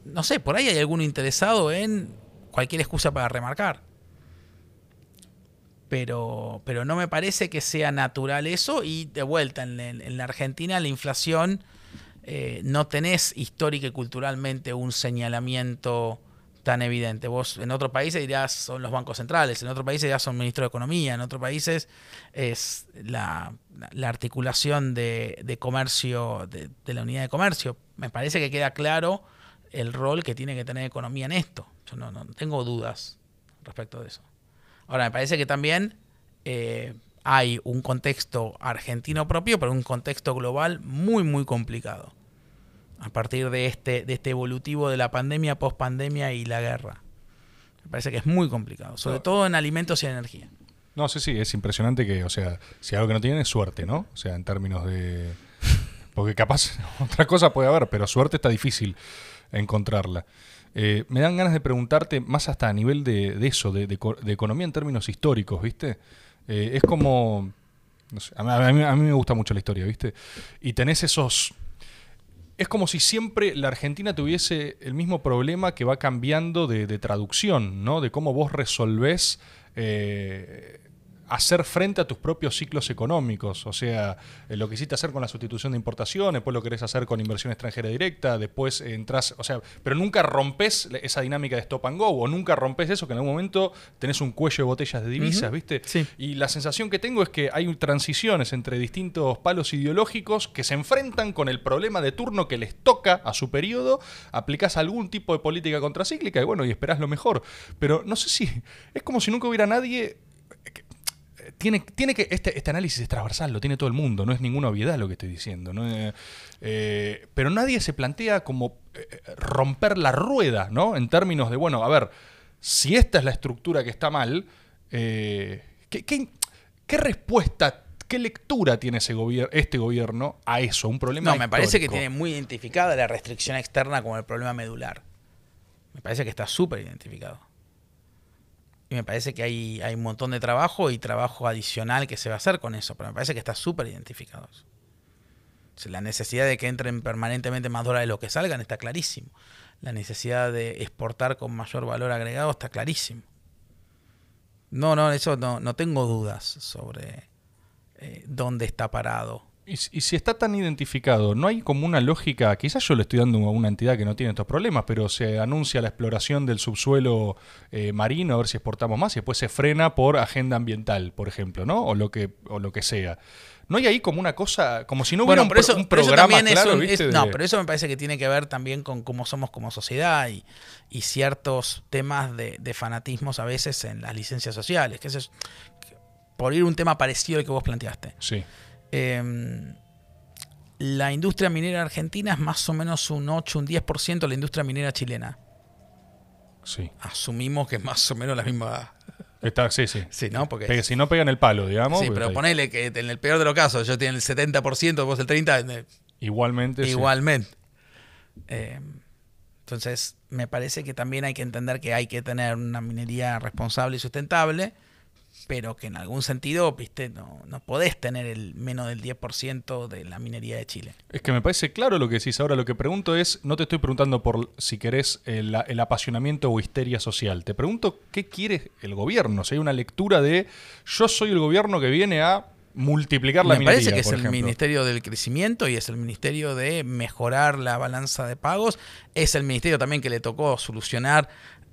no sé, por ahí hay alguno interesado en cualquier excusa para remarcar. Pero, pero no me parece que sea natural eso y de vuelta, en, la Argentina la inflación eh, no tenés histórica y culturalmente un señalamiento tan evidente. Vos en otros países dirás son los bancos centrales, en otros países ya son ministros de Economía, en otros países es la, articulación de, comercio, de, de, la unidad de comercio. Me parece que queda claro el rol que tiene que tener economía en esto. Yo no, tengo dudas respecto de eso. Ahora, me parece que también eh, hay un contexto argentino propio, pero un contexto global muy, muy complicado. A partir de este, de este evolutivo de la pandemia, post-pandemia y la guerra. Me parece que es muy complicado, sobre todo en alimentos y energía. No, sí, sí, es impresionante que, o sea, si algo que no tienen es suerte, ¿no? O sea, en términos de... Porque capaz *laughs* otra cosa puede haber, pero suerte está difícil encontrarla. Eh, me dan ganas de preguntarte más hasta a nivel de, eso, de, economía en términos históricos, ¿viste? Eh, es como... a, mí, me gusta mucho la historia, ¿viste? Y tenés esos... Es como si siempre la Argentina tuviese el mismo problema que va cambiando de, traducción, ¿no? De cómo vos resolvés eh, hacer frente a tus propios ciclos económicos. O sea, eh, lo que hiciste hacer con la sustitución de importación, después lo querés hacer con inversión extranjera directa, después entras, o sea, pero nunca rompes esa dinámica de stop and go, o nunca rompes eso que en algún momento tenés un cuello de botellas de divisas, ¿viste? Y la sensación que tengo es que hay transiciones entre distintos palos ideológicos que se enfrentan con el problema de turno que les toca a su periodo, aplicás algún tipo de política contracíclica y bueno, y esperás lo mejor. Pero no sé si es como si nunca hubiera nadie tiene, tiene que. Este, este, análisis es transversal, lo tiene todo el mundo, no es ninguna obviedad lo que estoy diciendo. Eh, eh, pero nadie se plantea como eh, romper la rueda, ¿no? En términos de, bueno, a ver, si esta es la estructura que está mal, ¿qué, qué, respuesta ¿Qué lectura tiene ese este gobierno a eso? Un problema. No, me parece que tiene muy identificada la restricción externa como el problema medular. Me parece que está súper identificado. Y me parece que hay, hay un montón de trabajo y trabajo adicional que se va a hacer con eso, pero me parece que está súper identificado. la necesidad de que entren permanentemente más dólares de lo que salgan está clarísimo. La necesidad de exportar con mayor valor agregado está clarísimo. No, no, eso no, no tengo dudas sobre eh, dónde está parado y, si está tan identificado, ¿no hay como una lógica? Quizás yo le estoy dando a una entidad que no tiene estos problemas, pero se anuncia la exploración del subsuelo eh, marino a ver si exportamos más y después se frena por agenda ambiental, por ejemplo, ¿no? O lo que, o lo que sea. ¿No hay ahí como una cosa, como si no hubiera un, programa claro, No, pero eso me parece que tiene que ver también con cómo somos como sociedad y, ciertos temas de, fanatismos a veces en las licencias sociales. Que eso es, por ir un tema parecido al que vos planteaste. Sí. Em, la industria minera argentina es más o menos un 8, un 10% de la industria minera chilena. Sí. Asumimos que es más o menos la misma. Está, sí, sí. *laughs* Sí, ¿no? Porque. Si no pegan el palo, digamos. sí, pues pero ponele que en el peor de los casos, yo tiene el 70%, vos el 30%, eh, Igualmente. sí. igualmente. Eh, entonces, me parece que también hay que entender que hay que tener una minería responsable y sustentable, pero que en algún sentido, viste, no, no podés tener el menos del 10% de la minería de Chile. Es que me parece claro lo que decís. Ahora lo que pregunto es, no te estoy preguntando por si querés el, el apasionamiento o histeria social. Te pregunto qué quiere el gobierno. Si hay una lectura de yo soy el gobierno que viene a multiplicar la Me minería. parece que es el ejemplo. Ministerio del Crecimiento y es el Ministerio de mejorar la balanza de pagos. Es el ministerio también que le tocó solucionar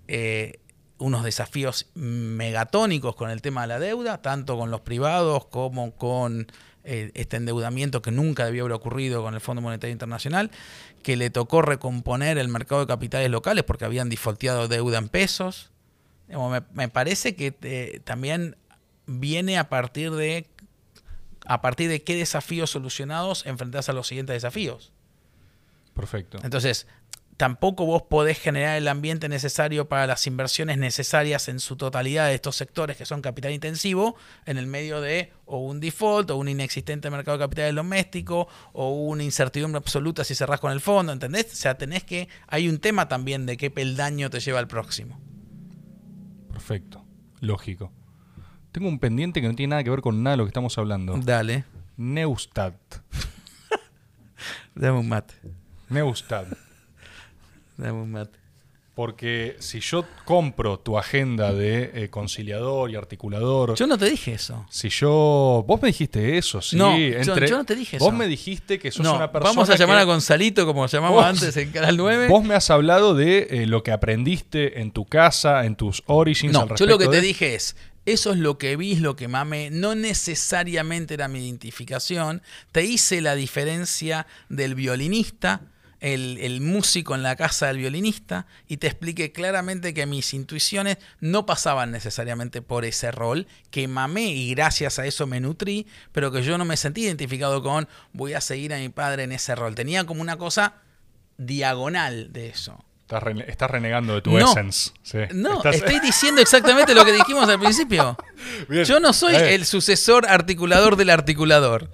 eh, unos desafíos megatónicos con el tema de la deuda, tanto con los privados como con eh, este endeudamiento que nunca debió haber ocurrido con el Fondo Monetario Internacional, que le tocó recomponer el mercado de capitales locales porque habían defaulteado deuda en pesos. Me parece que eh, también viene a partir de a partir de qué desafíos solucionados enfrentás a los siguientes desafíos. Perfecto. Entonces, tampoco vos podés generar el ambiente necesario para las inversiones necesarias en su totalidad de estos sectores que son capital intensivo en el medio de o un default o un inexistente mercado de capitales doméstico o una incertidumbre absoluta si cerrás con el fondo, ¿entendés? O sea, tenés que hay un tema también de qué peldaño te lleva al próximo. Perfecto. Lógico. Tengo un pendiente que no tiene nada que ver con nada de lo que estamos hablando. Dale, Neustadt. *laughs* dame un mate. Neustadt. Dame un mate. Porque si yo compro tu agenda de eh, conciliador y articulador, Yo no te dije eso. si yo. Vos me dijiste eso, sí. No, yo- yo no te dije Vos eso. me dijiste que sos No, una persona. vamos a llamar que- a Gonzalito como llamamos Vos- antes en Canal 9. Vos me has hablado de eh, lo que aprendiste en tu casa, en tus origins. al No, yo lo que respecto te dije es, eso es lo que vi, es lo que mamé, no necesariamente era mi identificación, te hice la diferencia del violinista, el, el músico en la casa del violinista, y te expliqué claramente que mis intuiciones no pasaban necesariamente por ese rol, que mamé y gracias a eso me nutrí, pero que yo no me sentí identificado con voy a seguir a mi padre en ese rol. Tenía como una cosa diagonal de eso. Estás, rene- estás renegando de tu No. essence. sí. No, Estás- estoy diciendo exactamente lo que dijimos al principio. *laughs* Bien. Yo no soy el sucesor articulador del articulador.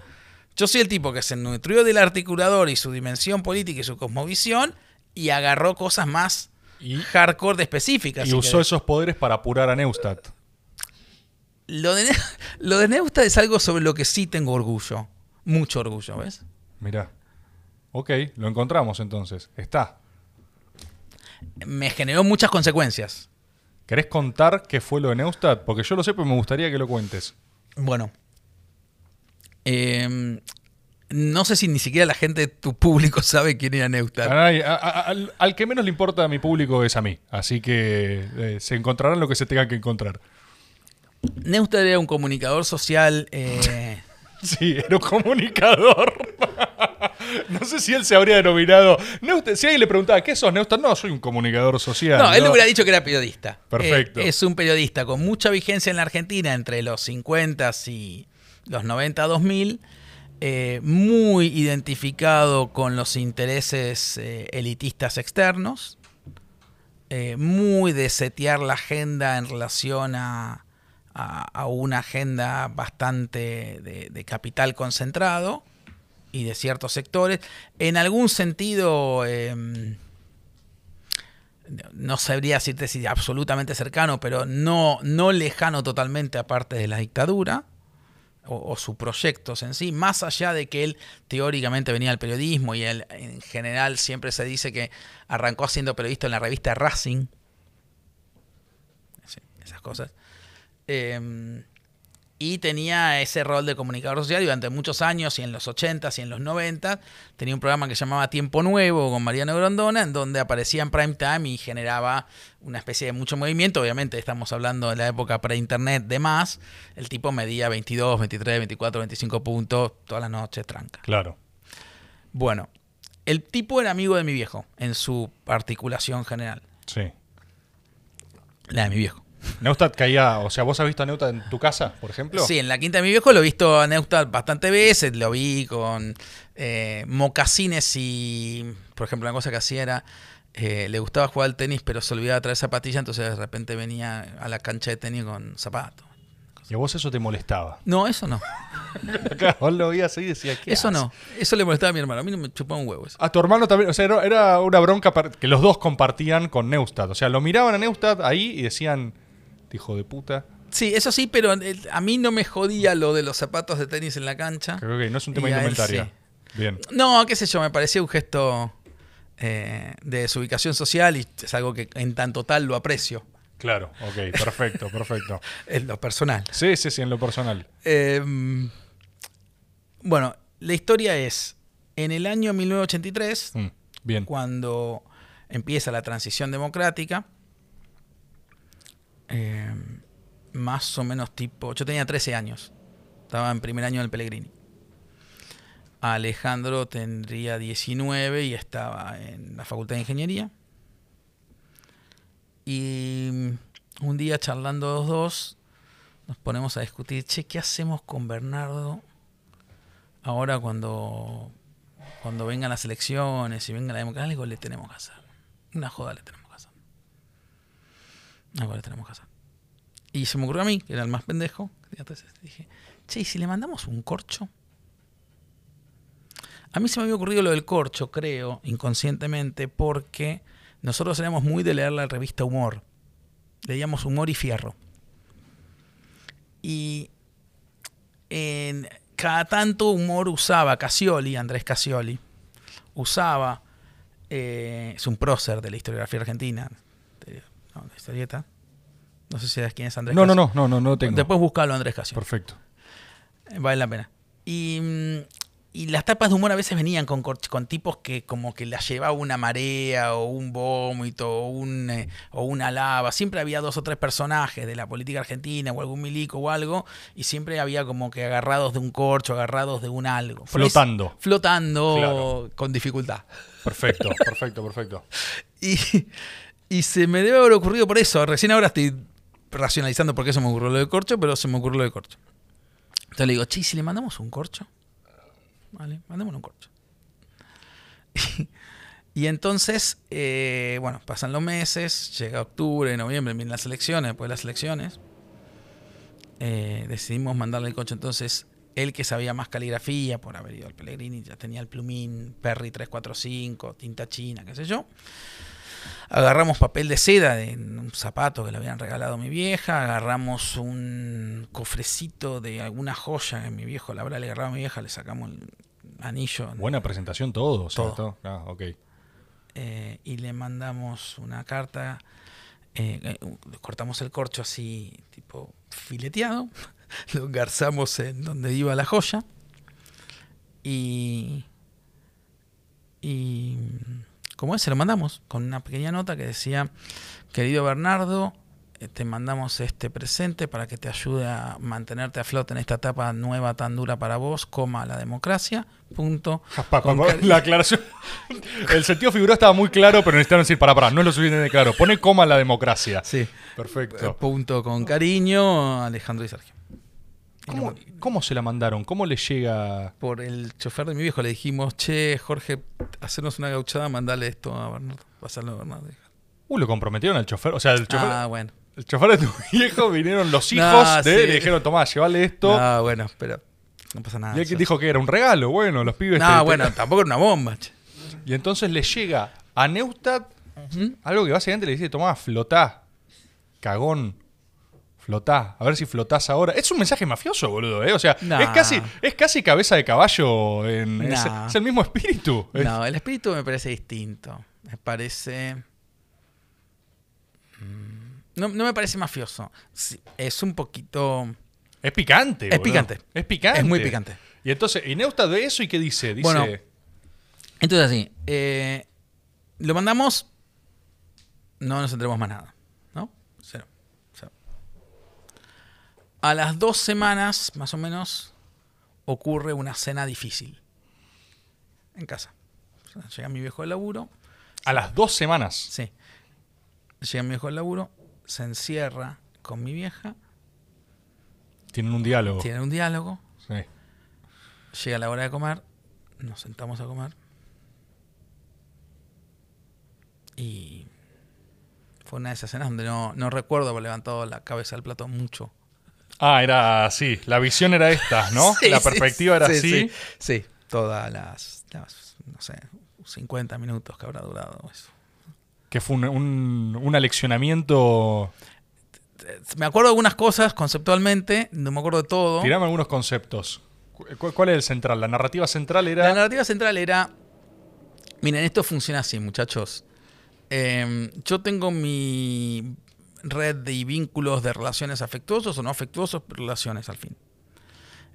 Yo soy el tipo que se nutrió del articulador y su dimensión política y su cosmovisión y agarró cosas más Y- hardcore de específicas. Y si usó querés. esos poderes para apurar a Neustadt. Lo de, lo de Neusta es algo sobre lo que sí tengo orgullo. Mucho orgullo, ¿ves? Mirá. Ok, lo encontramos entonces. Está. Me generó muchas consecuencias. ¿Querés contar qué fue lo de Neustadt? Porque yo lo sé, pero me gustaría que lo cuentes. Bueno. Eh, no sé si ni siquiera la gente de tu público *laughs* sabe quién era Neustadt. Ay, a- a- al, al que menos le importa a mi público es a mí. Así que eh, se encontrarán lo que se tengan que encontrar. Neustadt era un comunicador social. eh, *laughs* Sí, era un comunicador. *laughs* no sé si él se habría denominado. Neustadt, si alguien le preguntaba, ¿qué sos Neustadt? No, soy un comunicador social. no, él hubiera dicho que era periodista. Perfecto. Eh, es un periodista con mucha vigencia en la Argentina entre los 50 y los 90 2000. eh, muy identificado con los intereses eh, elitistas externos. eh, muy de setear la agenda en relación a, a- una agenda bastante de, de capital concentrado y de ciertos sectores. En algún sentido, em, no sabría decirte si absolutamente cercano, pero no, no lejano totalmente aparte de la dictadura o, o sus proyectos en sí, más allá de que él teóricamente venía del periodismo y él en general siempre se dice que arrancó siendo periodista en la revista Racing, esas cosas, Eh, y tenía ese rol de comunicador social durante muchos años, y en los 80s y en los 90 tenía un programa que se llamaba Tiempo Nuevo con Mariano Grondona, en donde aparecía en prime time y generaba una especie de mucho movimiento. Obviamente estamos hablando de la época pre-internet de más. El tipo medía 22, 23, 24, 25 puntos todas las noches, tranca. Claro. Bueno, el tipo era amigo de mi viejo en su articulación general. Sí. La de mi viejo. Neustadt caía, o sea, ¿vos has visto a Neustadt en tu casa, por ejemplo? Sí, en la quinta de mi viejo lo he visto a Neustadt bastante veces, lo vi con eh, mocasines y, por ejemplo, una cosa que hacía era, eh, le gustaba jugar al tenis, pero se olvidaba de traer zapatillas, entonces de repente venía a la cancha de tenis con zapatos. Y a vos eso te molestaba. No, eso no. *laughs* Claro, vos lo veías ahí y decías, ¿qué Eso haces? no. Eso le molestaba a mi hermano. A mí no me chupaba un huevo eso. A tu hermano también, o sea, era- una bronca que los dos compartían con Neustadt. O sea, lo miraban a Neustadt ahí y decían, hijo de puta. Sí, eso sí, pero eh, a mí no me jodía lo de los zapatos de tenis en la cancha. Creo que no es un tema de indumentaria. sí. Bien. No, qué sé yo, me parecía un gesto eh, de desubicación social y es algo que en tanto tal lo aprecio, Claro, ok, perfecto, *laughs* perfecto. en lo personal. Sí, sí, sí, en lo personal. Eh, bueno, la historia es, en el año 1983, Mm, bien. cuando empieza la transición democrática, eh, más o menos tipo, yo tenía 13 años, estaba en primer año del Pellegrini. Alejandro tendría 19 y estaba en la Facultad de Ingeniería. Y un día charlando los dos, nos ponemos a discutir, che, ¿qué hacemos con Bernardo ahora cuando, cuando vengan las elecciones y venga la democracia? Algo le tenemos que hacer. Una joda le tenemos le tenemos que hacer. Y se me ocurrió a mí, que era el más pendejo, tenía 13, dije, che, ¿y si le mandamos un corcho? A mí se me había ocurrido lo del corcho, creo, inconscientemente, porque nosotros éramos muy de leer la revista Humor. Leíamos Humor y Fierro. Y en, cada tanto Humor usaba Casioli, Andrés Casioli, usaba, eh, es un prócer de la historiografía argentina, historieta. No sé si sabes quién es Andrés No, no, Casioli. no, no, no, no tengo. Después buscalo Andrés Casioli. Perfecto. Vale la pena. Y, mm, y las tapas de humor a veces venían con, con tipos que como que las llevaba una marea o un vómito o, un, eh, o una lava. Siempre había dos o tres personajes de la política argentina o algún milico o algo y siempre había como que agarrados de un corcho, agarrados de un algo. Flotando. flotando Claro. con dificultad. Perfecto, perfecto, perfecto. *laughs* Y, y se me debe haber ocurrido por eso. Recién ahora estoy racionalizando por qué se me ocurrió lo de corcho, pero se me ocurrió lo de corcho. Entonces le digo, che, ¿y si le mandamos un corcho? Vale, mandémosle un corcho. *laughs* y entonces, eh, bueno, pasan los meses, llega octubre, noviembre, vienen las elecciones, después de las elecciones. eh, decidimos mandarle el corcho. Entonces, él que sabía más caligrafía por haber ido al Pellegrini, ya tenía el plumín Perry 345, tinta china, qué sé yo. Agarramos papel de seda de un zapato que le habían regalado a mi vieja, agarramos un cofrecito de alguna joya que mi viejo le habrá le agarrado a mi vieja, le sacamos el anillo Buena presentación todo. Ah, ok. eh, y le mandamos una carta, eh, eh, cortamos el corcho así, tipo fileteado, *laughs* lo engarzamos en donde iba la joya y, y como es, se lo mandamos con una pequeña nota que decía, querido Bernardo, eh, te mandamos este presente para que te ayude a mantenerte a flote en esta etapa nueva tan dura para vos, coma la democracia, punto. Pa- Con pa- cari- la aclaración. *laughs* El sentido figurado estaba muy claro, pero necesitaron decir, para, para, no es lo suficientemente claro. Pone coma la democracia. Sí. Perfecto. Punto con cariño, Alejandro y Sergio. ¿Cómo, no- cómo se la mandaron? ¿Cómo le llega? por el chofer de mi viejo le dijimos, che, Jorge, hacernos una gauchada, mandale esto a Bernardo, pasarlo a Bernardo. Uh, lo comprometieron al chofer. O sea, el chofer, Ah, bueno. el chofer de tu *laughs* viejo vinieron los hijos No, de él y sí. le dijeron, tomá, llévale esto. Ah, bueno, pero no pasa nada. y él dijo que era un regalo. Bueno, los pibes. No, te- te- bueno, tampoco era una bomba. che. Y entonces le llega a Neustadt algo que básicamente le dice, tomá, flotá. Cagón. Flotá. A ver si flotás ahora. Es un mensaje mafioso, boludo, ¿eh? O sea, Nah. es, casi, es casi cabeza de caballo. En, es, Nah. es el mismo espíritu. Es- No, el espíritu me parece distinto. Me parece... Mm, No, no me parece mafioso. Es un poquito... Es picante. Es boludo. picante. Es picante. Es muy picante. Y entonces, ¿y Neustadt ve eso y qué dice? Dice. Bueno, Entonces así, eh, lo mandamos, no nos enteramos más nada, ¿no? Cero. Cero. A las dos semanas, más o menos, ocurre una cena difícil en casa. Llega mi viejo del laburo, a las dos semanas. sí. Llega mi viejo del laburo, se encierra con mi vieja, Tienen un diálogo. tienen un diálogo, Sí. llega la hora de comer, nos sentamos a comer y fue una de esas cenas donde no, no recuerdo haber levantado la cabeza del plato mucho. Ah, era así. La visión era esta, ¿no? *laughs* Sí, la sí, perspectiva era sí, así. Sí, sí, todas las, las, no sé, 50 minutos que habrá durado eso. Que fue un, un, un aleccionamiento. Me acuerdo de algunas cosas conceptualmente, no me acuerdo de todo. Tirame algunos conceptos. Cu- ¿Cuál es el central? La narrativa central La era. narrativa central era. Miren, esto funciona así, muchachos. Eh, yo tengo mi red de vínculos de relaciones afectuosos o no afectuosos, pero relaciones al fin.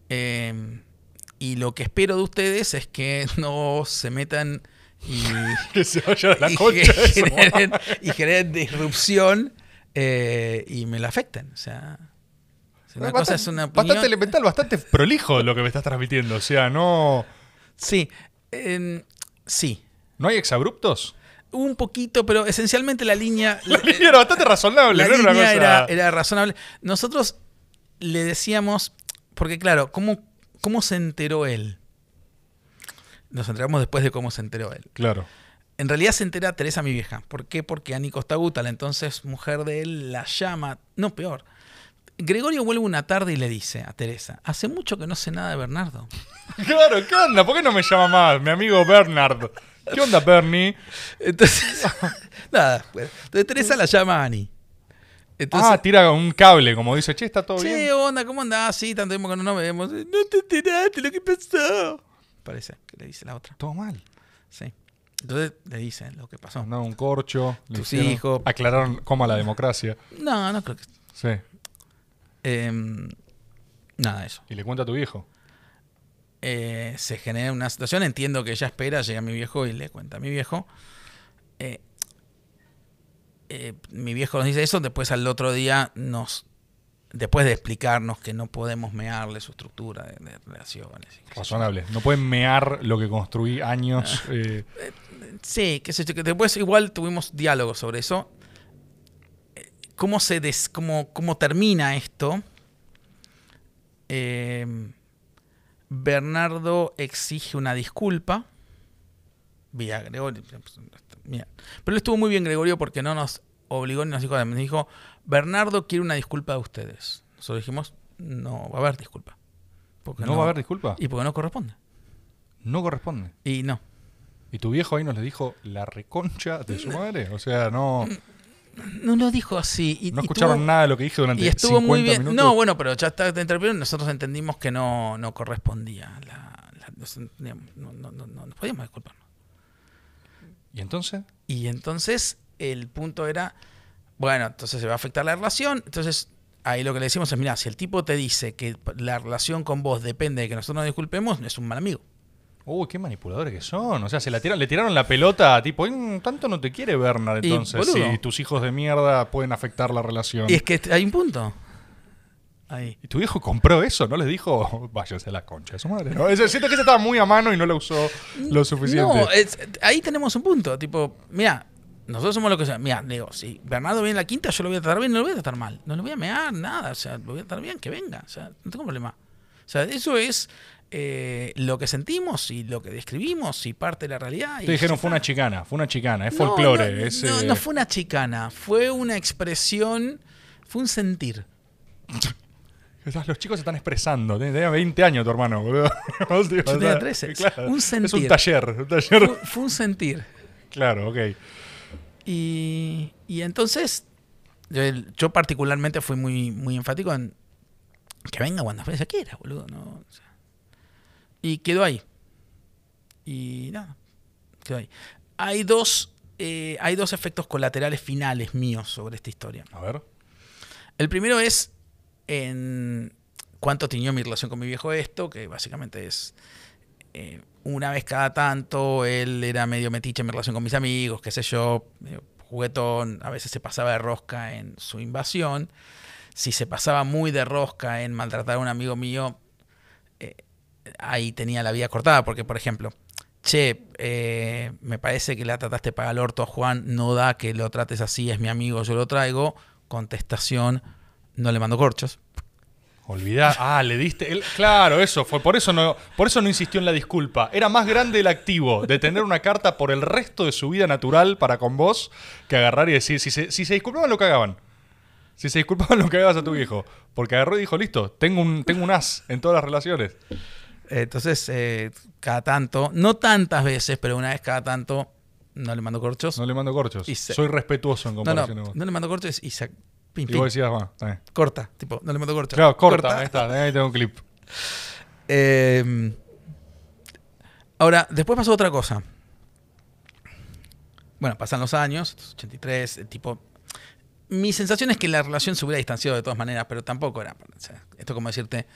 Eh, y lo que espero de ustedes es que *laughs* no se metan y, *laughs* que se vaya la y concha generen, y generen disrupción eh, y me la afecten. O sea, una bastante, cosa es una opinión. bastante elemental, bastante prolijo lo que me estás transmitiendo. O sea, no. Sí, eh, sí. ¿No hay exabruptos? Un poquito, pero esencialmente la línea. *laughs* La línea era bastante razonable, la no era una línea cosa. era, era razonable. Nosotros le decíamos, porque claro, ¿cómo, ¿cómo se enteró él? Nos enteramos después de cómo se enteró él. Claro. En realidad se entera Teresa, mi vieja. ¿Por qué? Porque Ani Costaguta, la entonces mujer de él, la llama. No, peor. Gregorio vuelve una tarde y le dice a Teresa: Hace mucho que no sé nada de Bernardo. *laughs* Claro, ¿qué onda? ¿Por qué no me llama más? Mi amigo Bernard. ¿Qué onda, Bernie? Entonces, *laughs* nada. bueno. Entonces Teresa la llama a. Entonces, ah, tira un cable, como dice, che, está todo Che, bien. onda, ¿cómo andás? Sí, tanto tiempo que no nos vemos. No te enteraste lo que pasó. Parece que le dice la otra. Todo mal. Sí. Entonces le dice lo que pasó. Mandaron un corcho. Tus hijos. Aclararon cómo a la democracia. No, no creo que. Sí. em, nada de eso. Y le cuenta a tu viejo. Eh, se genera una situación. Entiendo que ella espera, llega mi viejo y le cuenta a mi viejo. Eh, eh, mi viejo nos dice eso. Después al otro día nos. Después de explicarnos que no podemos mearle su estructura de, de relaciones. Razonable. No pueden mear lo que construí años. Ah. eh, Sí, qué sé yo, que después igual tuvimos diálogo sobre eso. ¿Cómo se des, cómo, cómo termina esto? Eh, Bernardo exige una disculpa. Vía Gregorio. Mira. Pero estuvo muy bien, Gregorio, porque no nos obligó ni nos dijo, nos dijo, Bernardo quiere una disculpa de ustedes. Nosotros dijimos, no va a haber disculpa. Porque ¿No va a haber disculpa? Y porque no corresponde. No corresponde. Y no. ¿Y tu viejo ahí nos le dijo la reconcha de su madre? O sea, no, No lo dijo así. Y, no y escucharon tuvo- nada de lo que dije durante Y estuvo 50 muy bien. minutos. No, bueno, pero ya está del nosotros entendimos que no, no correspondía. La, no, no, no- no podíamos disculparnos. ¿Y entonces? Y entonces el punto era, bueno, entonces se va a afectar la relación. Entonces ahí lo que le decimos es, mira, si el tipo te dice que la relación con vos depende de que nosotros nos disculpemos, es un mal amigo. Uy, qué manipuladores que son. O sea, se la tiran, le tiraron la pelota, tipo, "Mm, tanto no te quiere Bernard entonces. Si tus hijos de mierda pueden afectar la relación. Y es que hay un punto. Ahí. ¿Y tu viejo compró eso? ¿No les dijo, váyanse a la concha de su madre? siento que ese estaba muy a mano y no lo usó lo suficiente. No, es- ahí tenemos un punto. Tipo, mira, nosotros somos lo que sea. Mira, digo, si Bernardo viene a la quinta, yo lo voy a tratar bien, no lo voy a tratar mal. No le voy a mear nada. O sea, lo voy a tratar bien, que venga. O sea, no tengo problema. O sea, eso es eh, lo que sentimos y lo que describimos y parte de la realidad. Te dijeron, fue una chicana, fue una chicana, es No, folclore. No, es, no, eh, no fue una chicana, fue una expresión, fue un sentir. *laughs* Los chicos se están expresando. Tenía 20 años tu hermano, boludo. *laughs* Yo tenía 13. Un Es un taller. Un taller. Fue, fue un sentir. Claro, ok. Y, y entonces, yo, yo particularmente fui muy, muy enfático en que venga cuando veces quiera, boludo. ¿no? O sea, y quedó ahí. Y nada, quedó ahí. Hay dos, eh, hay dos efectos colaterales finales míos sobre esta historia. A ver. El primero es en cuánto tiñó mi relación con mi viejo esto, que básicamente es eh, una vez cada tanto, él era medio metiche en mi relación con mis amigos, qué sé yo, juguetón, a veces se pasaba de rosca en su invasión, si se pasaba muy de rosca en maltratar a un amigo mío, ahí tenía la vida cortada, porque por ejemplo, che, eh, me parece que la trataste para el orto a Juan, no da que lo trates así, es mi amigo, yo lo traigo, contestación, no le mando corchos. Olvidá. Ah, le diste. claro, eso fue. Por eso, no, por eso no insistió en la disculpa. Era más grande el activo de tener una carta por el resto de su vida natural para con vos que agarrar y decir. Si se, si se disculpaban, lo cagaban. Si se disculpaban, lo cagabas a tu viejo. Porque agarró y dijo: Listo, tengo un, tengo un as en todas las relaciones. Entonces, eh, cada tanto, no tantas veces, pero una vez cada tanto, no le mando corchos. No le mando corchos. Y se- Soy respetuoso en No, no, comparación a vos. no le mando corchos y se. Pim, Y vos decías, va, corta, tipo, no le mando corchos. Claro, corta, ahí está, ahí tengo un clip. Eh, ahora, después pasó otra cosa. Bueno, pasan los años, 83, eh, tipo... Mi sensación es que la relación se hubiera distanciado de todas maneras, pero tampoco era... o sea, esto es como decirte,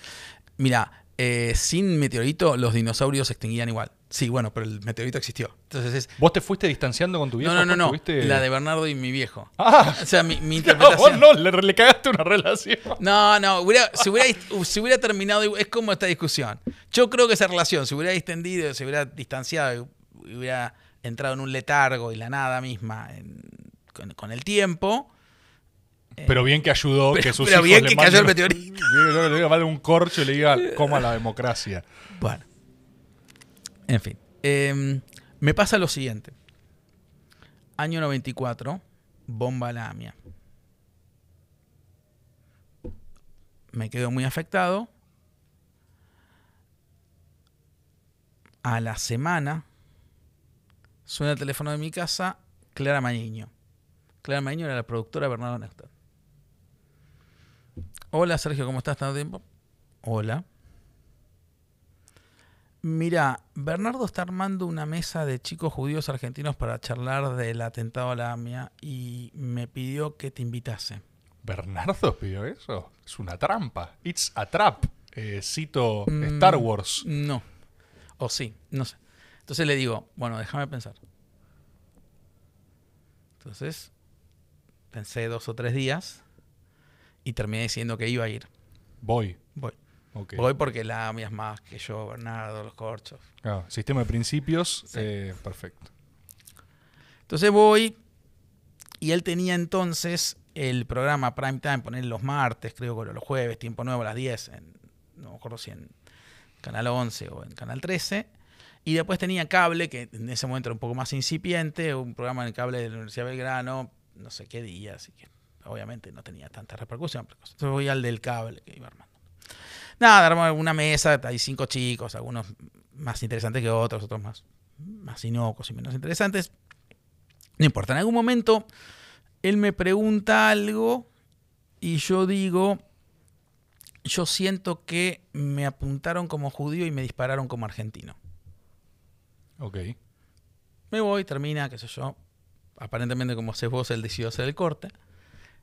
mira, eh, sin meteorito los dinosaurios se extinguían igual. Sí, bueno, pero el meteorito existió. Entonces es... ¿Vos te fuiste distanciando con tu viejo? No, no, no, no. ¿Tuviste- La de Bernardo y mi viejo. Ah, O sea, mi, mi *laughs* no, interpretación... vos no, le, le cagaste una relación. No, no, hubiera, se, hubiera, se hubiera terminado, es como esta discusión. Yo creo que esa relación se hubiera distendido, se hubiera distanciado y hubiera entrado en un letargo y la nada misma en- con, con el tiempo. Pero bien que ayudó Pero- que sus pero hijos bien le que cayó el meteorito. *laughs* Le diga, vale un corcho y le diga, coma la democracia. Bueno, en fin. Eh, me pasa lo siguiente. Año 94, bomba la AMIA. Me quedo muy afectado. A la semana suena el teléfono de mi casa, Clara Mañiño. Clara Mañiño era la productora de Bernardo Néctar. Hola Sergio, ¿cómo estás? ¿Tanto tiempo? Hola. Mira, Bernardo está armando una mesa de chicos judíos argentinos para charlar del atentado a la AMIA y me pidió que te invitase. ¿Bernardo pidió eso? Es una trampa. It's a trap. Eh, cito Mm, Star Wars. No. O sí, no sé. Entonces le digo, bueno, déjame pensar. Entonces, pensé dos o tres días y terminé diciendo que iba a ir. Voy. Voy. Voy porque la es más que yo, Bernardo, los corchos. Ah, sistema de principios. Sí. eh, perfecto. Entonces voy y él tenía entonces el programa Prime Time, poner los martes, creo que los jueves, tiempo nuevo a las 10, en, no me acuerdo si en Canal 11 o en Canal 13. Y después tenía cable, que en ese momento era un poco más incipiente, un programa en el cable de la Universidad de Belgrano, no sé qué día, así que obviamente no tenía tanta repercusión. pero. Entonces voy al del cable que iba armando. Nada, armamos una mesa, hay cinco chicos, algunos más interesantes que otros, otros más, más inocuos y menos interesantes. No importa, en algún momento él me pregunta algo y yo digo, yo siento que me apuntaron como judío y me dispararon como argentino. Ok. Me voy, termina, qué sé yo. Aparentemente, como haces vos, él decidió hacer el corte.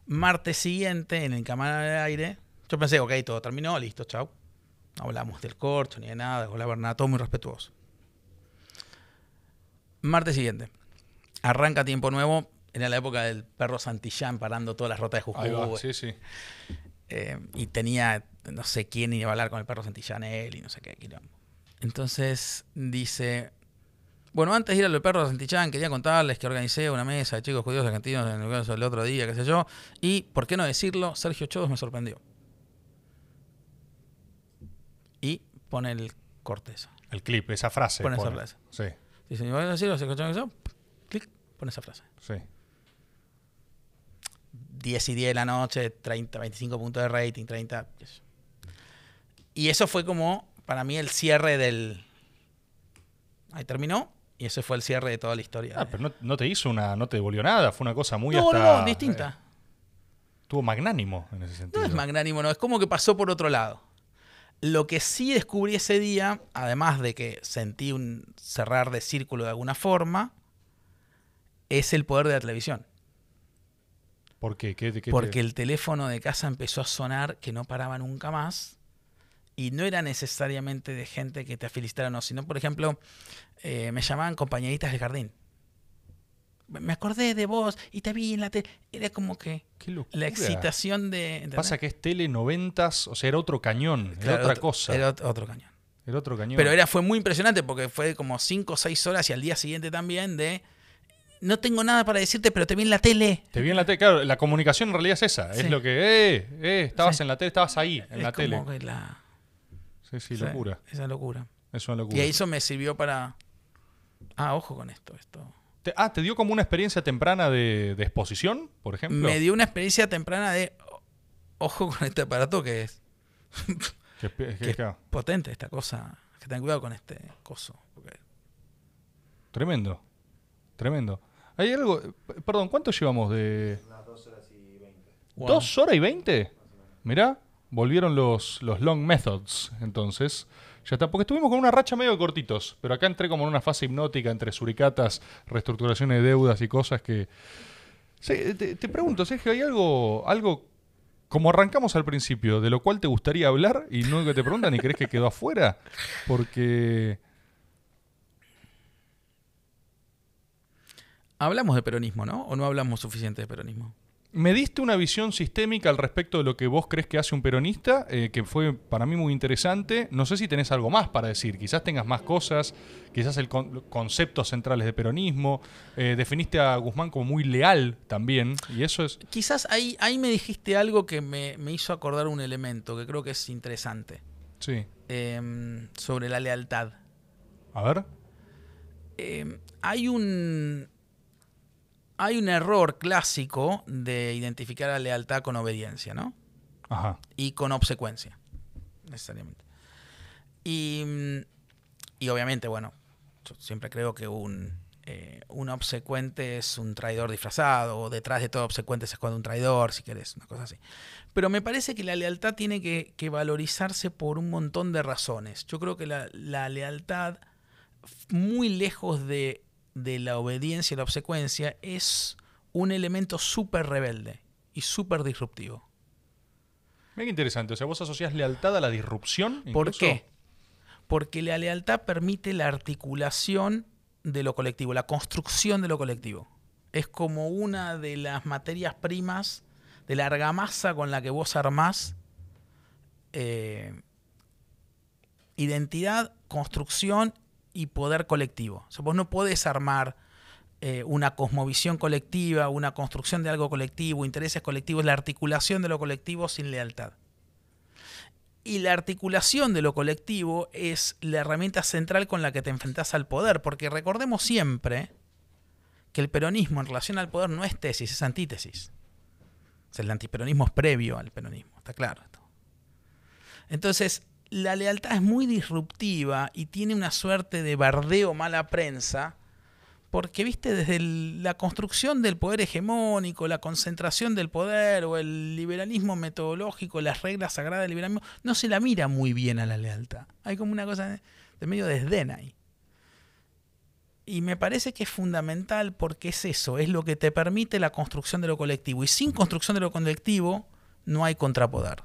Martes siguiente, en el cámara de aire, yo pensé, ok, todo terminó, listo, chau. No hablamos del corcho ni de nada, hola Bernardo, todo muy respetuoso. Martes siguiente, arranca tiempo nuevo, era la época del perro Santillán parando todas las rotas de. Jujuy. Sí, sí. Eh, y tenía, no sé quién iba a hablar con el perro Santillán, él y no sé qué. quilombo. Entonces dice, bueno, antes de ir al perro de Santillán, quería contarles que organicé una mesa de chicos judíos argentinos en el, el otro día, qué sé yo. Y, ¿por qué no decirlo? Sergio Chodos me sorprendió. Y pone el corte eso. El clip, esa frase. Pon esa pone. frase. Sí, Dice, ¿voy a decirlo? Sergio Chodos me. Clic, pone esa frase. sí. 10 y 10 de la noche, 30, 25 puntos de rating, 30. qué sé yo. Y eso fue como, para mí, el cierre del. Ahí terminó. Y ese fue el cierre de toda la historia. Ah, de- pero no, no te hizo una, no te devolvió nada, fue una cosa muy no, hasta. no, distinta. eh, Estuvo magnánimo en ese sentido. No es magnánimo, no, es como que pasó por otro lado. Lo que sí descubrí ese día, además de que sentí un cerrar de círculo de alguna forma, es el poder de la televisión. ¿Por qué? ¿Qué, qué te- Porque el teléfono de casa empezó a sonar que no paraba nunca más. Y no era necesariamente de gente que te felicitara o no, sino, por ejemplo, eh, me llamaban compañeritas del jardín. Me acordé de vos y te vi en la tele. Era como que Qué locura. la excitación de. ¿entendés? Pasa que es tele noventas, o sea, era otro cañón, era otra otro- cosa. Era Era, ot- otro cañón. otro cañón. Pero era, fue muy impresionante porque fue como 5 o 6 horas y al día siguiente también de no tengo nada para decirte, pero te vi en la tele. Te vi en la tele, claro, la comunicación en realidad es esa. Sí. Es lo que, eh, eh, estabas Sí. en la tele, estabas ahí, en es la tele. como que la- Sí, sí, locura. Esa locura. Es una locura. Y eso me sirvió para. Ah, ojo con esto. esto. Te- ah, ¿te dio como una experiencia temprana de, de exposición, por ejemplo? Me dio una experiencia temprana de. Ojo con este aparato que es, *laughs* Que- que- que es potente esta cosa. Que ten cuidado con este coso. porque- Tremendo. Tremendo. Hay algo. Perdón, ¿cuánto llevamos de. Wow. ¿Dos horas y veinte? Mirá, volvieron los, los long methods, entonces. Ya está, porque estuvimos con una racha medio cortitos, pero acá entré como en una fase hipnótica entre suricatas, reestructuraciones de deudas y cosas que... Te, te pregunto, Sergio, ¿hay algo, algo como arrancamos al principio, de lo cual te gustaría hablar y no que te preguntan y crees que quedó afuera? Porque... Hablamos de peronismo, ¿no? ¿O no hablamos suficiente de peronismo? Me diste una visión sistémica al respecto de lo que vos crees que hace un peronista, eh, que fue para mí muy interesante. No sé si tenés algo más para decir, quizás tengas más cosas, quizás el con- conceptos centrales de peronismo. Eh, definiste a Guzmán como muy leal también, y eso es... Quizás ahí, ahí me dijiste algo que me, me hizo acordar un elemento que creo que es interesante. Sí. em, sobre la lealtad. A ver. Em, hay un. Hay un error clásico de identificar la lealtad con obediencia, ¿no? Ajá. y con obsecuencia, necesariamente. Y, mm, y obviamente, bueno, yo siempre creo que un, eh, un obsecuente es un traidor disfrazado, o detrás de todo obsecuente se esconde un traidor, si querés, una cosa así. Pero me parece que la lealtad tiene que, que valorizarse por un montón de razones. Yo creo que la, la lealtad, muy lejos de, de la obediencia y la obsecuencia, es un elemento súper rebelde y súper disruptivo. Mira qué interesante. O sea, vos asociás lealtad a la disrupción. ¿Por qué? Porque la lealtad permite la articulación de lo colectivo, la construcción de lo colectivo. Es como una de las materias primas de la argamasa con la que vos armás eh, identidad, construcción y poder colectivo. O vos no podés armar eh, una cosmovisión colectiva, una construcción de algo colectivo, intereses colectivos, la articulación de lo colectivo sin lealtad. Y la articulación de lo colectivo es la herramienta central con la que te enfrentás al poder, porque recordemos siempre que el peronismo en relación al poder no es tesis, es antítesis. O sea, el antiperonismo es previo al peronismo, está claro. Entonces, la lealtad es muy disruptiva y tiene una suerte de bardeo mala prensa, porque, viste, desde la construcción del poder hegemónico, la concentración del poder o el liberalismo metodológico, las reglas sagradas del liberalismo, no se la mira muy bien a la lealtad. Hay como una cosa de, de medio desdén ahí. Y me parece que es fundamental porque es eso, es lo que te permite la construcción de lo colectivo. Y sin construcción de lo colectivo no hay contrapoder.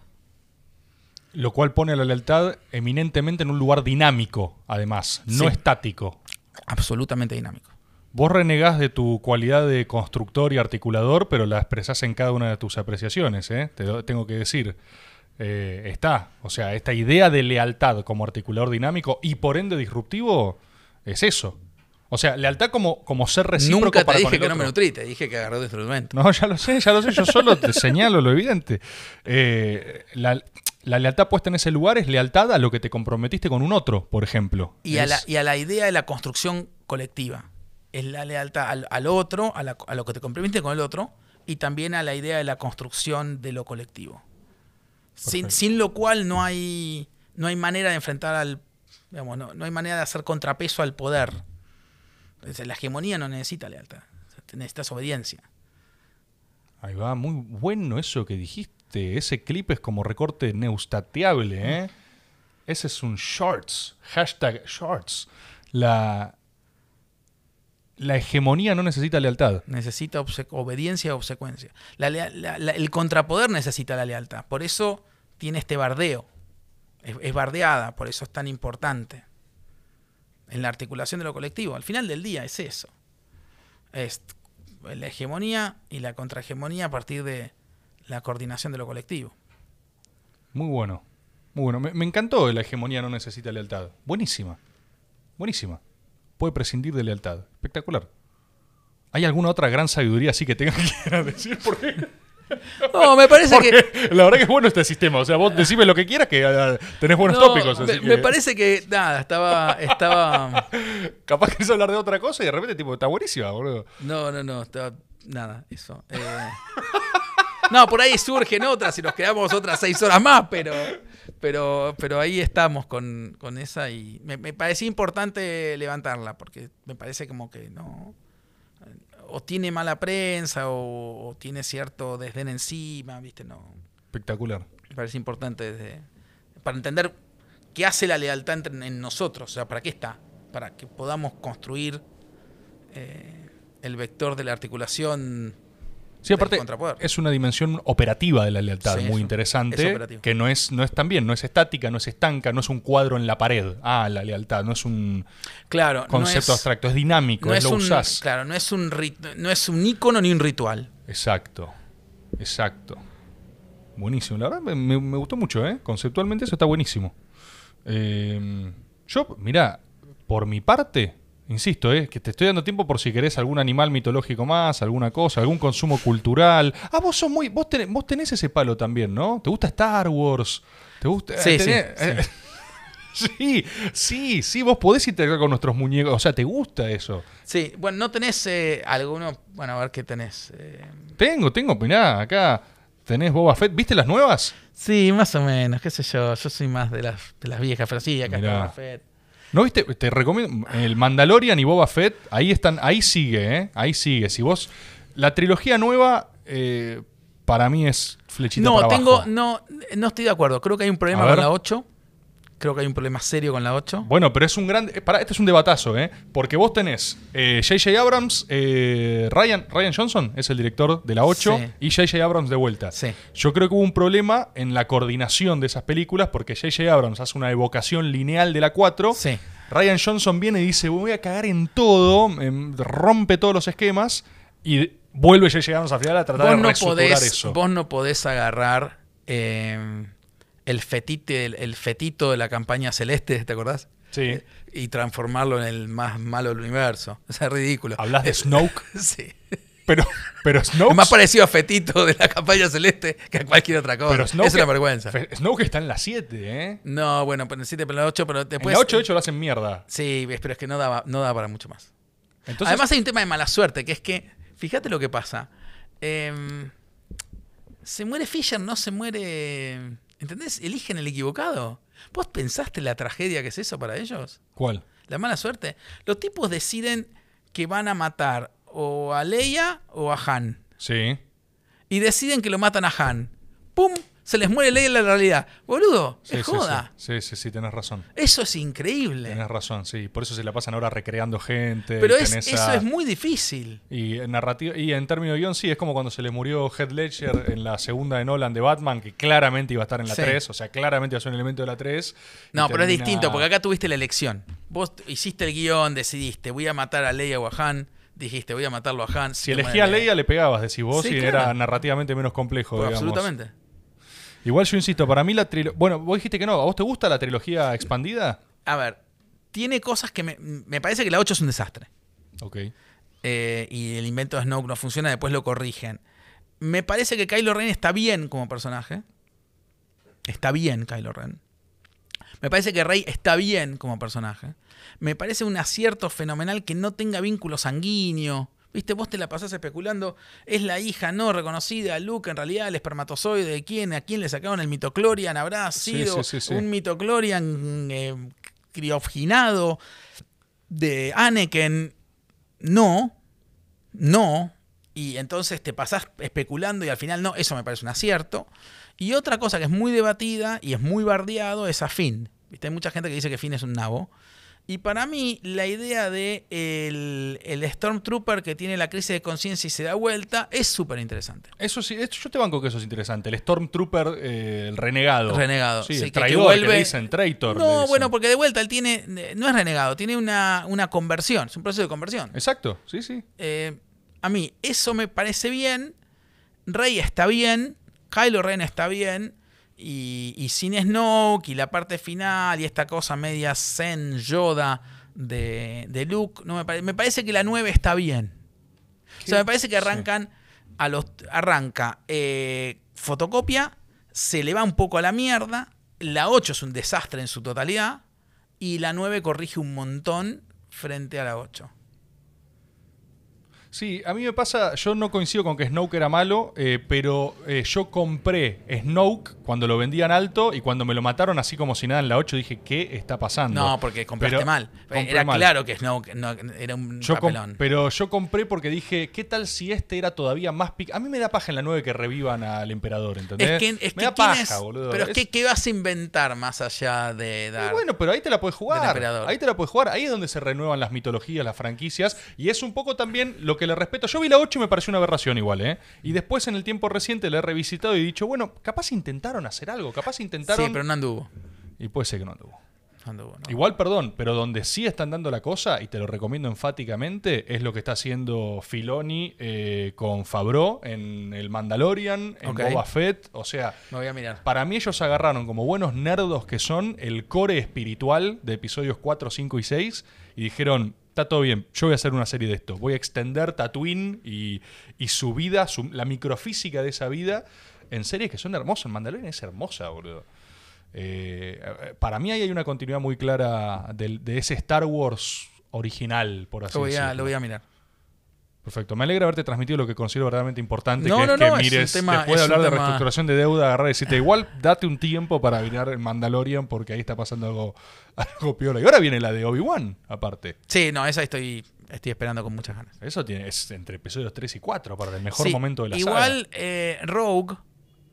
Lo cual pone a la lealtad eminentemente en un lugar dinámico, además, no Sí. estático. Absolutamente dinámico. Vos renegás de tu cualidad de constructor y articulador, pero la expresás en cada una de tus apreciaciones, ¿eh? Te lo tengo que decir. Eh, está. O sea, esta idea de lealtad como articulador dinámico y por ende disruptivo es eso. O sea, lealtad como, como ser recíproco Nunca te para dije el que no me nutrí, te dije que agarré tu instrumento. No, ya lo sé, ya lo sé. Yo solo te *laughs* señalo lo evidente. Eh, la, la lealtad puesta en ese lugar es lealtad a lo que te comprometiste con un otro, por ejemplo. Y a, la, y a la idea de la construcción colectiva. Es la lealtad al, al otro, a, la- a lo que te comprometiste con el otro, y también a la idea de la construcción de lo colectivo. Sin, lo cual no hay, no hay manera de enfrentar al. digamos, no, no hay manera de hacer contrapeso al poder. La hegemonía no necesita lealtad. Necesitas obediencia. Ahí va, muy bueno eso que dijiste. Ese clip es como recorte neustateable, ¿eh? Ese es un shorts. Hashtag shorts. La, la hegemonía no necesita lealtad. Necesita obediencia o obsecuencia. La- el contrapoder necesita la lealtad. Por eso tiene este bardeo. Es, es bardeada, por eso es tan importante. En la articulación de lo colectivo. Al final del día es eso. Es la hegemonía y la contrahegemonía a partir de la coordinación de lo colectivo. Muy bueno. Muy bueno. Me, encantó la hegemonía no necesita lealtad. Buenísima. Buenísima. Puede prescindir de lealtad. Espectacular. ¿Hay alguna otra gran sabiduría así que tengas que *laughs* decir? Porque, *laughs* No, me parece que. la verdad que es bueno este sistema. O sea, vos decime lo que quieras que ah, tenés buenos no, tópicos. me, así me que parece que. Nada, estaba. Estaba. *laughs* Capaz querés hablar de otra cosa y de repente, tipo, está buenísima, boludo. No, no, no. Estaba, nada, eso. Eh, no, por ahí surgen otras y nos quedamos otras seis horas más, pero. Pero, pero ahí estamos con, con esa y me, me parecía importante levantarla porque me parece como que no. O tiene mala prensa o, o tiene cierto desdén encima, ¿viste? No. Espectacular. Me parece importante desde, para entender qué hace la lealtad entre- en nosotros, o sea, para qué está, para que podamos construir eh, el vector de la articulación. Sí, aparte, es una dimensión operativa de la lealtad Sí, muy es- interesante. es que no es, no es también, no es estática, no es estanca, no es un cuadro en la pared. Ah, la lealtad, no es un Claro, concepto no es, abstracto, es dinámico, no es lo un, usás. claro, no es un rit- no es un ícono ni un ritual. Exacto, exacto. Buenísimo, la verdad me, gustó mucho, ¿eh? Conceptualmente eso está buenísimo. Eh, yo, mira, por mi parte, insisto, ¿eh? que te estoy dando tiempo por si querés algún animal mitológico más, alguna cosa, algún consumo cultural. Ah, vos sos muy, vos tenés, vos tenés ese palo también, ¿no? ¿Te gusta Star Wars? ¿Te gusta? Sí, eh, sí, eh, *laughs* sí, sí, sí, vos podés interactuar con nuestros muñecos, o sea, ¿te gusta eso? Sí, bueno, no tenés eh, alguno, bueno, a ver qué tenés. Tengo, tengo, mirá, acá tenés Boba Fett. ¿Viste las nuevas? Sí, más o menos, qué sé yo, yo soy más de las, de las viejas, pero sí, acá Mirá. está Boba Fett. ¿No viste? Te recomiendo. El Mandalorian y Boba Fett, ahí están, ahí sigue, ¿eh? Ahí sigue. Si vos. La trilogía nueva, eh, para mí es flechita No, para tengo, abajo. no, no estoy de acuerdo. Creo que hay un problema con la 8. Creo que hay un problema serio con la 8. Bueno, pero es un gran. eh, Pará, este es un debatazo, ¿eh? Porque vos tenés eh, J.J. Abrams, eh, Ryan, Ryan Johnson es el director de la 8 Sí. y J.J. Abrams de vuelta. Sí. Yo creo que hubo un problema en la coordinación de esas películas porque J.J. Abrams hace una evocación lineal de la 4. Sí. Ryan Johnson viene y dice, voy a cagar en todo, em, rompe todos los esquemas y vuelve J.J. Abrams al final a tratar Vos de no, podés, eso. vos no podés agarrar eh, el, fetite, el, el fetito de la campaña celeste, ¿te acordás? Sí. Y transformarlo en el más malo del universo. *laughs* O sea, es ridículo. Hablas de Es- Snoke, *laughs* Sí. pero, pero *laughs* Snoke... Es más parecido a Fetito de la campaña celeste que a cualquier otra cosa. pero Snoke es una vergüenza. Snoke está en la 7, ¿eh? No, bueno, pero en el 7, pero en la 8, pero En después. la 8 de hecho lo hacen mierda. Sí, pero es que no daba, no daba para mucho más. Entonces, Además hay un tema de mala suerte, que es que, fíjate lo que pasa. Em, se muere Fisher, no se muere... ¿Entendés? Eligen el equivocado. ¿Vos pensaste la tragedia que es eso para ellos? ¿cuál? La mala suerte. Los tipos deciden que van a matar o a Leia o a Han. Sí. Y deciden que lo matan a Han. ¡Pum! Se les muere Leia en la realidad. Boludo, Sí, es sí, joda. sí, sí, sí, tenés razón. Eso es increíble. Tenés razón, sí. Por eso se la pasan ahora recreando gente. Pero y es, tenés eso a- es muy difícil. Y en narrativa y en términos de guion, sí, es como cuando se le murió Heath Ledger en la segunda de Nolan de Batman, que claramente iba a estar en la Sí. 3, o sea, claramente iba a ser un elemento de la 3. y No, pero es distinto, porque acá tuviste la elección. Vos hiciste el guion, decidiste, voy a matar a Leia o a Han. Dijiste, voy a matarlo a Han. Si elegía a Leia, le pegabas, decís vos, Sí, y claro. era narrativamente menos complejo, Pues digamos. absolutamente. Igual yo insisto, para mí la trilogía... Bueno, vos dijiste que no, ¿a vos te gusta la trilogía expandida? A ver, tiene cosas que me, me parece que la 8 es un desastre. Ok. Eh, y el invento de Snoke no funciona, después lo corrigen. Me parece que Kylo Ren está bien como personaje. Está bien Kylo Ren. Me parece que Rey está bien como personaje. Me parece un acierto fenomenal que no tenga vínculo sanguíneo. Viste, vos te la pasás especulando, es la hija no reconocida, Luke, en realidad el espermatozoide de quién, a quién le sacaron el mitoclorian, habrá sido sí, sí, sí. un mitoclorian eh, criogenado de Anakin. No, no. Y entonces te pasás especulando y al final no, eso me parece un acierto. Y otra cosa que es muy debatida y es muy bardeado es a Finn. ¿Viste? Hay mucha gente que dice que Finn es un nabo. Y para mí, la idea de el, el Stormtrooper que tiene la crisis de conciencia y se da vuelta es súper interesante. Eso sí, yo te banco que eso es interesante. El Stormtrooper, eh, el renegado. Renegado. Sí, Sí, el que- traidor, que vuelve- le dicen, traitor. le No, dicen. bueno, porque de vuelta él tiene. No es renegado, tiene una, una conversión. Es un proceso de conversión. Exacto, sí, sí. Eh, a mí, eso me parece bien. Rey está bien. Kylo Ren está bien. Y, y sin Snoke y la parte final y esta cosa media Zen Yoda de, de Luke, no me, pare- me parece que la 9 está bien. O sea, me parece que arrancan a los arranca eh, fotocopia, se le va un poco a la mierda, la 8 es un desastre en su totalidad y la 9 corrige un montón frente a la 8. Sí, a mí me pasa, yo no coincido con que Snoke era malo, eh, pero eh, yo compré Snoke cuando lo vendían alto y cuando me lo mataron así como si nada en la 8 dije, ¿qué está pasando? No, porque compraste Pero mal. Era mal. claro que Snoke no, era un Yo papelón. pero yo compré porque dije, ¿qué tal si este era todavía más pic? A mí me da paja en la 9 que revivan al emperador, ¿entendés? Es que, es me que da ¿quién paja, es? boludo. Pero es que, ¿qué vas a inventar más allá de dar? bueno, pero ahí te la puedes jugar. Ahí te la puedes jugar. Ahí es donde se renuevan las mitologías, las franquicias. Y es un poco también lo que le respeto. Yo vi la 8 y me pareció una aberración igual, ¿eh? Y después en el tiempo reciente la he revisitado y he dicho, bueno, capaz intentaron hacer algo. Capaz intentaron. sí, pero no anduvo. Y puede ser que no anduvo. No anduvo, no. Igual, perdón, pero donde sí están dando la cosa, y te lo recomiendo enfáticamente, es lo que está haciendo Filoni eh, con Fabro en el Mandalorian, en. Boba Fett. O sea, Me voy a mirar. para mí ellos agarraron como buenos nerdos que son el core espiritual de episodios 4, 5 y 6 y dijeron, está todo bien, yo voy a hacer una serie de esto, voy a extender Tatooine y, y su vida, su- la microfísica de esa vida en series que son hermosas. Mandalorian es hermosa, boludo. Eh, para mí ahí hay una continuidad muy clara de, ese Star Wars original, por así Lo voy, a, decirlo. lo voy a mirar. Perfecto. Me alegra haberte transmitido lo que considero verdaderamente importante, No, que no, es que no, es mires, tema- después de hablar de tema- reestructuración de deuda, agarrar y decirte, igual date un tiempo para mirar el Mandalorian porque ahí está pasando algo, *laughs* algo piola. Y ahora viene la de Obi-Wan, aparte. Sí, no, esa estoy, estoy esperando con muchas ganas. Eso tiene, es entre episodios 3 y 4, para el mejor Sí, momento de la Igual eh, Rogue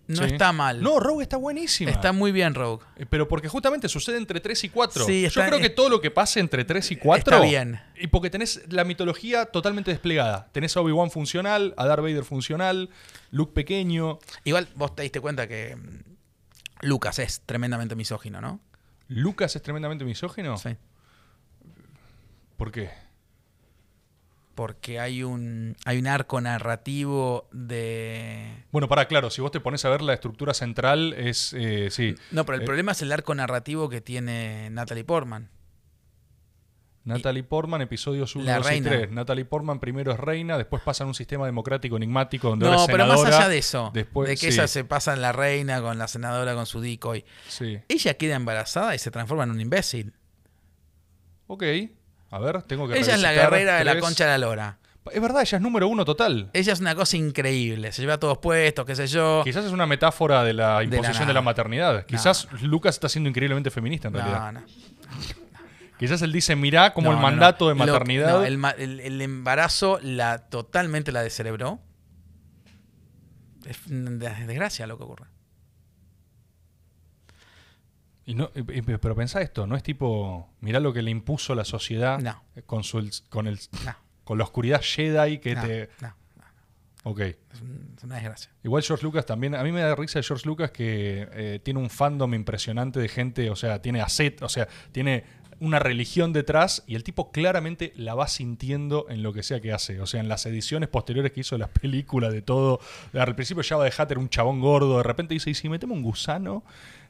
no. Sí. está mal. No, Rogue está buenísima. está muy bien Rogue. Eh, Pero porque justamente sucede entre 3 y 4. Sí, Yo creo que todo lo que pase entre 3 y 4. Está bien. Y porque tenés la mitología totalmente desplegada. Tenés a Obi-Wan funcional, a Darth Vader funcional, Luke pequeño. Igual vos te diste cuenta que mm, Lucas es tremendamente misógino, ¿no? ¿Lucas es tremendamente misógino? Sí. ¿Por qué? Porque hay un, hay un arco narrativo de... Bueno, para claro, si vos te pones a ver la estructura central, es. eh, sí. No, pero el Eh, problema es el arco narrativo que tiene Natalie Portman. Natalie Portman, episodios 1, La 2 y reina. 3. Natalie Portman primero es reina, después pasa a un sistema democrático enigmático donde ahora No, es pero más senadora, allá de eso, Después, de que sí, ella se pasa en la reina con la senadora con su decoy. sí. Ella queda embarazada y se transforma en un imbécil. Ok. A ver, tengo que Ella es la guerrera de la concha de la lora. Es verdad, ella es número uno total. Ella es una cosa increíble. Se lleva a todos puestos, qué sé yo. Quizás es una metáfora de la imposición de la, maternidad. Quizás Lucas está siendo increíblemente feminista en realidad. No, no. Quizás él dice, mirá como el mandato de maternidad... el, ma- el- el embarazo la totalmente la descerebró. Es una desgracia lo que ocurre. Y no, y- pero pensá esto, no es tipo, mirá lo que le impuso la sociedad No. con, su, con, el, No, con la oscuridad Jedi que no, te... no, no. Ok. Es, un- es una desgracia. Igual George Lucas también, a mí me da risa de George Lucas que eh, tiene un fandom impresionante de gente, o sea, tiene aset, o sea, tiene una religión detrás y el tipo claramente la va sintiendo en lo que sea que hace. O sea, en las ediciones posteriores que hizo de las películas, de todo. Al principio ya va de Hatter un chabón gordo, de repente dice, ¿y si metemos un gusano?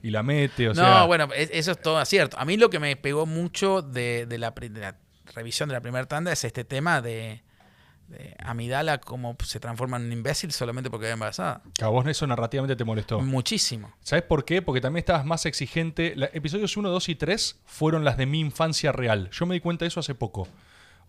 Y la mete, o no, sea... bueno, es- eso es todo cierto. A mí lo que me pegó mucho de, de la, de la revisión de la primera tanda es este tema de, de Amidala cómo se transforma en un imbécil solamente porque queda embarazada. A vos eso narrativamente te molestó. Muchísimo. ¿Sabes por qué? Porque también estabas más exigente. La- episodios 1, 2 y 3 fueron las de mi infancia real. Yo me di cuenta de eso hace poco.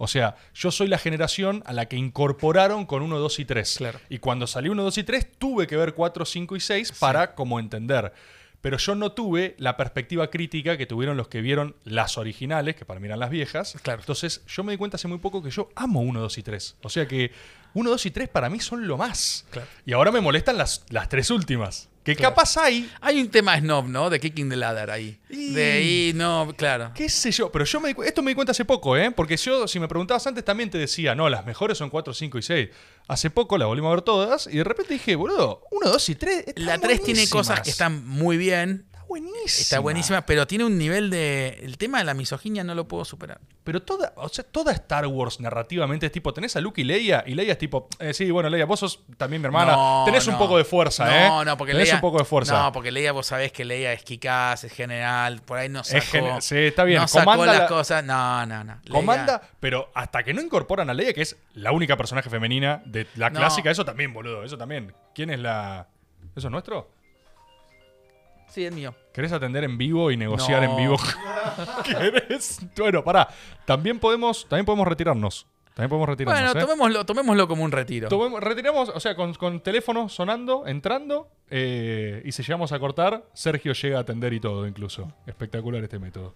O sea, yo soy la generación a la que incorporaron con 1, 2 y 3. Claro. Y cuando salió 1, 2 y 3 tuve que ver 4, 5 y 6 para como entender. Pero yo no tuve la perspectiva crítica que tuvieron los que vieron las originales, que para mí eran las viejas. Claro. Entonces yo me di cuenta hace muy poco que yo amo 1, 2 y 3. O sea que 1, 2 y 3 para mí son lo más. Claro. Y ahora me molestan las, las tres últimas. Que Claro. capaz hay Hay un tema snob, ¿no? De Kicking the Ladder ahí. Y- De ahí, no, claro. ¿Qué sé yo? Pero yo me di esto me di cuenta hace poco, ¿eh? Porque yo, si me preguntabas antes, también te decía, no, las mejores son 4, 5 y 6. Hace poco las volvimos a ver todas y de repente dije, boludo, 1, 2 y 3. La 3 tiene cosas que están muy bien. Buenísima. Está buenísima, pero tiene un nivel de. El tema de la misoginia no lo puedo superar. Pero toda, o sea, toda Star Wars narrativamente es tipo, tenés a Luke y Leia, y Leia es tipo, eh, sí, bueno, Leia, vos sos también mi hermana, No, tenés un no. poco de fuerza, ¿eh? No, no, porque tenés Leia. un poco de fuerza. No, porque Leia, vos sabés que Leia es quicaz, es general, por ahí no sacó. gene- sí, está bien, No sacó comanda las la- cosas. No, no, no. Leia- Comanda, pero hasta que no incorporan a Leia, que es la única personaje femenina de la No. clásica, eso también, boludo, eso también. ¿Quién es la...? ¿Eso es nuestro? Sí, es mío. ¿Querés atender en vivo y negociar No. en vivo? *laughs* ¿Querés? Bueno, pará. También podemos, también podemos retirarnos. También podemos retirarnos. Bueno, ¿eh? tomémoslo, tomémoslo como un retiro. Tomemos- retiramos, o sea, con, con teléfono sonando, entrando, eh, y si llegamos a cortar, Sergio llega a atender y todo, incluso. Espectacular este método.